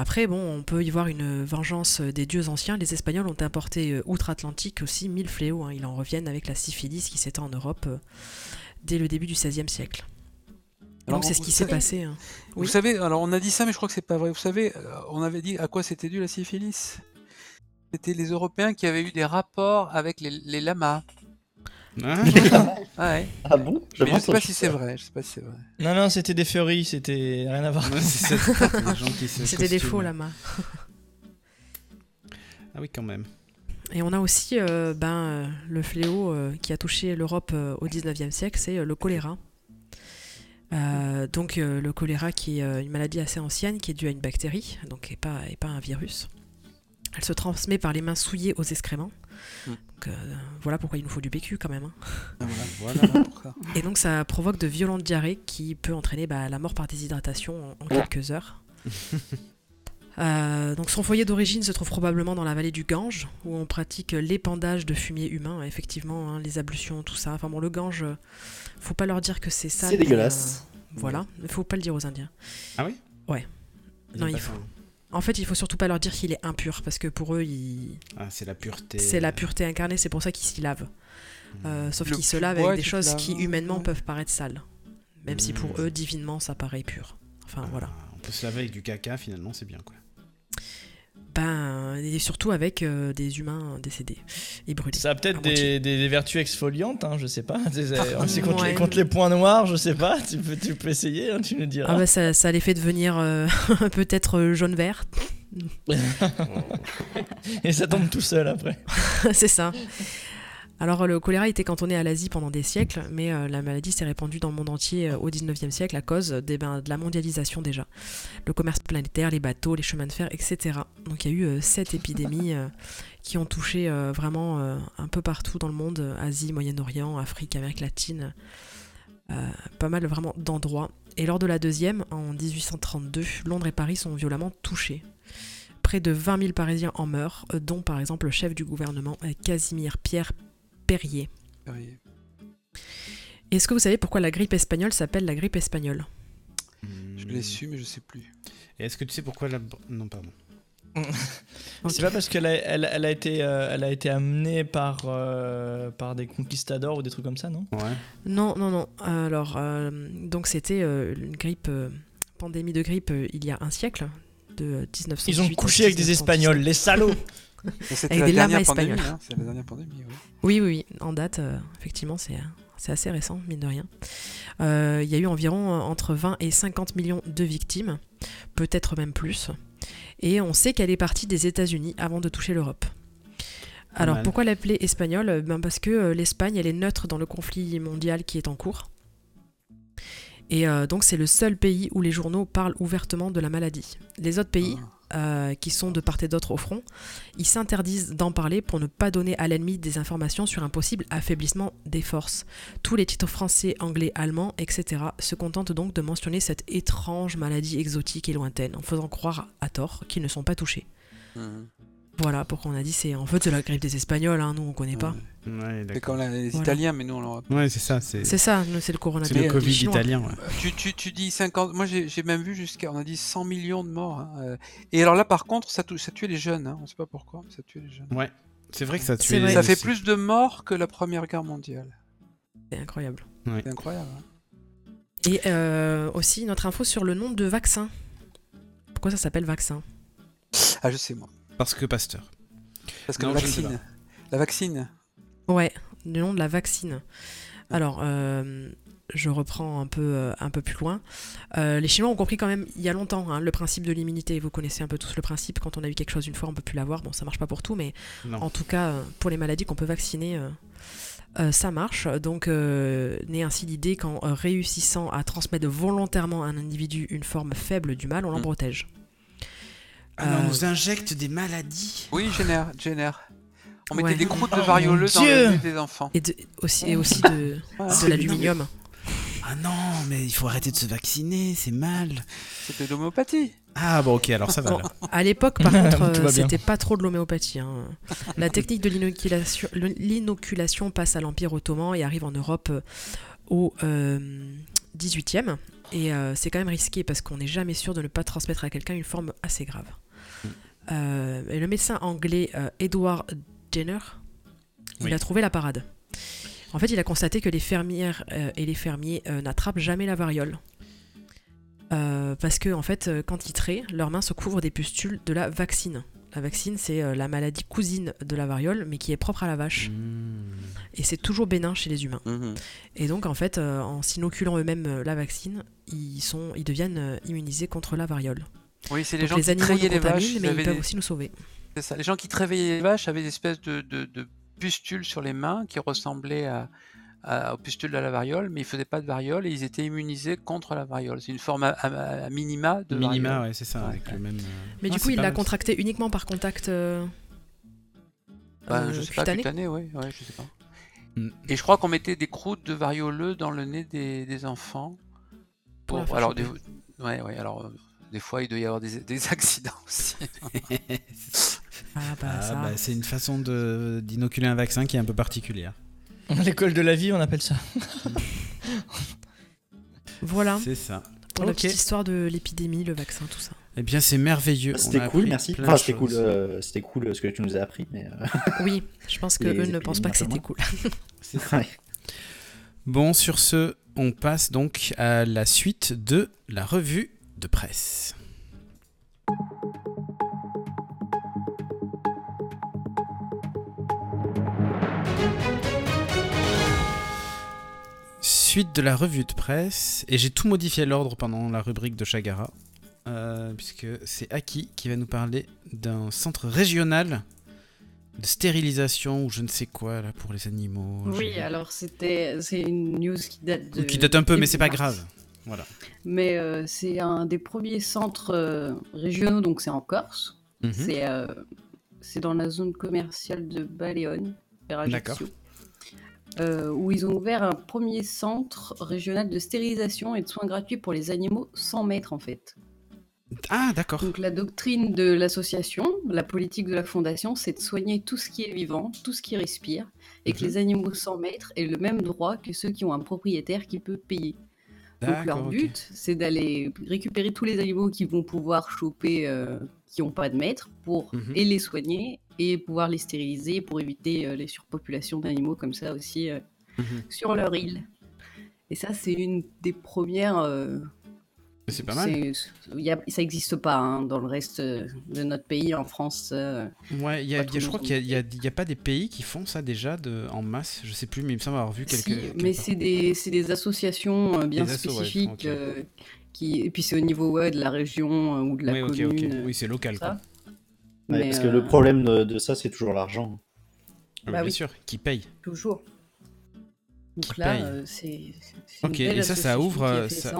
Après, bon, on peut y voir une vengeance des dieux anciens. Les Espagnols ont importé euh, outre-Atlantique aussi mille fléaux. hein. Ils en reviennent avec la syphilis qui s'étend en Europe euh, dès le début du XVIe siècle. Alors, Donc c'est ce qui s'est passé. hein. Vous Oui. savez, alors on a dit ça, mais je crois que c'est pas vrai. Vous savez, euh, on avait dit à quoi c'était dû la syphilis? C'était les Européens qui avaient eu des rapports avec les, les lamas. Ah, Ouais. Ah bon? Je sais pas si c'est vrai. Je sais pas si c'est vrai. Non, non, c'était des feuilles, c'était rien à voir. ouais, C'était des faux là-bas. Ah oui, quand même. Et on a aussi euh, ben, euh, le fléau euh, qui a touché l'Europe euh, au 19e siècle, c'est euh, le choléra. Euh, donc euh, le choléra qui est euh, une maladie assez ancienne qui est due à une bactérie, donc et pas, et pas un virus. Elle se transmet par les mains souillées aux excréments. Hmm. Donc, voilà pourquoi il nous faut du PQ quand même. hein. Ah, voilà, voilà. Et donc ça provoque de violentes diarrhées qui peut entraîner bah, la mort par déshydratation en, en quelques heures. Euh, donc son foyer d'origine se trouve probablement dans la vallée du Gange, où on pratique l'épandage de fumier humain, effectivement, hein, les ablutions, tout ça. Enfin bon, le Gange, euh, faut pas leur dire que c'est ça. C'est dégueulasse. voilà, il faut pas le dire aux Indiens. Ah oui? Ouais. Non, il faut-. En fait, il faut surtout pas leur dire qu'il est impur, parce que pour eux, il- Ah, c'est la pureté. c'est la pureté incarnée, c'est pour ça qu'ils s'y lavent. Euh, sauf qu'ils se lavent avec des choses laves, qui humainement ouais. peuvent paraître sales. Même si pour Mmh. eux, divinement, ça paraît pur. Enfin Ah, voilà. On peut se laver avec du caca, finalement, c'est bien quoi. Ben, et surtout avec euh, des humains décédés et brûlés. Ça a peut-être des, des- des vertus exfoliantes, hein, je sais pas. C'est c'est contre, les, ouais. contre les points noirs, je sais pas. Tu peux, tu peux essayer, hein, tu nous diras. Ah bah ça, ça les fait devenir euh, peut-être euh, jaune-vert. Et ça tombe tout seul après. c'est ça. Alors le choléra était cantonné à l'Asie pendant des siècles, mais euh, la maladie s'est répandue dans le monde entier euh, au 19e siècle à cause des, ben, de la mondialisation déjà. Le commerce planétaire, les bateaux, les chemins de fer, etc. Donc il y a eu euh, sept épidémies qui ont touché vraiment un peu partout dans le monde, Asie, Moyen-Orient, Afrique, Amérique latine, pas mal vraiment d'endroits. Et lors de la deuxième, en 1832, Londres et Paris sont violemment touchés. Près de 20 000 Parisiens en meurent, dont par exemple le chef du gouvernement, Casimir Pierre Perrier. Perrier. Est-ce que vous savez pourquoi la grippe espagnole s'appelle la grippe espagnole? Je l'ai su, mais je sais plus. Et est-ce que tu sais pourquoi la. Non, pardon. C'est pas parce qu'elle a, elle, elle a été, euh, elle a été amenée par, euh, par des conquistadors ou des trucs comme ça, non? Ouais. Non, non, non. Alors, euh, donc c'était euh, une grippe, euh, pandémie de grippe euh, il y a un siècle, de 1918. Ils ont couché avec des 1917. Espagnols, les salauds C'était Avec la des lamas dernière pandémie, espagnols. hein, c'est la dernière pandémie, oui. Oui, oui, oui. En date, euh, effectivement, c'est c'est assez récent, mine de rien. Euh, Il y a eu environ euh, entre 20 et 50 millions de victimes, peut-être même plus. Et on sait qu'elle est partie des États-Unis avant de toucher l'Europe. Alors mal. pourquoi l'appeler espagnole? Ben Parce que euh, l'Espagne, elle est neutre dans le conflit mondial qui est en cours. Et euh, donc c'est le seul pays où les journaux parlent ouvertement de la maladie. Les autres pays, euh, qui sont de part et d'autre au front, ils s'interdisent d'en parler pour ne pas donner à l'ennemi des informations sur un possible affaiblissement des forces. Tous les titres français, anglais, allemands, etc. se contentent donc de mentionner cette étrange maladie exotique et lointaine, en faisant croire à tort qu'ils ne sont pas touchés. Mhm. Voilà pourquoi on a dit c'est en fait c'est la grippe des Espagnols, hein, nous on connaît pas. Ouais. C'est d'accord. comme les Voilà. Italiens, mais nous on l'aura Ouais, c'est ça. C'est C'est ça, c'est le c'est coronavirus. le Mais, Covid italien. ouais. Tu, tu, tu dis 50, moi j'ai j'ai même vu jusqu'à, on a dit 100 millions de morts. hein, euh. Et alors là par contre, ça, ça tuait les jeunes, hein, on sait pas pourquoi, mais ça tuait les jeunes. Ouais. C'est vrai que ça C'est tue. vrai. Ça fait plus de morts que la Première Guerre mondiale. C'est incroyable. C'est incroyable. hein. Et euh, aussi notre info sur le nom de vaccin. Pourquoi ça s'appelle vaccin? Ah, je sais moi. Parce que Pasteur. Parce que Non, la vaccine. La vaccine. Ouais, le nom de la vaccine. Alors, euh, je reprends un peu, euh, un peu plus loin. Euh, les Chinois ont compris quand même il y a longtemps hein, le principe de l'immunité. Vous connaissez un peu tous le principe. Quand on a eu quelque chose une fois, on peut plus l'avoir. Bon, ça marche pas pour tout, mais Non. en tout cas, pour les maladies qu'on peut vacciner, euh, euh, ça marche. Donc, euh, naît ainsi l'idée qu'en euh, réussissant à transmettre volontairement à un individu une forme faible du mal, on l'en Mm. protège. Alors, Euh, on nous injecte des maladies. Oui, génère, génère. On mettait Ouais. des croûtes de Oh, varioleux mon dans le Dieu. nez des enfants. Et, de- aussi, et aussi de, de l'aluminium. Ah non, mais il faut arrêter de se vacciner, c'est mal. C'était de l'homéopathie. Ah bon, ok, alors ça va. Bon, là. À l'époque, par contre, Tout euh, va bien. c'était pas trop de l'homéopathie. hein. La technique de l'inoculation- le- l'inoculation passe à l'Empire ottoman et arrive en Europe euh, au euh, 18e. Et euh, c'est quand même risqué parce qu'on n'est jamais sûr de ne pas transmettre à quelqu'un une forme assez grave. Euh, et le médecin anglais euh, Edward Jenner, il Oui. a trouvé la parade. En fait, il a constaté que les fermières euh, et les fermiers n'attrapent jamais la variole. Parce que en fait, quand ils traient, leurs mains se couvrent des pustules de la vaccine. La vaccine, c'est la maladie cousine de la variole, mais qui est propre à la vache. Mmh. Et c'est toujours bénin chez les humains. Mhm. Et donc, en fait, en s'inoculant eux-mêmes la vaccine, ils, sont, ils deviennent immunisés contre la variole. Oui, c'est les Donc, gens les qui nous les vaches. mais ils peuvent des- aussi nous sauver. C'est ça. Les gens qui travaillaient les vaches avaient des espèces de, de, de pustules sur les mains qui ressemblaient à, à- aux pustules de la variole, mais ils faisaient pas de variole et ils étaient immunisés contre la variole. C'est une forme à, à- à minima de Minima, variole. ouais, c'est ça, Ouais. avec le même. euh, Mais ah, du coup, il l'a contracté uniquement par contact euh, Bah, euh, je sais pas, cutané. cutané, oui, ouais, je sais pas. Mm. Et je crois qu'on mettait des croûtes de varioleux dans le nez des, des enfants. Pour alors, des, ouais, ouais, alors, euh, des fois, il doit y avoir des, des accidents aussi. Ah bah Ah, ça. bah, c'est une façon de- d'inoculer un vaccin qui est un peu particulière. L'école de la vie, on appelle ça. Voilà, C'est ça. pour la petite histoire de l'épidémie, le vaccin, tout ça. Eh bien, c'est merveilleux. Ah, C'était cool, merci. Enfin, de c'était cool, euh, c'était cool euh, ce que tu nous as appris, mais euh, Oui, je pense que Les eux ne pensent pas que c'était cool. C'est ça. ouais. Bon, sur ce, on passe donc à la suite de la revue de presse. Suite de la revue de presse, et j'ai tout modifié l'ordre pendant la rubrique de Chagara, euh, puisque c'est Aki qui va nous parler d'un centre régional de stérilisation ou je ne sais quoi là pour les animaux. Oui, alors c'était c'est une news qui date de. qui date un peu, mais c'est pas grave. Voilà. Mais euh, c'est un des premiers centres euh, régionaux, donc c'est en Corse. Mhm. C'est euh, c'est dans la zone commerciale de Baleone, vers. Ajaccio. où ils ont ouvert un premier centre régional de stérilisation et de soins gratuits pour les animaux sans maître en fait. Ah, d'accord. Donc la doctrine de l'association, la politique de la fondation, c'est de soigner tout ce qui est vivant, tout ce qui respire, et que Mhm. les animaux sans maître aient le même droit que ceux qui ont un propriétaire qui peut payer. Donc leur but, c'est d'aller récupérer tous les animaux qui vont pouvoir choper, euh, qui n'ont pas de maître, pour Mhm. et les soigner et pouvoir les stériliser pour éviter euh, les surpopulations d'animaux comme ça aussi euh, Mhm. sur leur île. Et ça, c'est une des premières. C'est pas mal. y a- ça n'existe pas hein, dans le reste euh, de notre pays, en France. euh, Ouais, y a, y a- je crois qu'il y a, il y a- il y a pas des pays qui font ça déjà de, en masse? Je sais plus, mais il me semble avoir vu quelques. si, mais c'est des, associations euh, bien Des assos, ouais, spécifiques. euh, qui, et puis c'est au niveau ouais, de la région euh, ou de la Oui, ok, commune. ok. euh, Oui, c'est local, quoi. Ouais, Mais, parce que le problème de, de ça, c'est toujours l'argent. Ah, Bah bien oui. sûr, qui paye. Toujours. Donc là, euh, c'est. Ok, belle et ça, ça ouvre. euh, ça.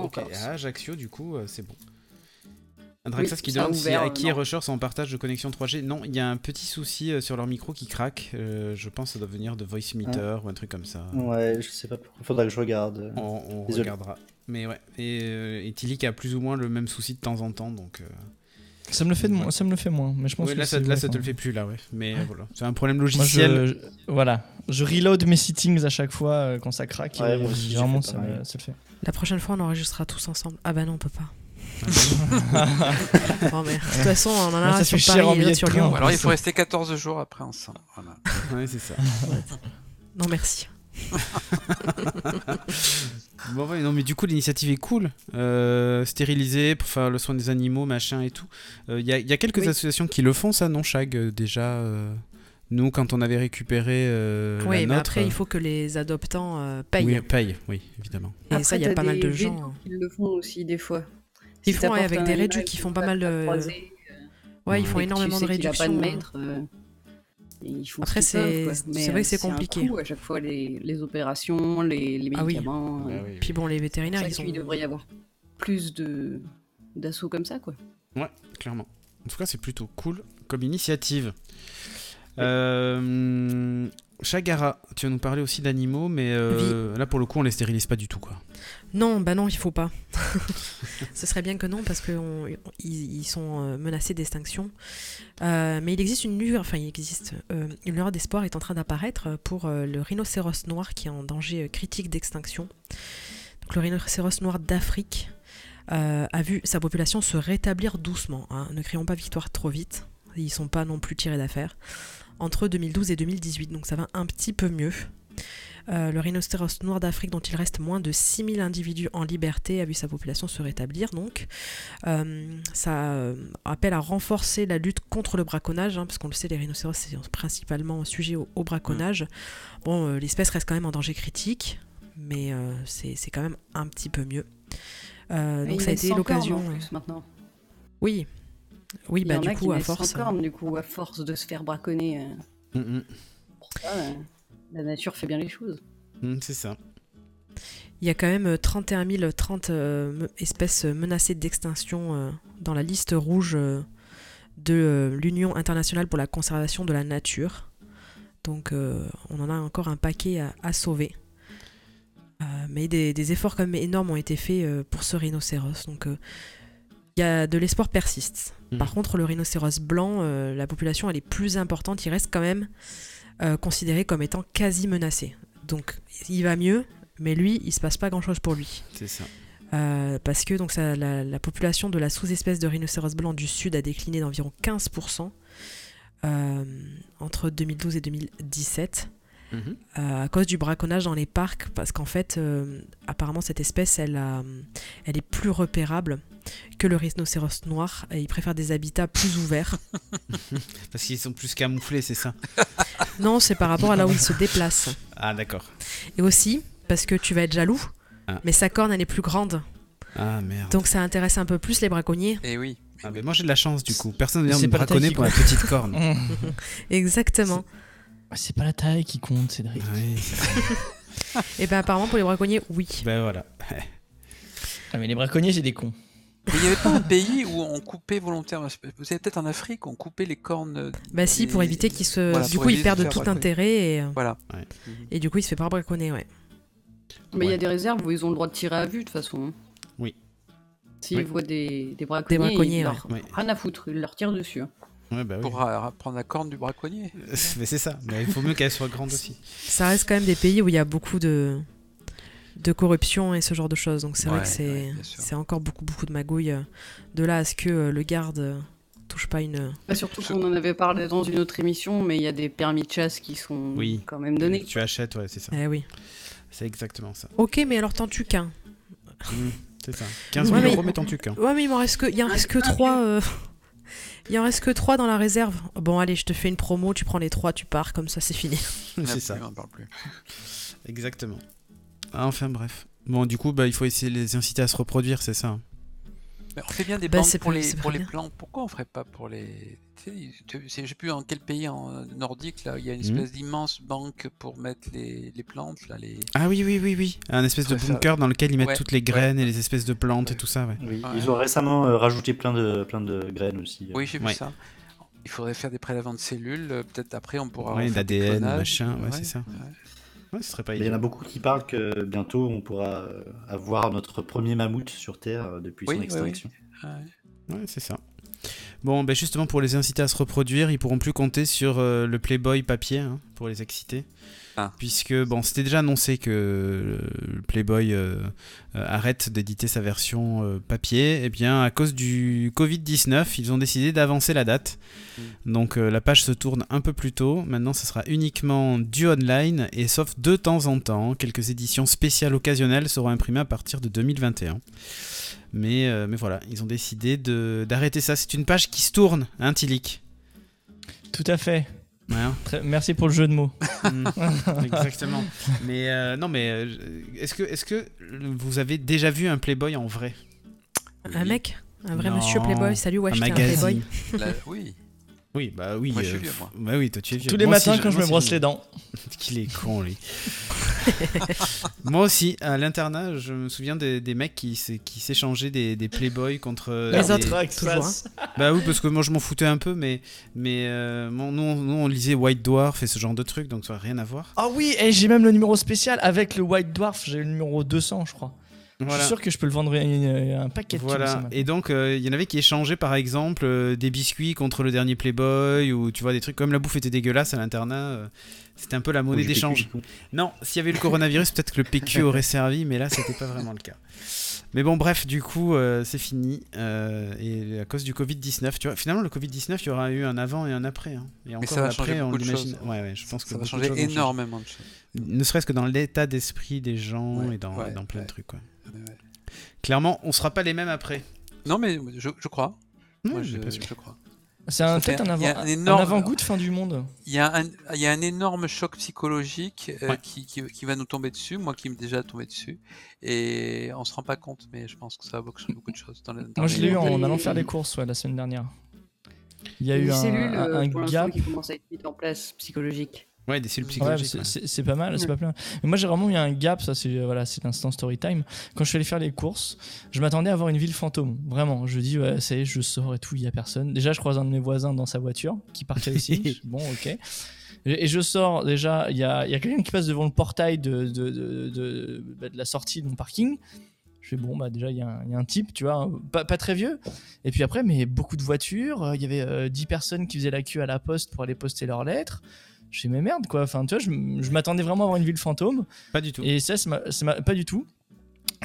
À Ajaccio, du coup, euh, c'est bon. Andraxas Oui, qui demande si ouvert, qui est non. Rusher sont en partage de connexion 3G. Non, il y a un petit souci sur leur micro qui craque. Euh, je pense que ça doit venir de Voice Meter ou un truc comme ça. Ouais, je sais pas pourquoi. Faudra que je regarde. On, regardera. Mais ouais. Et, euh, et Tilly qui a plus ou moins le même souci de temps en temps. Donc, euh, Ça me le fait, de Ouais. moins, ça me le fait moins. Mais je pense ouais, que là, ça, là, ça te le fait plus, là, ouais. Mais euh, voilà. C'est un problème Moi, logiciel. je, je- voilà, je reload mes settings à chaque fois euh, quand ça craque. Ouais, et moi aussi, j'ai généralement, fait ça, pareil. me- ça le fait. La prochaine fois, on enregistrera tous ensemble. Ah bah non, on peut pas. Mais de toute façon, on en a Ouais, un ça sur Paris en et sur Lyon. Alors il faut rester 14 jours après ensemble. Voilà. ouais, c'est ça. Non, merci. Bon, ouais, non, mais du coup, l'initiative est cool. Euh, stériliser pour faire le soin des animaux, machin et tout. Il y, a, y a quelques Oui. associations qui le font, ça, non, Chag euh, Déjà, euh, nous, quand on avait récupéré euh, oui, la mais nôtre, après, euh, il faut que les adoptants euh, payent. Oui, paye, oui, évidemment. Et Après, ça, il y a pas mal de gens. vétos qui le font aussi des fois. Ils Si font, avec des réducs qui font pas mal de. croiser, Ouais, ils font énormément de réductions. pas de hein. maître, euh, ils font Après, c'est- vrai que euh, c'est un compliqué. coût à chaque fois les, les opérations, les, les Ah oui. médicaments. Euh, oui, Puis bon, les vétérinaires, ils ça ont. qu'il devrait y avoir plus de d'assauts comme ça, quoi. Ouais, clairement. En tout cas, c'est plutôt cool comme initiative. Euh, Chagara, tu vas nous parler aussi d'animaux, mais euh, là, pour le coup, on les stérilise pas du tout, quoi. Non, bah non, il faut pas. Ce serait bien que non, parce qu'ils ils sont euh, menacés d'extinction. Euh, mais il existe une lueur, enfin, il existe euh, une lueur d'espoir est en train d'apparaître pour le rhinocéros noir qui est en danger critique d'extinction. Donc, le rhinocéros noir d'Afrique a vu sa population se rétablir doucement. hein. Ne crions pas victoire trop vite. Ils sont pas non plus tirés d'affaire. Entre 2012 et 2018, donc ça va un petit peu mieux. Euh, le rhinocéros noir d'Afrique, dont il reste moins de 6000 individus en liberté, a vu sa population se rétablir. Donc, Euh, ça euh, appelle à renforcer la lutte contre le braconnage, hein, parce qu'on le sait, les rhinocéros, c'est principalement sujet au, au braconnage. Bon, euh, l'espèce reste quand même en danger critique, mais euh, c'est c'est quand même un petit peu mieux. Euh, donc, ça a été l'occasion. maintenant. Oui. Oui, bah du coup, à force. cornes, du coup, à force de se faire braconner. euh, Mm, mm. pour ça, euh, la nature fait bien les choses. Mm, c'est ça. Il y a quand même euh, 31 030 euh, espèces euh, menacées d'extinction euh, dans la liste rouge euh, de euh, l'Union internationale pour la conservation de la nature. Donc euh, on en a encore un paquet à, à sauver. Euh, mais des, des efforts quand même énormes ont été faits euh, pour ce rhinocéros. Donc euh, il y a de l'espoir persiste. Mhm. Par contre, le rhinocéros blanc, euh, la population elle est plus importante. Il reste quand même euh, considéré comme étant quasi menacé. Donc il va mieux, mais lui, il se passe pas grand chose pour lui. C'est ça. Euh, parce que donc, ça, la, la population de la sous-espèce de rhinocéros blanc du sud a décliné d'environ 15% euh, entre 2012 et 2017 Euh, à cause du braconnage dans les parcs, parce qu'en fait, euh, apparemment, cette espèce, elle, a- elle est plus repérable que le rhinocéros noir, et il préfère des habitats plus ouverts. Parce qu'ils sont plus camouflés, c'est ça? non, c'est par rapport à là où il se déplace. Ah, d'accord. Et aussi, parce que tu vas être jaloux, Ah. mais sa corne, elle est plus grande. Ah, merde. Donc ça intéresse un peu plus les braconniers. Et oui. Ah, mais moi, j'ai de la chance, du coup. Personne ne vient me braconner pour la petite corne. Exactement. C'est pas la taille qui compte, Cédric. oui. Et ben apparemment pour les braconniers, oui. Ben voilà. Ah, mais les braconniers, c'est des cons. Mais il n'y avait pas un pays où on coupait volontairement. Vous savez peut-être en Afrique, on coupait les cornes. Bah si, pour éviter qu'ils se. Voilà, du coup, ils perdent tout intérêt et, euh, Voilà. et du coup, il se fait pas braconner, ouais. Mais il y a des réserves où ils ont le droit de tirer à vue de toute façon. Oui. S'ils Oui. voient des, des braconniers, braconniers, ils leur... Ouais. rien à foutre, ils leur tirent dessus. hein. Ouais, bah oui. Pour euh, prendre la corne du braconnier. Mais c'est ça. Mais il faut mieux qu'elle soit grande aussi. Ça reste quand même des pays où il y a beaucoup de de corruption et ce genre de choses. Donc c'est vrai Ouais, que c'est ouais, encore beaucoup beaucoup de magouilles. euh, De là à ce que euh, le garde touche pas une. Bah, surtout qu'on en avait parlé dans une autre émission, mais il y a des permis de chasse qui sont Oui. quand même donnés. Tu achètes, ouais, c'est ça. Eh oui. C'est exactement ça. Ok, mais alors t'en tues qu'un. Mm, c'est ça. 15 Ouais, 000 mais- euros, mais t'en tues qu'un. Ouais, mais il m'en reste que, il en reste que trois. euh, Il en reste que trois dans la réserve. Bon, allez, je te fais une promo, tu prends les trois, tu pars, comme ça, c'est fini. c'est ça. On en parle plus. Exactement. Ah, Enfin bref. Bon, du coup, bah, il faut essayer de les inciter à se reproduire, c'est ça. Mais on fait bien des Bah, bandes pour les, pour les bien. plants. Pourquoi on ferait pas pour les. Tu sais, tu- c'est- je sais plus en quel pays en nordique là, il y a une Mhm. espèce d'immense banque pour mettre les, les plantes là, les. Ah oui, oui, oui, oui. Un espèce de bunker dans lequel ils mettent Ouais, toutes les graines ouais. et les espèces de plantes et tout ça, ouais. Oui, Ouais. Ils ont récemment euh, rajouté plein de, plein de graines aussi. Oui, j'ai vu Ouais. ça. Il faudrait faire des prélèvements de cellules. euh, Peut-être après on pourra. Des d'ADN, machin, ouais, ouais, c'est ça. Ouais. Ouais, ce serait pas Mais il y en a beaucoup qui parlent que bientôt on pourra euh, avoir notre premier mammouth sur Terre euh, depuis Oui, son oui, extinction. Ouais. Ouais, c'est ça. Bon, ben justement, pour les inciter à se reproduire, ils pourront plus compter sur euh, le Playboy papier hein, pour les exciter. Ah. Puisque, bon, c'était déjà annoncé que euh, le Playboy euh, euh, arrête d'éditer sa version euh, papier. Et bien, à cause du Covid-19, ils ont décidé d'avancer la date. Donc, euh, la page se tourne un peu plus tôt. Maintenant, ce sera uniquement du online. Et sauf de temps en temps, quelques éditions spéciales occasionnelles seront imprimées à partir de 2021. Mais, euh, mais voilà, ils ont décidé de- d'arrêter ça. C'est une page qui se tourne, hein, Tilik Tout à fait. Ouais, hein. Très- merci pour le jeu de mots. Mm. Exactement. Mais euh, non, mais euh, est-ce que, est que vous avez déjà vu un Playboy en vrai? Un mec? Un vrai Non. monsieur Playboy? Salut, ouais, Un. Playboy. Oui. Oui, bah oui. Moi, je suis euh, vieux, moi. Bah oui, toi tu es vieux. Tous les Moi aussi, matins quand je me brosse les dents. Qu'il est con, lui. Moi aussi, à l'internat, je me souviens des, des mecs qui, s'é- qui s'échangeaient des, des Playboy contre. euh, Les des- autres, toujours. hein. Bah oui, parce que moi je m'en foutais un peu, mais, mais euh, bon, nous, on- nous on lisait White Dwarf et ce genre de trucs, donc ça n'a rien à voir. Ah oui, et j'ai même le numéro spécial avec le White Dwarf. J'ai le numéro 200, je crois. Je suis sûr que je peux le vendre un, un paquet de Voilà. Et donc, euh, il y en avait qui échangeaient par exemple euh, des biscuits contre le dernier Playboy ou tu vois des trucs comme la bouffe était dégueulasse à l'internat. euh, c'était un peu la monnaie d'échange. Non, s'il y avait eu le coronavirus, peut-être que le PQ aurait servi, mais là, c'était pas vraiment le cas. Mais bon, bref, du coup, euh, c'est fini. euh, et à cause du Covid-19, tu vois, finalement, le Covid-19, il y aura eu un avant et un après. hein. Et encore ça va après, on l'imagine. choses. Ouais, ouais, je pense que Ça va choses vont changer. énormément de choses. Ne serait-ce que dans l'état d'esprit des gens Ouais, et dans, ouais, dans plein ouais. de trucs. Quoi. Ouais, ouais. Clairement, on sera pas les mêmes après. Non, mais je, je crois. Ouais, Moi, j'ai je, pas sûr. je crois. C'est un- fait peut-être un, avant, avant-goût de fin du monde. Il y, a un, il y a un énorme choc psychologique euh, Ouais. qui, qui, qui va nous tomber dessus, moi qui m'est déjà tombé dessus, et on se rend pas compte, mais je pense que ça va beaucoup, beaucoup de choses. Dans le, dans Moi, je l'ai eu en allant faire les courses ouais, la semaine dernière. Il y a eu Une un, euh, un gap. qui commence à être mise en place psychologique. Ouais, des cellules psychologiques. c'est- ouais. c'est pas mal, c'est pas plein. Mais moi j'ai vraiment eu un gap, ça c'est voilà, c'est l'instant story time. Quand je suis allé faire les courses, je m'attendais à avoir une ville fantôme, vraiment. Je dis ouais, ça y est, je sors et tout, il y a personne. Déjà je croise un de mes voisins dans sa voiture qui partait aussi. Bon, OK. Et je sors déjà, il y a, il y a quelqu'un qui passe devant le portail de, de, de, de- bah, de la sortie de mon parking. Je fais bon, bah déjà il y, a un- il y a un type, tu vois, pas, pas très vieux. Et puis après, mais beaucoup de voitures. euh, Il y avait euh, 10 personnes qui faisaient la queue à la poste pour aller poster leurs lettres. Je fais mais merde quoi. Enfin, tu vois, je, m'attendais vraiment à avoir une ville fantôme. Pas du tout. Et ça, c'est pas du tout.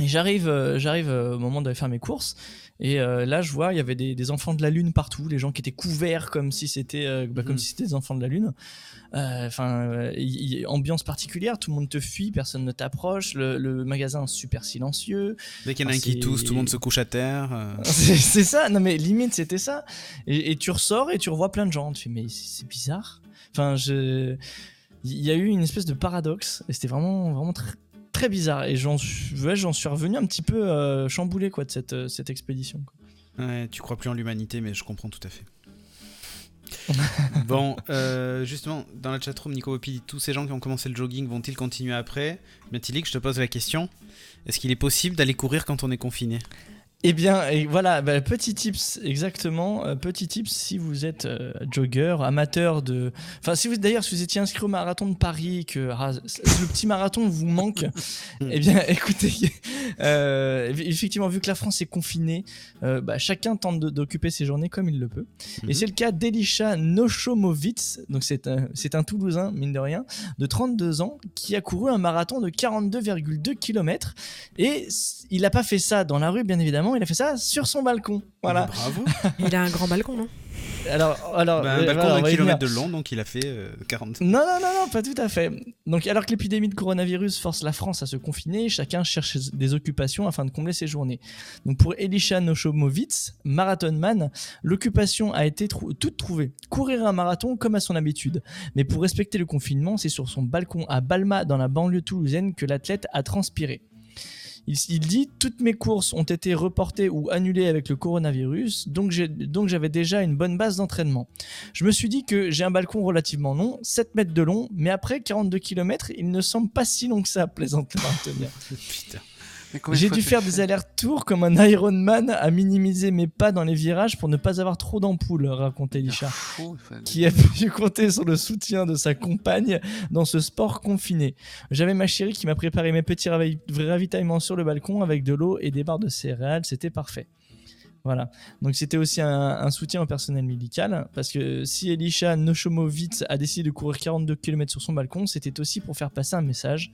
Et j'arrive, euh, j'arrive euh, au moment d'aller faire mes courses. Et euh, là, je vois, il y avait des, des enfants de la lune partout, les gens qui étaient couverts comme si c'était, euh, bah, comme Mhm. si c'était des enfants de la lune. Euh, Enfin, ambiance particulière, tout le monde te fuit, personne ne t'approche. Le, le magasin super silencieux. Dès qu'il y en a un qui tousse, tout le monde se couche à terre. C'est ça, non mais limite c'était ça. Et, et tu ressors et tu revois plein de gens. Tu fais mais c'est bizarre. Enfin, il y a eu une espèce de paradoxe et c'était vraiment vraiment très, bizarre. Et j'en suis, ouais, suis revenu un petit peu euh, chamboulé quoi de cette euh, cette expédition. tu crois plus en l'humanité, mais je comprends tout à fait. bon, euh, justement, dans la chatroom, Nico Popi tous ces gens qui ont commencé le jogging vont-ils continuer après? Matilik, je te pose la question est-ce qu'il est possible d'aller courir quand on est confiné? Eh bien, et voilà, bah, petit tips, exactement. euh, petit tips si vous êtes euh, jogger, amateur de. Enfin, si vous d'ailleurs, si vous étiez inscrit au marathon de Paris, que ah, le petit marathon vous manque, eh bien, écoutez, euh, effectivement, vu que la France est confinée, bah, chacun tente d'occuper ses journées comme il le peut. Et Mhm. c'est le cas d'Elisha Noshomovitz, donc c'est un, un Toulousain, mine de rien, de 32 ans, qui a couru un marathon de 42,2 km. Et il n'a pas fait ça dans la rue, bien évidemment, il a fait ça sur son balcon. Voilà. Bravo. Il a un grand balcon, non? Alors, alors Bah, euh, un balcon voilà, on d'un kilomètre de long, donc il a fait euh, 40. Non, non, non, non, pas tout à fait. Donc, alors que l'épidémie de coronavirus force la France à se confiner, chacun cherche des occupations afin de combler ses journées. Donc, pour Elisha Noshomovitz, marathonman, l'occupation a été trou- toute trouvée. Courir un marathon comme à son habitude. Mais pour respecter le confinement, c'est sur son balcon à Balma, dans la banlieue toulousaine, que l'athlète a transpiré. Il, dit toutes mes courses ont été reportées ou annulées avec le coronavirus, donc j'avais déjà une bonne base d'entraînement. Je me suis dit que j'ai un balcon relativement long, 7 mètres de long, mais après 42 km, il ne semble pas si long que ça, plaisante le. Putain. J'ai dû faire des allers-retours comme un Ironman à minimiser mes pas dans les virages pour ne pas avoir trop d'ampoules, Fou, enfin, qui a pu compter sur le soutien de sa compagne dans ce sport confiné. J'avais ma chérie qui m'a préparé mes petits ravi- ravitaillements sur le balcon avec de l'eau et des barres de céréales, c'était parfait. Voilà. Donc c'était aussi un, un soutien au personnel médical parce que si Elisha Noshomovitz a décidé de courir 42 km sur son balcon, c'était aussi pour faire passer un message.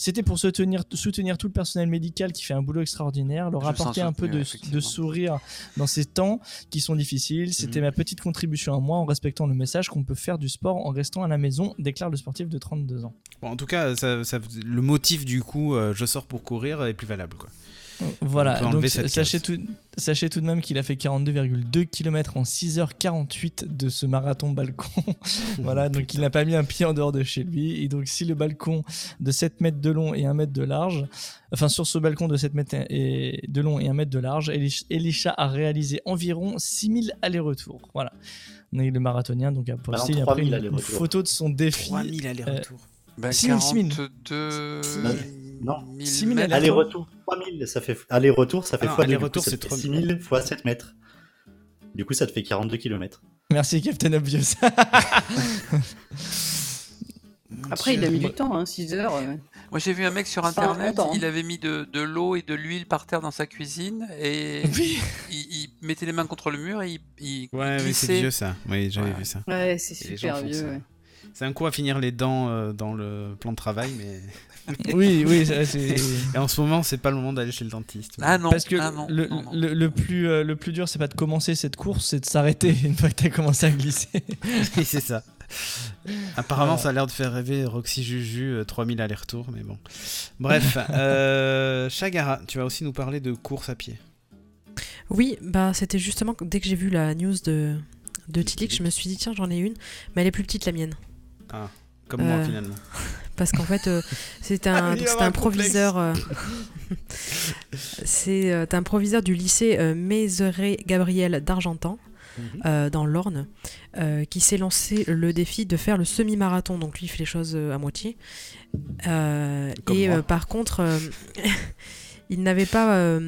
C'était pour soutenir, soutenir tout le personnel médical qui fait un boulot extraordinaire, leur apporter un peu de, sourire dans ces temps qui sont difficiles. C'était Mhm. ma petite contribution à moi en respectant le message qu'on peut faire du sport en restant à la maison, déclare le sportif de 32 ans. Bon, en tout cas, ça, ça- le motif du coup, euh, je sors pour courir, est plus valable. Quoi. Voilà, donc sachez tout, sachez tout de même qu'il a fait 42,2 km en 6h48 de ce marathon balcon. voilà, donc il n'a pas mis un pied en dehors de chez lui. Et donc si le balcon de 7 mètres de long et 1 mètre de large, enfin sur ce balcon de 7 mètres et de long et 1 mètre de large, Elish- Elisha a réalisé environ 6000 allers-retours. Voilà. Donc, le marathonien donc a posté 3000 après une, photo de son défi. 3000 allers-retours. bah, 6000, 6000. 42 Non. 000 6000 mètres. Aller-retour, 3000, ça fait aller-retour, ça fait Ah non, fois coup, ça c'est fait 3000. 6000 fois 7 mètres. Du coup, ça te fait 42 km. Merci Captain Obvious. Après, il a mis du temps, hein, 6 heures. euh. Moi j'ai vu un mec sur internet, hein. il avait mis de, de l'eau et de l'huile par terre dans sa cuisine et oui. il, il mettait les mains contre le mur et il, il Ouais, oui, c'est vieux ça. Oui, j'avais Ouais. vu ça. Ouais, c'est super vieux. ouais. C'est un coup à finir les dents euh, dans le plan de travail, mais oui, oui, ça, et en ce moment, c'est pas le moment d'aller chez le dentiste. Ah non, Parce que ah non, le, non, non. le- le plus, euh, le plus dur, c'est pas de commencer cette course, c'est de s'arrêter une fois que t'as commencé à glisser. Oui, c'est ça. Apparemment, ça a l'air de faire rêver Roxy Juju, euh, 3000 allers-retours, mais bon. Bref, euh, Chagara, tu vas aussi nous parler de course à pied. Oui, bah c'était justement dès que j'ai vu la news de, de Tilly que je me suis dit tiens j'en ai une, mais elle est plus petite la mienne. Comme moi, Euh, finalement. Parce qu'en fait, euh, c'est un, c'est proviseur. euh, c'est euh, un proviseur du lycée Mézeray Gabriel d'Argentan, Mhm. euh, dans l'Orne, euh, qui s'est lancé le défi de faire le semi-marathon. Donc lui, il fait les choses à moitié. Euh, et par contre, il n'avait pas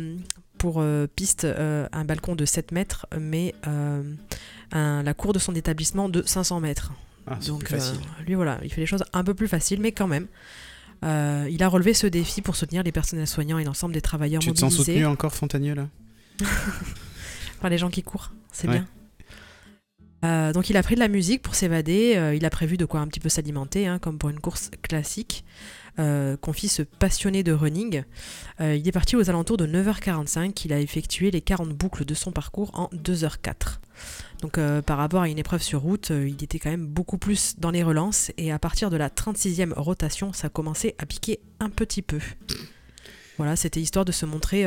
pour piste un balcon de 7 mètres, mais un- la cour de son établissement de 500 mètres. Ah, Donc euh, lui voilà, il fait les choses un peu plus faciles, mais quand même. Euh, il a relevé ce défi pour soutenir les personnels soignants et l'ensemble des travailleurs tu te sens mobilisés soutenu encore, Fontagneux, là? Par les gens qui courent. C'est Ouais. bien. Euh, donc il a pris de la musique pour s'évader, euh, il a prévu de quoi un petit peu s'alimenter, hein, comme pour une course classique. Euh, confie ce passionné de running. Euh, il est parti aux alentours de 9h45, il a effectué les 40 boucles de son parcours en 2h04. Donc par rapport à une épreuve sur route, il était quand même beaucoup plus dans les relances et à partir de la 36e rotation, ça commençait à piquer un petit peu. Voilà, c'était histoire de se montrer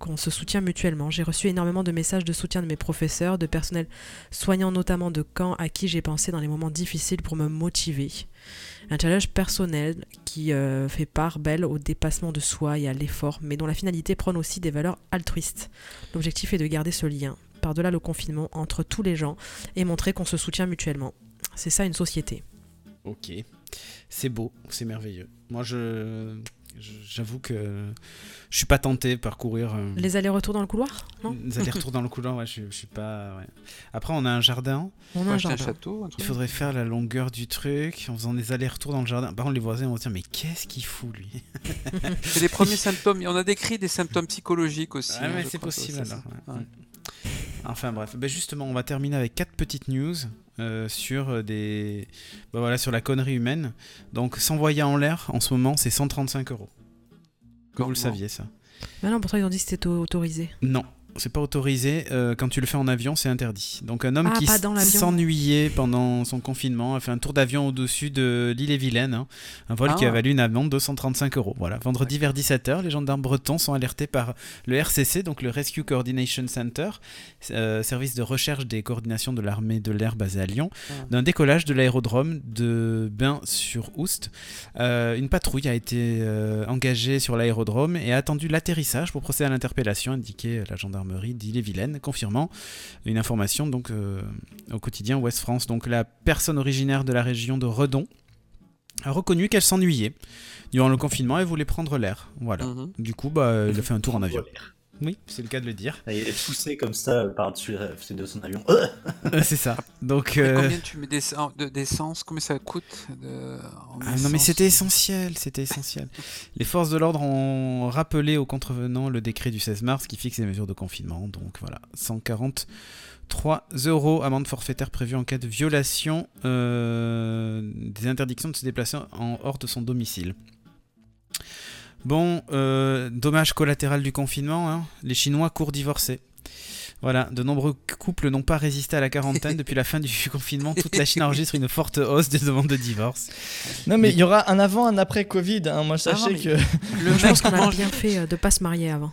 qu'on se soutient mutuellement. J'ai reçu énormément de messages de soutien de mes professeurs, de personnel soignant notamment de camp à qui j'ai pensé dans les moments difficiles pour me motiver. Un challenge personnel qui euh, fait part belle au dépassement de soi et à l'effort, mais dont la finalité prône aussi des valeurs altruistes. L'objectif est de garder ce lien, par-delà le confinement, entre tous les gens et montrer qu'on se soutient mutuellement. C'est ça une société. Ok. C'est beau, c'est merveilleux. Moi, je. J'avoue que je suis pas tenté par courir. euh, Les allers-retours dans le couloir Non les allers-retours dans le couloir, ouais, je, je suis pas. ouais. Après, on a un jardin. On a un acheter un jardin. château, un Il truc. faudrait faire la longueur du truc en faisant des allers-retours dans le jardin. Par contre, les voisins vont se dire Mais qu'est-ce qu'il fout, lui C'est les premiers symptômes. On a décrit des symptômes psychologiques aussi. Ah, hein, c'est possible alors. Ouais. Enfin bref, Ben, justement, on va terminer avec quatre petites news euh, sur euh, des, ben, voilà, sur la connerie humaine. Donc, s'envoyer en l'air en ce moment, c'est 135 euros. Que vous le saviez ça Mais non, pourtant ils ont dit que c'était autorisé. Non, c'est pas autorisé. euh, quand tu le fais en avion, c'est interdit. Donc un homme Ah, qui s'ennuyait pendant son confinement a fait un tour d'avion au-dessus de l'île-et-Vilaine. hein. un vol qui Ah. a valu une amende de 135 euros. Voilà. Vendredi vers 17h, les gendarmes bretons sont alertés par le RCC, donc le Rescue Coordination Center, euh, service de recherche des coordinations de l'armée de l'air basé à Lyon, Ah. d'un décollage de l'aérodrome de Bain-sur-Oust. Euh, une patrouille a été engagée sur l'aérodrome et a attendu l'atterrissage pour procéder à l'interpellation, indiquait la gendarmerie d'Ille-et-Vilaine, confirmant une information donc euh, au quotidien Ouest France. Donc la personne originaire de la région de Redon a reconnu qu'elle s'ennuyait durant le confinement et voulait prendre l'air. Voilà. Mhm. Du coup, bah, il a fait un tour en avion. Oui, c'est le cas de le dire. Il est poussé comme ça par-dessus la fenêtre de son avion. Euh Euh, c'est ça. Donc, euh, Combien tu mets d'essen- de- d'essence? Combien ça coûte de... en Ah non mais c'était essentiel, c'était essentiel. Les forces de l'ordre ont rappelé aux contrevenants le décret du 16 mars qui fixe les mesures de confinement. Donc voilà, 143 euros amende forfaitaire prévue en cas de violation euh, des interdictions de se déplacer en hors de son domicile. Bon, euh, dommage collatéral du confinement, hein, les Chinois courent divorcer. Voilà, de nombreux couples n'ont pas résisté à la quarantaine depuis la fin du confinement. Toute la Chine enregistre une forte hausse des demandes de divorce. Non, mais il y aura un avant, un après Covid. hein. Moi, Ah non, sachez mais- que. Le Je mec pense qu'on a bien fait euh, de pas se marier avant.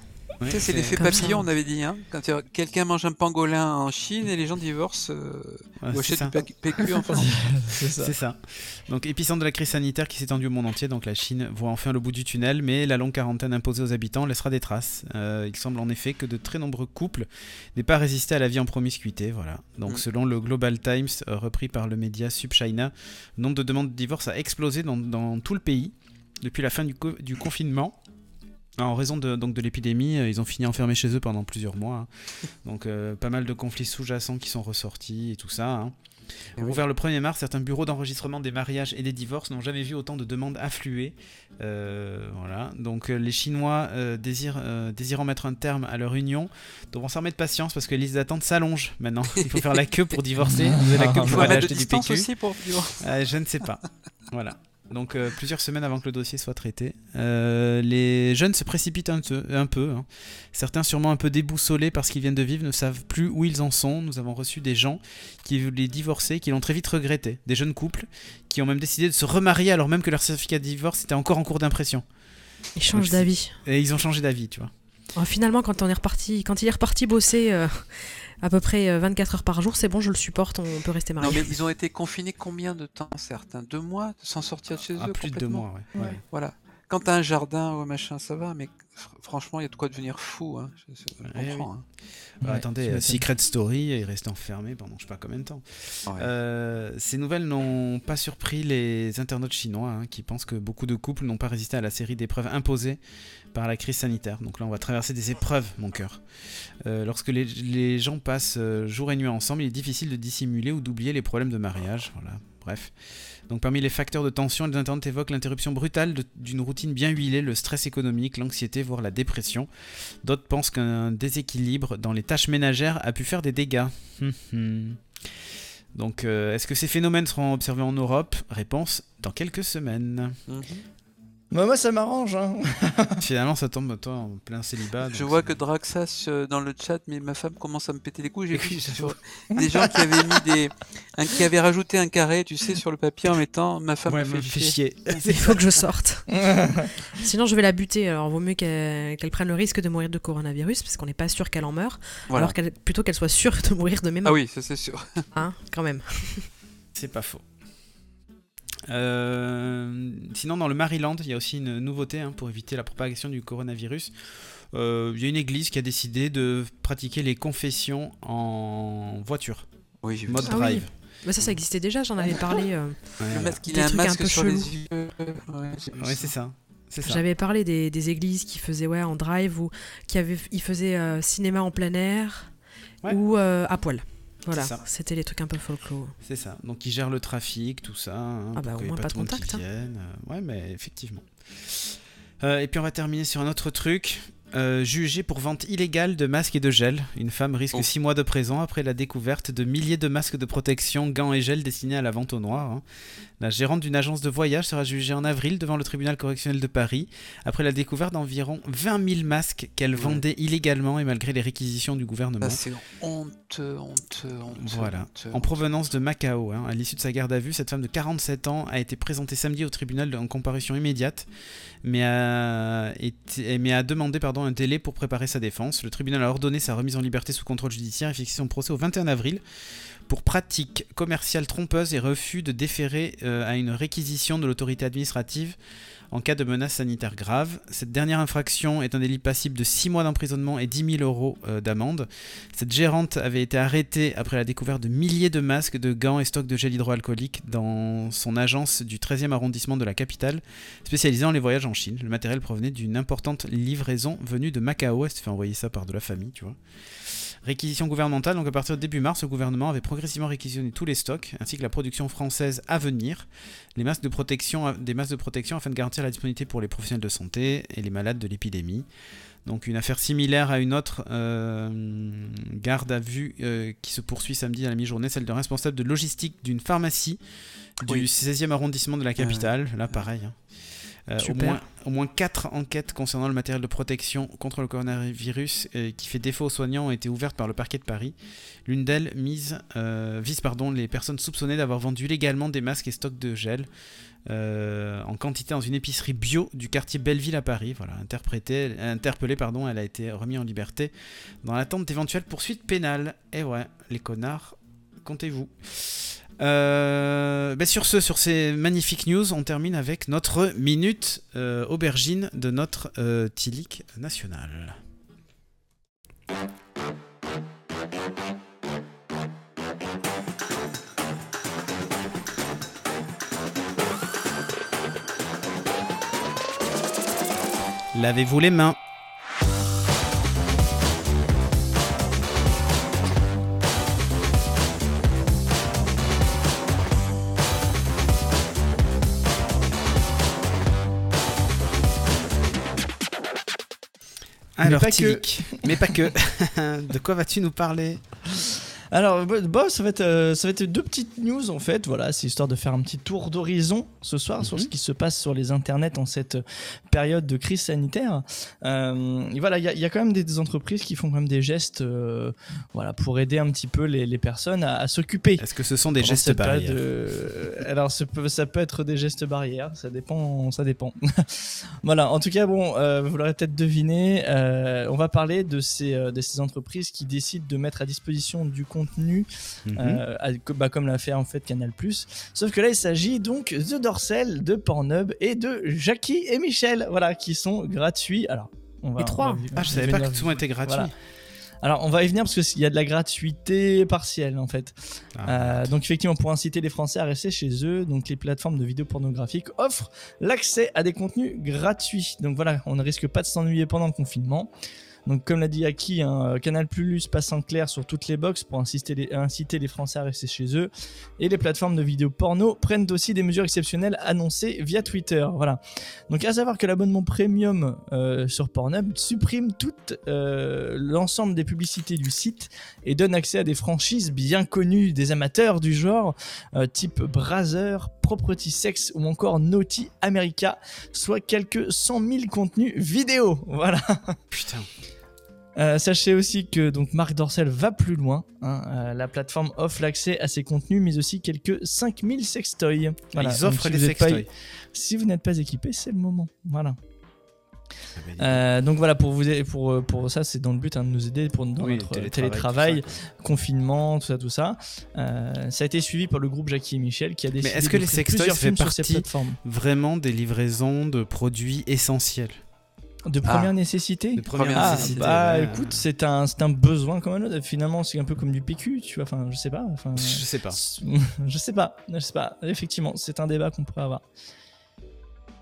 C'est l'effet ça. papillon, on avait dit. Hein Quand quelqu'un mange un pangolin en Chine et les gens divorcent euh, Ouais, ou c'est achètent ça. du PQ en France. C'est ça. C'est ça. Donc, épicentre de la crise sanitaire qui s'est étendue au monde entier, donc la Chine voit enfin le bout du tunnel, mais la longue quarantaine imposée aux habitants laissera des traces. Euh, il semble en effet que de très nombreux couples n'aient pas résisté à la vie en promiscuité. Voilà. Donc, Mm. selon le Global Times, euh, repris par le média SubChina, le nombre de demandes de divorce a explosé dans, dans tout le pays depuis la fin du, co- du confinement. En raison de, donc de l'épidémie, euh, ils ont fini enfermés chez eux pendant plusieurs mois. hein. Donc euh, pas mal de conflits sous-jacents qui sont ressortis et tout ça. hein. Eh oui. Ouvert le 1er mars, certains bureaux d'enregistrement des mariages et des divorces n'ont jamais vu autant de demandes affluer. Euh, voilà. Donc les Chinois euh, désirent, euh, désirant mettre un terme à leur union devront s'armer de patience parce que les listes d'attente s'allongent maintenant. Il faut faire la queue pour divorcer, la queue pour aller acheter du PQ. aussi pour je ne sais pas. Voilà. Donc euh, plusieurs semaines avant que le dossier soit traité. Euh, les jeunes se précipitent un peu. Un peu hein. Certains sûrement un peu déboussolés parce qu'ils viennent de vivre ne savent plus où ils en sont. Nous avons reçu des gens qui voulaient divorcer, qui l'ont très vite regretté. Des jeunes couples qui ont même décidé de se remarier alors même que leur certificat de divorce était encore en cours d'impression. Ils changent d'avis. Et ils ont changé d'avis, tu vois. Oh, finalement, quand on est reparti, quand il est reparti bosser euh, à peu près euh, 24 heures par jour, c'est bon, je le supporte, on peut rester Non, marié. mais ils ont été confinés combien de temps, certains Deux mois sans sortir de chez Ah, eux plus de deux mois, ouais. Ouais. Voilà. Quand t'as un jardin ou un machin, ça va, mais fr- franchement, il y a de quoi devenir fou. Hein. Je, je- Ouais, comprends. hein. Bah, Ouais, attendez, euh. Secret Story est resté enfermé pendant je sais pas combien de temps. hein. Ouais. Euh, ces nouvelles n'ont pas surpris les internautes chinois hein, qui pensent que beaucoup de couples n'ont pas résisté à la série d'épreuves imposées par la crise sanitaire. Donc là, on va traverser des épreuves, mon cœur. Euh, lorsque les, gens passent euh, jour et nuit ensemble, il est difficile de dissimuler ou d'oublier les problèmes de mariage. Voilà, bref. Donc parmi les facteurs de tension, les internautes évoquent l'interruption brutale d'une routine bien huilée, le stress économique, l'anxiété, voire la dépression. D'autres pensent qu'un déséquilibre dans les tâches ménagères a pu faire des dégâts. Hum, hum. Donc, euh, est-ce que ces phénomènes seront observés en Europe? Réponse dans quelques semaines. Mhm. Bah, moi, ça m'arrange. Hein. Finalement, ça tombe toi en plein célibat. Je vois que Draxas euh, dans le chat, mais ma femme commence à me péter les couilles. J'ai vu sur des gens qui avaient mis des, un- qui avaient rajouté un carré, tu sais, sur le papier en mettant ma femme Ouais, me fait fait chier. Il faut que je sorte. Sinon, je vais la buter. Alors, vaut mieux qu'elle prenne le risque de mourir de coronavirus, parce qu'on n'est pas sûr qu'elle en meure. Voilà. Alors qu'elle, plutôt qu'elle soit sûre de mourir de mes mains. Ah oui, ça c'est sûr. Hein, quand même. C'est pas faux. Euh, sinon, dans le Maryland, il y a aussi une nouveauté hein, pour éviter la propagation du coronavirus. Euh, Il y a une église qui a décidé de pratiquer les confessions en voiture, Oui, j'ai vu mode ça. Ah oui. drive. Mais ça, ça existait déjà, j'en avais parlé. euh. Ouais, masque, a un trucs un masque peu sur les chelous. yeux. Ouais, Ouais, c'est ça. J'avais parlé des, des églises qui faisaient ouais, en drive ou qui avaient, ils faisaient euh, cinéma en plein air Ouais. ou euh, à poil. Voilà, c'était les trucs un peu folklore. C'est ça. Donc ils gèrent le trafic, tout ça. hein, Ah bah, au moins pas de monde qui contact, hein. Euh, Ouais, mais effectivement. Euh, et puis on va terminer sur un autre truc. Euh, jugée pour vente illégale de masques et de gel, une femme risque Oh. 6 mois de prison après la découverte de milliers de masques de protection, gants et gel destinés à la vente au noir. hein. La gérante d'une agence de voyage sera jugée en avril devant le tribunal correctionnel de Paris après la découverte d'environ 20 000 masques qu'elle Ouais. vendait illégalement et malgré les réquisitions du gouvernement. Ça, c'est honteux, honteux, honteux. Voilà. honteux, En provenance de Macao, hein. à l'issue de sa garde à vue, cette femme de 47 ans a été présentée samedi au tribunal en comparution immédiate, mais a, été- mais a demandé pardon, un délai pour préparer sa défense. Le tribunal a ordonné sa remise en liberté sous contrôle judiciaire et fixé son procès au 21 avril pour pratique commerciale trompeuse et refus de déférer euh, à une réquisition de l'autorité administrative en cas de menace sanitaire grave. Cette dernière infraction est un délit passible de 6 mois d'emprisonnement et 10 000 euros euh, d'amende. Cette gérante avait été arrêtée après la découverte de milliers de masques, de gants et stocks de gel hydroalcoolique dans son agence du 13e arrondissement de la capitale, spécialisée dans les voyages en Chine. Le matériel provenait d'une importante livraison venue de Macao. Elle s'est fait envoyer ça par de la famille, tu vois. Réquisition gouvernementale, donc à partir de début mars, le gouvernement avait progressivement réquisitionné tous les stocks, ainsi que la production française à venir, les masques de protection, des masques de protection afin de garantir la disponibilité pour les professionnels de santé et les malades de l'épidémie. Donc une affaire similaire à une autre euh, garde à vue euh, qui se poursuit samedi à la mi-journée, celle d'un responsable de logistique d'une pharmacie du Oui. 16e arrondissement de la capitale. Là, pareil. hein. Euh, au, moins, au moins 4 enquêtes concernant le matériel de protection contre le coronavirus euh, qui fait défaut aux soignants ont été ouvertes par le parquet de Paris. L'une d'elles mise, euh, vise pardon, les personnes soupçonnées d'avoir vendu légalement des masques et stocks de gel euh, en quantité dans une épicerie bio du quartier Belleville à Paris. Voilà, interprétée, interpellée, pardon, elle a été remise en liberté dans l'attente d'éventuelles poursuites pénales. Et ouais, les connards, comptez-vous. Euh, ben sur ce, sur ces magnifiques news, on termine avec notre minute euh, aubergine de notre euh, Tilic national. Lavez-vous les mains. Alors, pas que. Tilic, mais pas que. de quoi vas-tu nous parler? Alors, bah, bah, ça, va être, euh, ça va être deux petites news en fait. Voilà, c'est histoire de faire un petit tour d'horizon ce soir sur Mhm. ce qui se passe sur les internets en cette période de crise sanitaire. Euh, et voilà, il y, a- il y a quand même des, des entreprises qui font quand même des gestes euh, voilà, pour aider un petit peu les, les personnes à, à s'occuper. Est-ce que ce sont des gestes barrières de- Alors, ça peut, ça peut être des gestes barrières, ça dépend. Ça dépend. voilà, en tout cas, bon, euh, vous l'aurez peut-être deviné, euh, on va parler de ces, euh, de ces entreprises qui décident de mettre à disposition du contenu, Mhm. euh, bah, comme l'a fait en fait Canal. Sauf que là, il s'agit donc de Dorsel, de Pornhub et de Jackie et Michel, voilà, qui sont gratuits. Alors, on va. Trois. on va- Ah, je savais pas que tout était gratuit. Voilà. Alors, on va y venir parce qu'il y a de la gratuité partielle en fait. Ah, Euh, donc effectivement, pour inciter les Français à rester chez eux, donc les plateformes de vidéos pornographiques offrent l'accès à des contenus gratuits. Donc voilà, on ne risque pas de s'ennuyer pendant le confinement. Donc comme l'a dit Aki, hein, Canal Plus passe en clair sur toutes les box pour inciter les, Français à rester chez eux. Et les plateformes de vidéos porno prennent aussi des mesures exceptionnelles annoncées via Twitter. Voilà. Donc à savoir que l'abonnement premium euh, sur Pornhub supprime tout euh, l'ensemble des publicités du site et donne accès à des franchises bien connues des amateurs du genre, euh, type Brazzer, Property Sex ou encore Naughty America, soit quelques 100 000 contenus vidéo. Voilà. Putain. Euh, sachez aussi que donc Marc Dorcel va plus loin. hein. Euh, la plateforme offre l'accès à ses contenus, mais aussi quelques 5000 sextoys. Voilà. Ils Donc, offrent si les pas- sextoys. Si vous n'êtes pas équipé, c'est le moment. Voilà. Ah. Euh, donc voilà, pour, vous, pour, pour ça, c'est dans le but hein, de nous aider pour, dans Oui, notre télétravail, télétravail, tout ça, confinement, tout ça, tout ça. Euh, ça a été suivi par le groupe Jackie et Michel qui a décidé est-ce que les sextoys fait partie. Vraiment des livraisons de produits essentiels? De Ah. première nécessité De première Ah, nécessité. bah ouais. écoute, c'est un, c'est un besoin comme un autre. Finalement, c'est un peu comme du PQ, tu vois. Enfin, je sais pas. Enfin, Je sais pas. je sais pas. Je sais pas. Effectivement, c'est un débat qu'on pourrait avoir.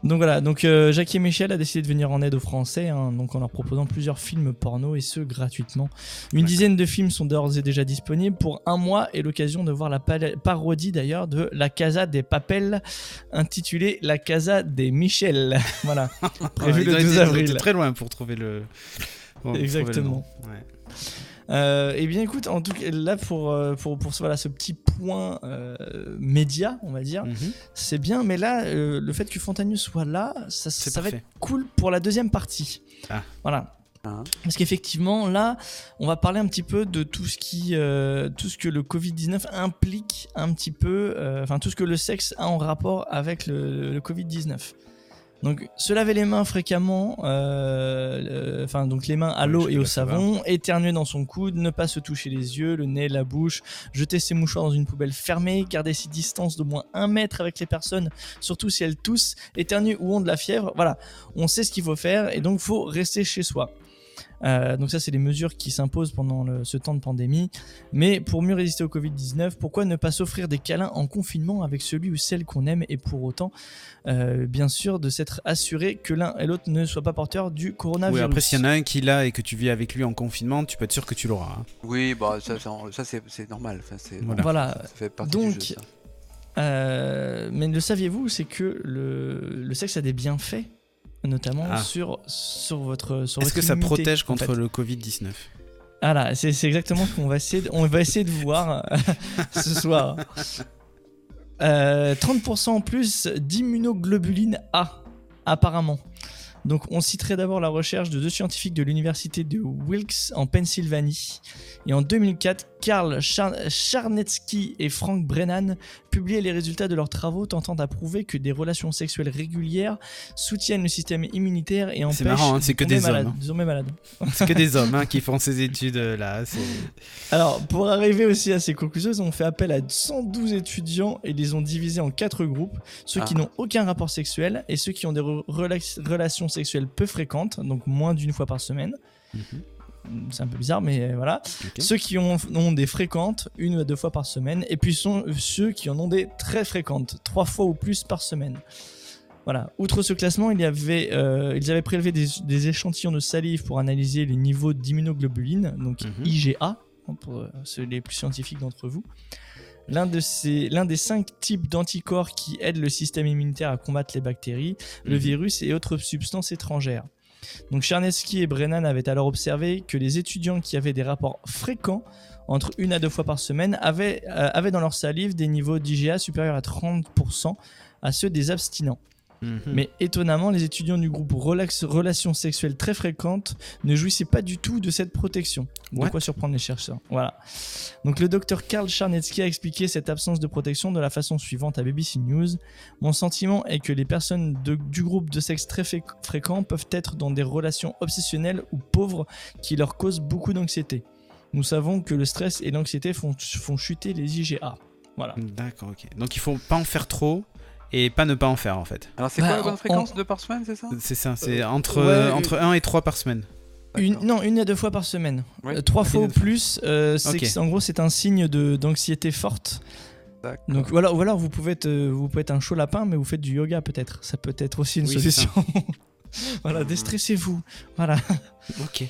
Donc voilà, donc euh, Jackie et Michel a décidé de venir en aide aux Français, hein, donc en leur proposant plusieurs films porno et ce gratuitement. Une dizaine de films sont d'ores et déjà disponibles pour un mois et l'occasion de voir la parodie d'ailleurs de La Casa des Papels, intitulée La Casa des Michel. Voilà, prévu le ont été- 12 ils ont été avril. très loin pour trouver le. pour trouver le Exactement. Ouais. Euh, eh bien écoute, en tout cas là pour euh, pour pour ce, voilà, ce petit point euh, média, on va dire, Mhm. c'est bien. Mais là, euh, le fait que Fontanieux soit là, ça, ça va être cool pour la deuxième partie. Ah. Voilà. Ah. Parce qu'effectivement, là, on va parler un petit peu de tout ce qui, euh, tout ce que le Covid-19 implique un petit peu, euh, enfin tout ce que le sexe a en rapport avec le, le Covid-19. Donc, se laver les mains fréquemment, euh, enfin donc les mains à l'eau et au savon, éternuer dans son coude, ne pas se toucher les yeux, le nez, la bouche, jeter ses mouchoirs dans une poubelle fermée, garder ses distances d'au moins un mètre avec les personnes, surtout si elles toussent, éternuent ou ont de la fièvre. Voilà, on sait ce qu'il faut faire et donc faut rester chez soi. Euh, donc ça, c'est les mesures qui s'imposent pendant le- ce temps de pandémie. Mais pour mieux résister au Covid-19, pourquoi ne pas s'offrir des câlins en confinement avec celui ou celle qu'on aime et pour autant, euh, bien sûr, de s'être assuré que l'un et l'autre ne soient pas porteurs du coronavirus. Oui, après, s'il y en a un qui l'a et que tu vis avec lui en confinement, tu peux être sûr que tu l'auras. hein. Oui, bah ça, ça, ça, c'est c'est normal. Enfin, c'est Voilà. Voilà. ça fait partie Donc, du jeu. Ça. Euh, mais le saviez-vous, c'est que le, le sexe a des bienfaits, notamment Ah. sur, sur votre sur Est-ce que ça protège en contre fait. le Covid-19 Voilà, c'est c'est exactement ce qu'on va essayer de, on va essayer de voir euh, ce soir. Euh, 30% en plus d'immunoglobuline A, apparemment. Donc on citerait d'abord la recherche de deux scientifiques de l'université de Wilkes en Pennsylvanie. Et en 2004, Karl Char- Charnetsky et Frank Brennan publiaient les résultats de leurs travaux tentant à prouver que des relations sexuelles régulières soutiennent le système immunitaire et empêchent marrant, hein, c'est que des hommes, hein. de tomber malade. C'est que des hommes hein, qui font ces études euh, là. c'est- Alors, pour arriver aussi à ces conclusions, ils ont fait appel à 112 étudiants et les ont divisés en quatre groupes. Ceux qui Ah. n'ont aucun rapport sexuel et ceux qui ont des re- relations sexuelles peu fréquentes, donc moins d'une fois par semaine. Mhm. C'est un peu bizarre, mais voilà. Ceux qui ont, ont des fréquentes, une à deux fois par semaine. Et puis sont ceux qui en ont des très fréquentes, trois fois ou plus par semaine. Voilà. Outre ce classement, il y avait, euh, ils avaient prélevé des, des échantillons de salive pour analyser les niveaux d'immunoglobuline, donc Mhm. IgA, hein, pour euh, ceux les plus scientifiques d'entre vous. L'un de ces, l'un des cinq types d'anticorps qui aident le système immunitaire à combattre les bactéries, le Mhm. virus et autres substances étrangères. Donc Charneski et Brennan avaient alors observé que les étudiants qui avaient des rapports fréquents entre une à deux fois par semaine avaient, euh, avaient dans leur salive des niveaux d'IgA supérieurs à 30% à ceux des abstinents. Mhm. Mais étonnamment, les étudiants du groupe relax, relations sexuelles très fréquentes ne jouissaient pas du tout de cette protection. De What quoi surprendre les chercheurs. Voilà. Donc le docteur Karl Charnetsky a expliqué cette absence de protection de la façon suivante à BBC News. Mon sentiment est que les personnes de- du groupe de sexe très fréquent peuvent être dans des relations obsessionnelles ou pauvres qui leur causent beaucoup d'anxiété. Nous savons que le stress et l'anxiété font, font chuter les IgA. Voilà. D'accord, ok. Donc il faut pas en faire trop et pas ne pas en faire en fait. Alors, c'est Bah, quoi la bonne en- fréquence Deux par semaine, c'est ça? C'est ça, c'est entre, ouais, euh, euh, entre 1 et 3 par semaine. Une, non, une à deux fois par semaine. Ouais. Euh, trois fois fois. plus, euh, en gros, c'est un signe de- d'anxiété forte. D'accord. Donc voilà, ou alors vous pouvez, être, euh, vous pouvez être un chaud lapin, mais vous faites du yoga peut-être. Ça peut être aussi une Oui, solution. voilà, déstressez-vous. Voilà. Ok.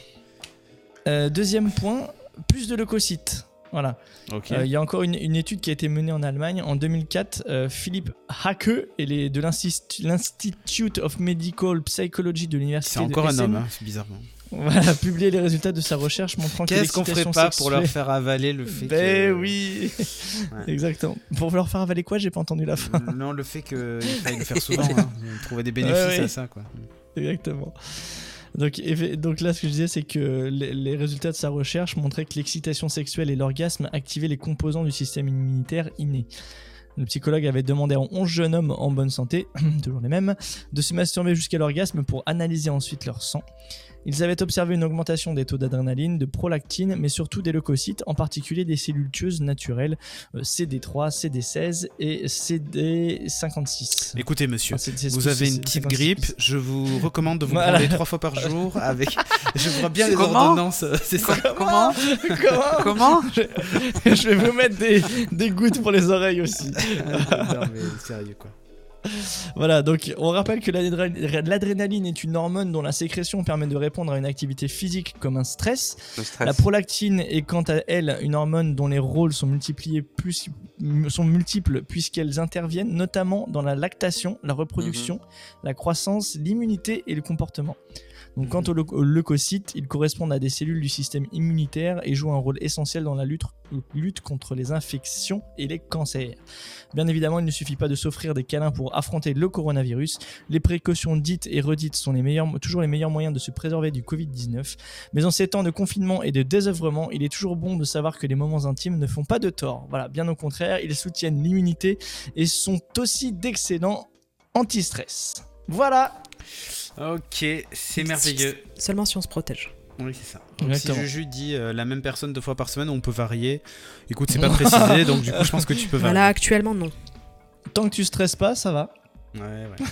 Euh, deuxième point, plus de leucocytes. Voilà. Euh, Il y a encore une, une étude qui a été menée en Allemagne. En 2004, euh, Philippe Hacke et les, de l'Insti- l'Institute of Medical Psychology de l'Université c'est de encore un homme, hein, bizarrement. voilà, publié les résultats de sa recherche montrant que Qu'est-ce qu'on ferait pas pour leur faire avaler le fait Ben que... oui Ouais. Exactement. Pour leur faire avaler quoi? J'ai pas entendu la fin. Non, le fait qu'il faille le faire souvent, hein, trouver des bénéfices Ouais, ouais. à ça quoi. Exactement. Donc, là, ce que je disais, c'est que les, les résultats de sa recherche montraient que l'excitation sexuelle et l'orgasme activaient les composants du système immunitaire inné. Le psychologue avait demandé à 11 jeunes hommes en bonne santé, toujours les mêmes, de se masturber jusqu'à l'orgasme pour analyser ensuite leur sang. Ils avaient observé une augmentation des taux d'adrénaline, de prolactine, mais surtout des leucocytes, en particulier des cellules tueuses naturelles, euh, CD3, CD16 et CD56. Écoutez monsieur, Enfin, vous avez une petite 56. grippe, je vous recommande de vous Voilà. prendre trois fois par jour avec... Je vois bien les Comment ordonnances, euh, c'est ça. Comment Comment Comment Je vais vous mettre des, des gouttes pour les oreilles aussi. non mais sérieux quoi. Voilà, donc on rappelle que l'adré- l'adrénaline est une hormone dont la sécrétion permet de répondre à une activité physique comme un stress. La prolactine est quant à elle une hormone dont les rôles sont multipliés plus, sont multiples puisqu'elles interviennent notamment dans la lactation, la reproduction, la croissance, l'immunité et le comportement. Donc, quant aux leu- aux leucocytes, ils correspondent à des cellules du système immunitaire et jouent un rôle essentiel dans la lutte, lutte contre les infections et les cancers. Bien évidemment, il ne suffit pas de s'offrir des câlins pour affronter le coronavirus. Les précautions dites et redites sont les meilleurs, toujours les meilleurs moyens de se préserver du Covid-19. Mais en ces temps de confinement et de désœuvrement, il est toujours bon de savoir que les moments intimes ne font pas de tort. Voilà, bien au contraire, ils soutiennent l'immunité et sont aussi d'excellents anti-stress. Voilà Ok, c'est merveilleux. Seulement si on se protège. Oui, c'est ça. Donc, si. Juju dit euh, la même personne deux fois par semaine, on peut varier. Écoute, c'est pas précisé, donc du coup, je pense que tu peux varier. Voilà, actuellement, non. Tant que tu stresses pas, ça va. Ouais, ouais.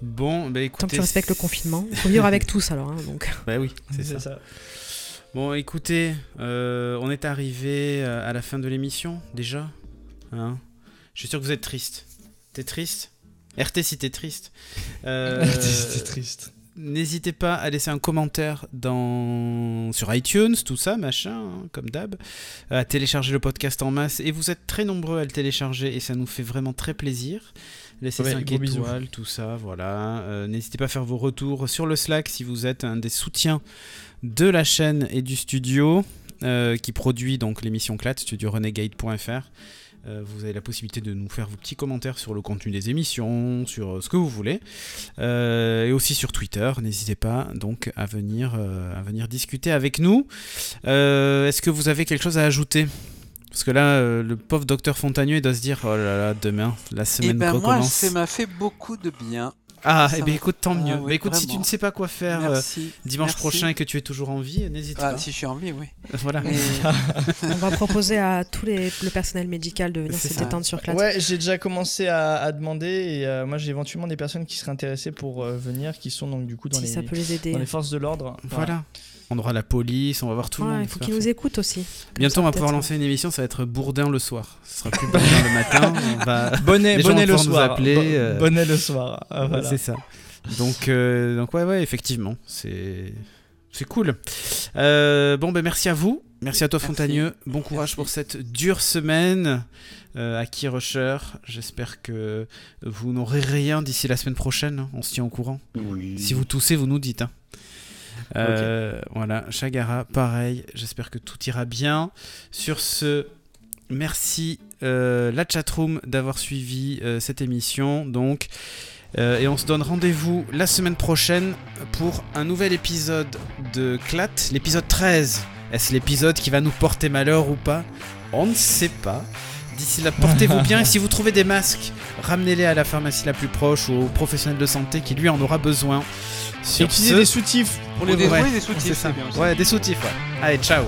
Bon, bah écoutez. Tant que tu respectes le confinement. Il faut vivre avec tous alors. hein, donc. Bah oui, c'est ça. Bon, écoutez, euh, on est arrivé euh, à la fin de l'émission déjà. Hein je suis sûr que vous êtes triste. T'es triste? RT si t'es triste. Euh, C'était triste. N'hésitez pas à laisser un commentaire dans... sur iTunes, tout ça, machin, hein, comme d'hab. À télécharger le podcast en masse. Et vous êtes très nombreux à le télécharger et ça nous fait vraiment très plaisir. Laissez Ouais, 5 gros bisous. étoiles, tout ça, voilà. Euh, N'hésitez pas à faire vos retours sur le Slack si vous êtes un des soutiens de la chaîne et du studio euh, qui produit donc l'émission CLAT, studiorenegade.fr. Euh, vous avez la possibilité de nous faire vos petits commentaires sur le contenu des émissions, sur euh, ce que vous voulez. Euh, et aussi sur Twitter. N'hésitez pas donc à venir, à venir discuter avec nous. Est-ce que vous avez quelque chose à ajouter? Parce que là, euh, le pauvre docteur Fontagneux, il doit se dire Oh là là, demain, la semaine ben moi, recommence. ça m'a fait beaucoup de bien. Ah, et ben m'a- écoute, tant Ah mieux. oui, Mais écoute, si tu ne sais pas quoi faire euh, Merci. dimanche Merci. prochain et que tu es toujours en vie, n'hésite Ah, pas. si je suis en vie, oui. Voilà. Mais- On va proposer à tous les, le personnel médical de venir se détendre sur Clad. Ouais, j'ai déjà commencé à, à demander et euh, moi j'ai éventuellement des personnes qui seraient intéressées pour euh, venir, qui sont donc du coup dans, si les, ça peut les aider. dans les forces de l'ordre. Voilà. On aura la police, on va voir tout le monde. il faut qu'ils nous écoutent aussi. Bientôt, ça, on va pouvoir lancer une émission, ça va être Bourdin le soir. Ce sera plus Bourdin le matin. On va... Bonnet, Les gens bonnet vont le nous soir. appeler, euh, Bonnet le soir. Ah, voilà. C'est ça. Donc, euh, donc ouais, ouais, effectivement, c'est c'est cool. Euh, bon, ben merci à vous, merci à toi Merci. Fontagneux. Bon courage Merci. pour cette dure semaine euh, à Key Rusher. J'espère que vous n'aurez rien d'ici la semaine prochaine. hein. On se tient au courant. Oui. Si vous toussez, vous nous dites. hein. Euh, Voilà, Chagara, pareil. J'espère que tout ira bien. Sur ce, merci euh, la chatroom d'avoir suivi euh, cette émission. Et on se donne rendez-vous la semaine prochaine pour un nouvel épisode de Clat, l'épisode 13. Est-ce l'épisode qui va nous porter malheur ou pas? On ne sait pas. D'ici là, portez-vous bien et si vous trouvez des masques, ramenez-les à la pharmacie la plus proche ou au professionnel de santé qui lui en aura besoin. Sur Utilisez ce- des soutifs pour les des, oui, des c'est soutifs, ça. c'est bien. Ouais, des soutifs, ouais. Allez, ciao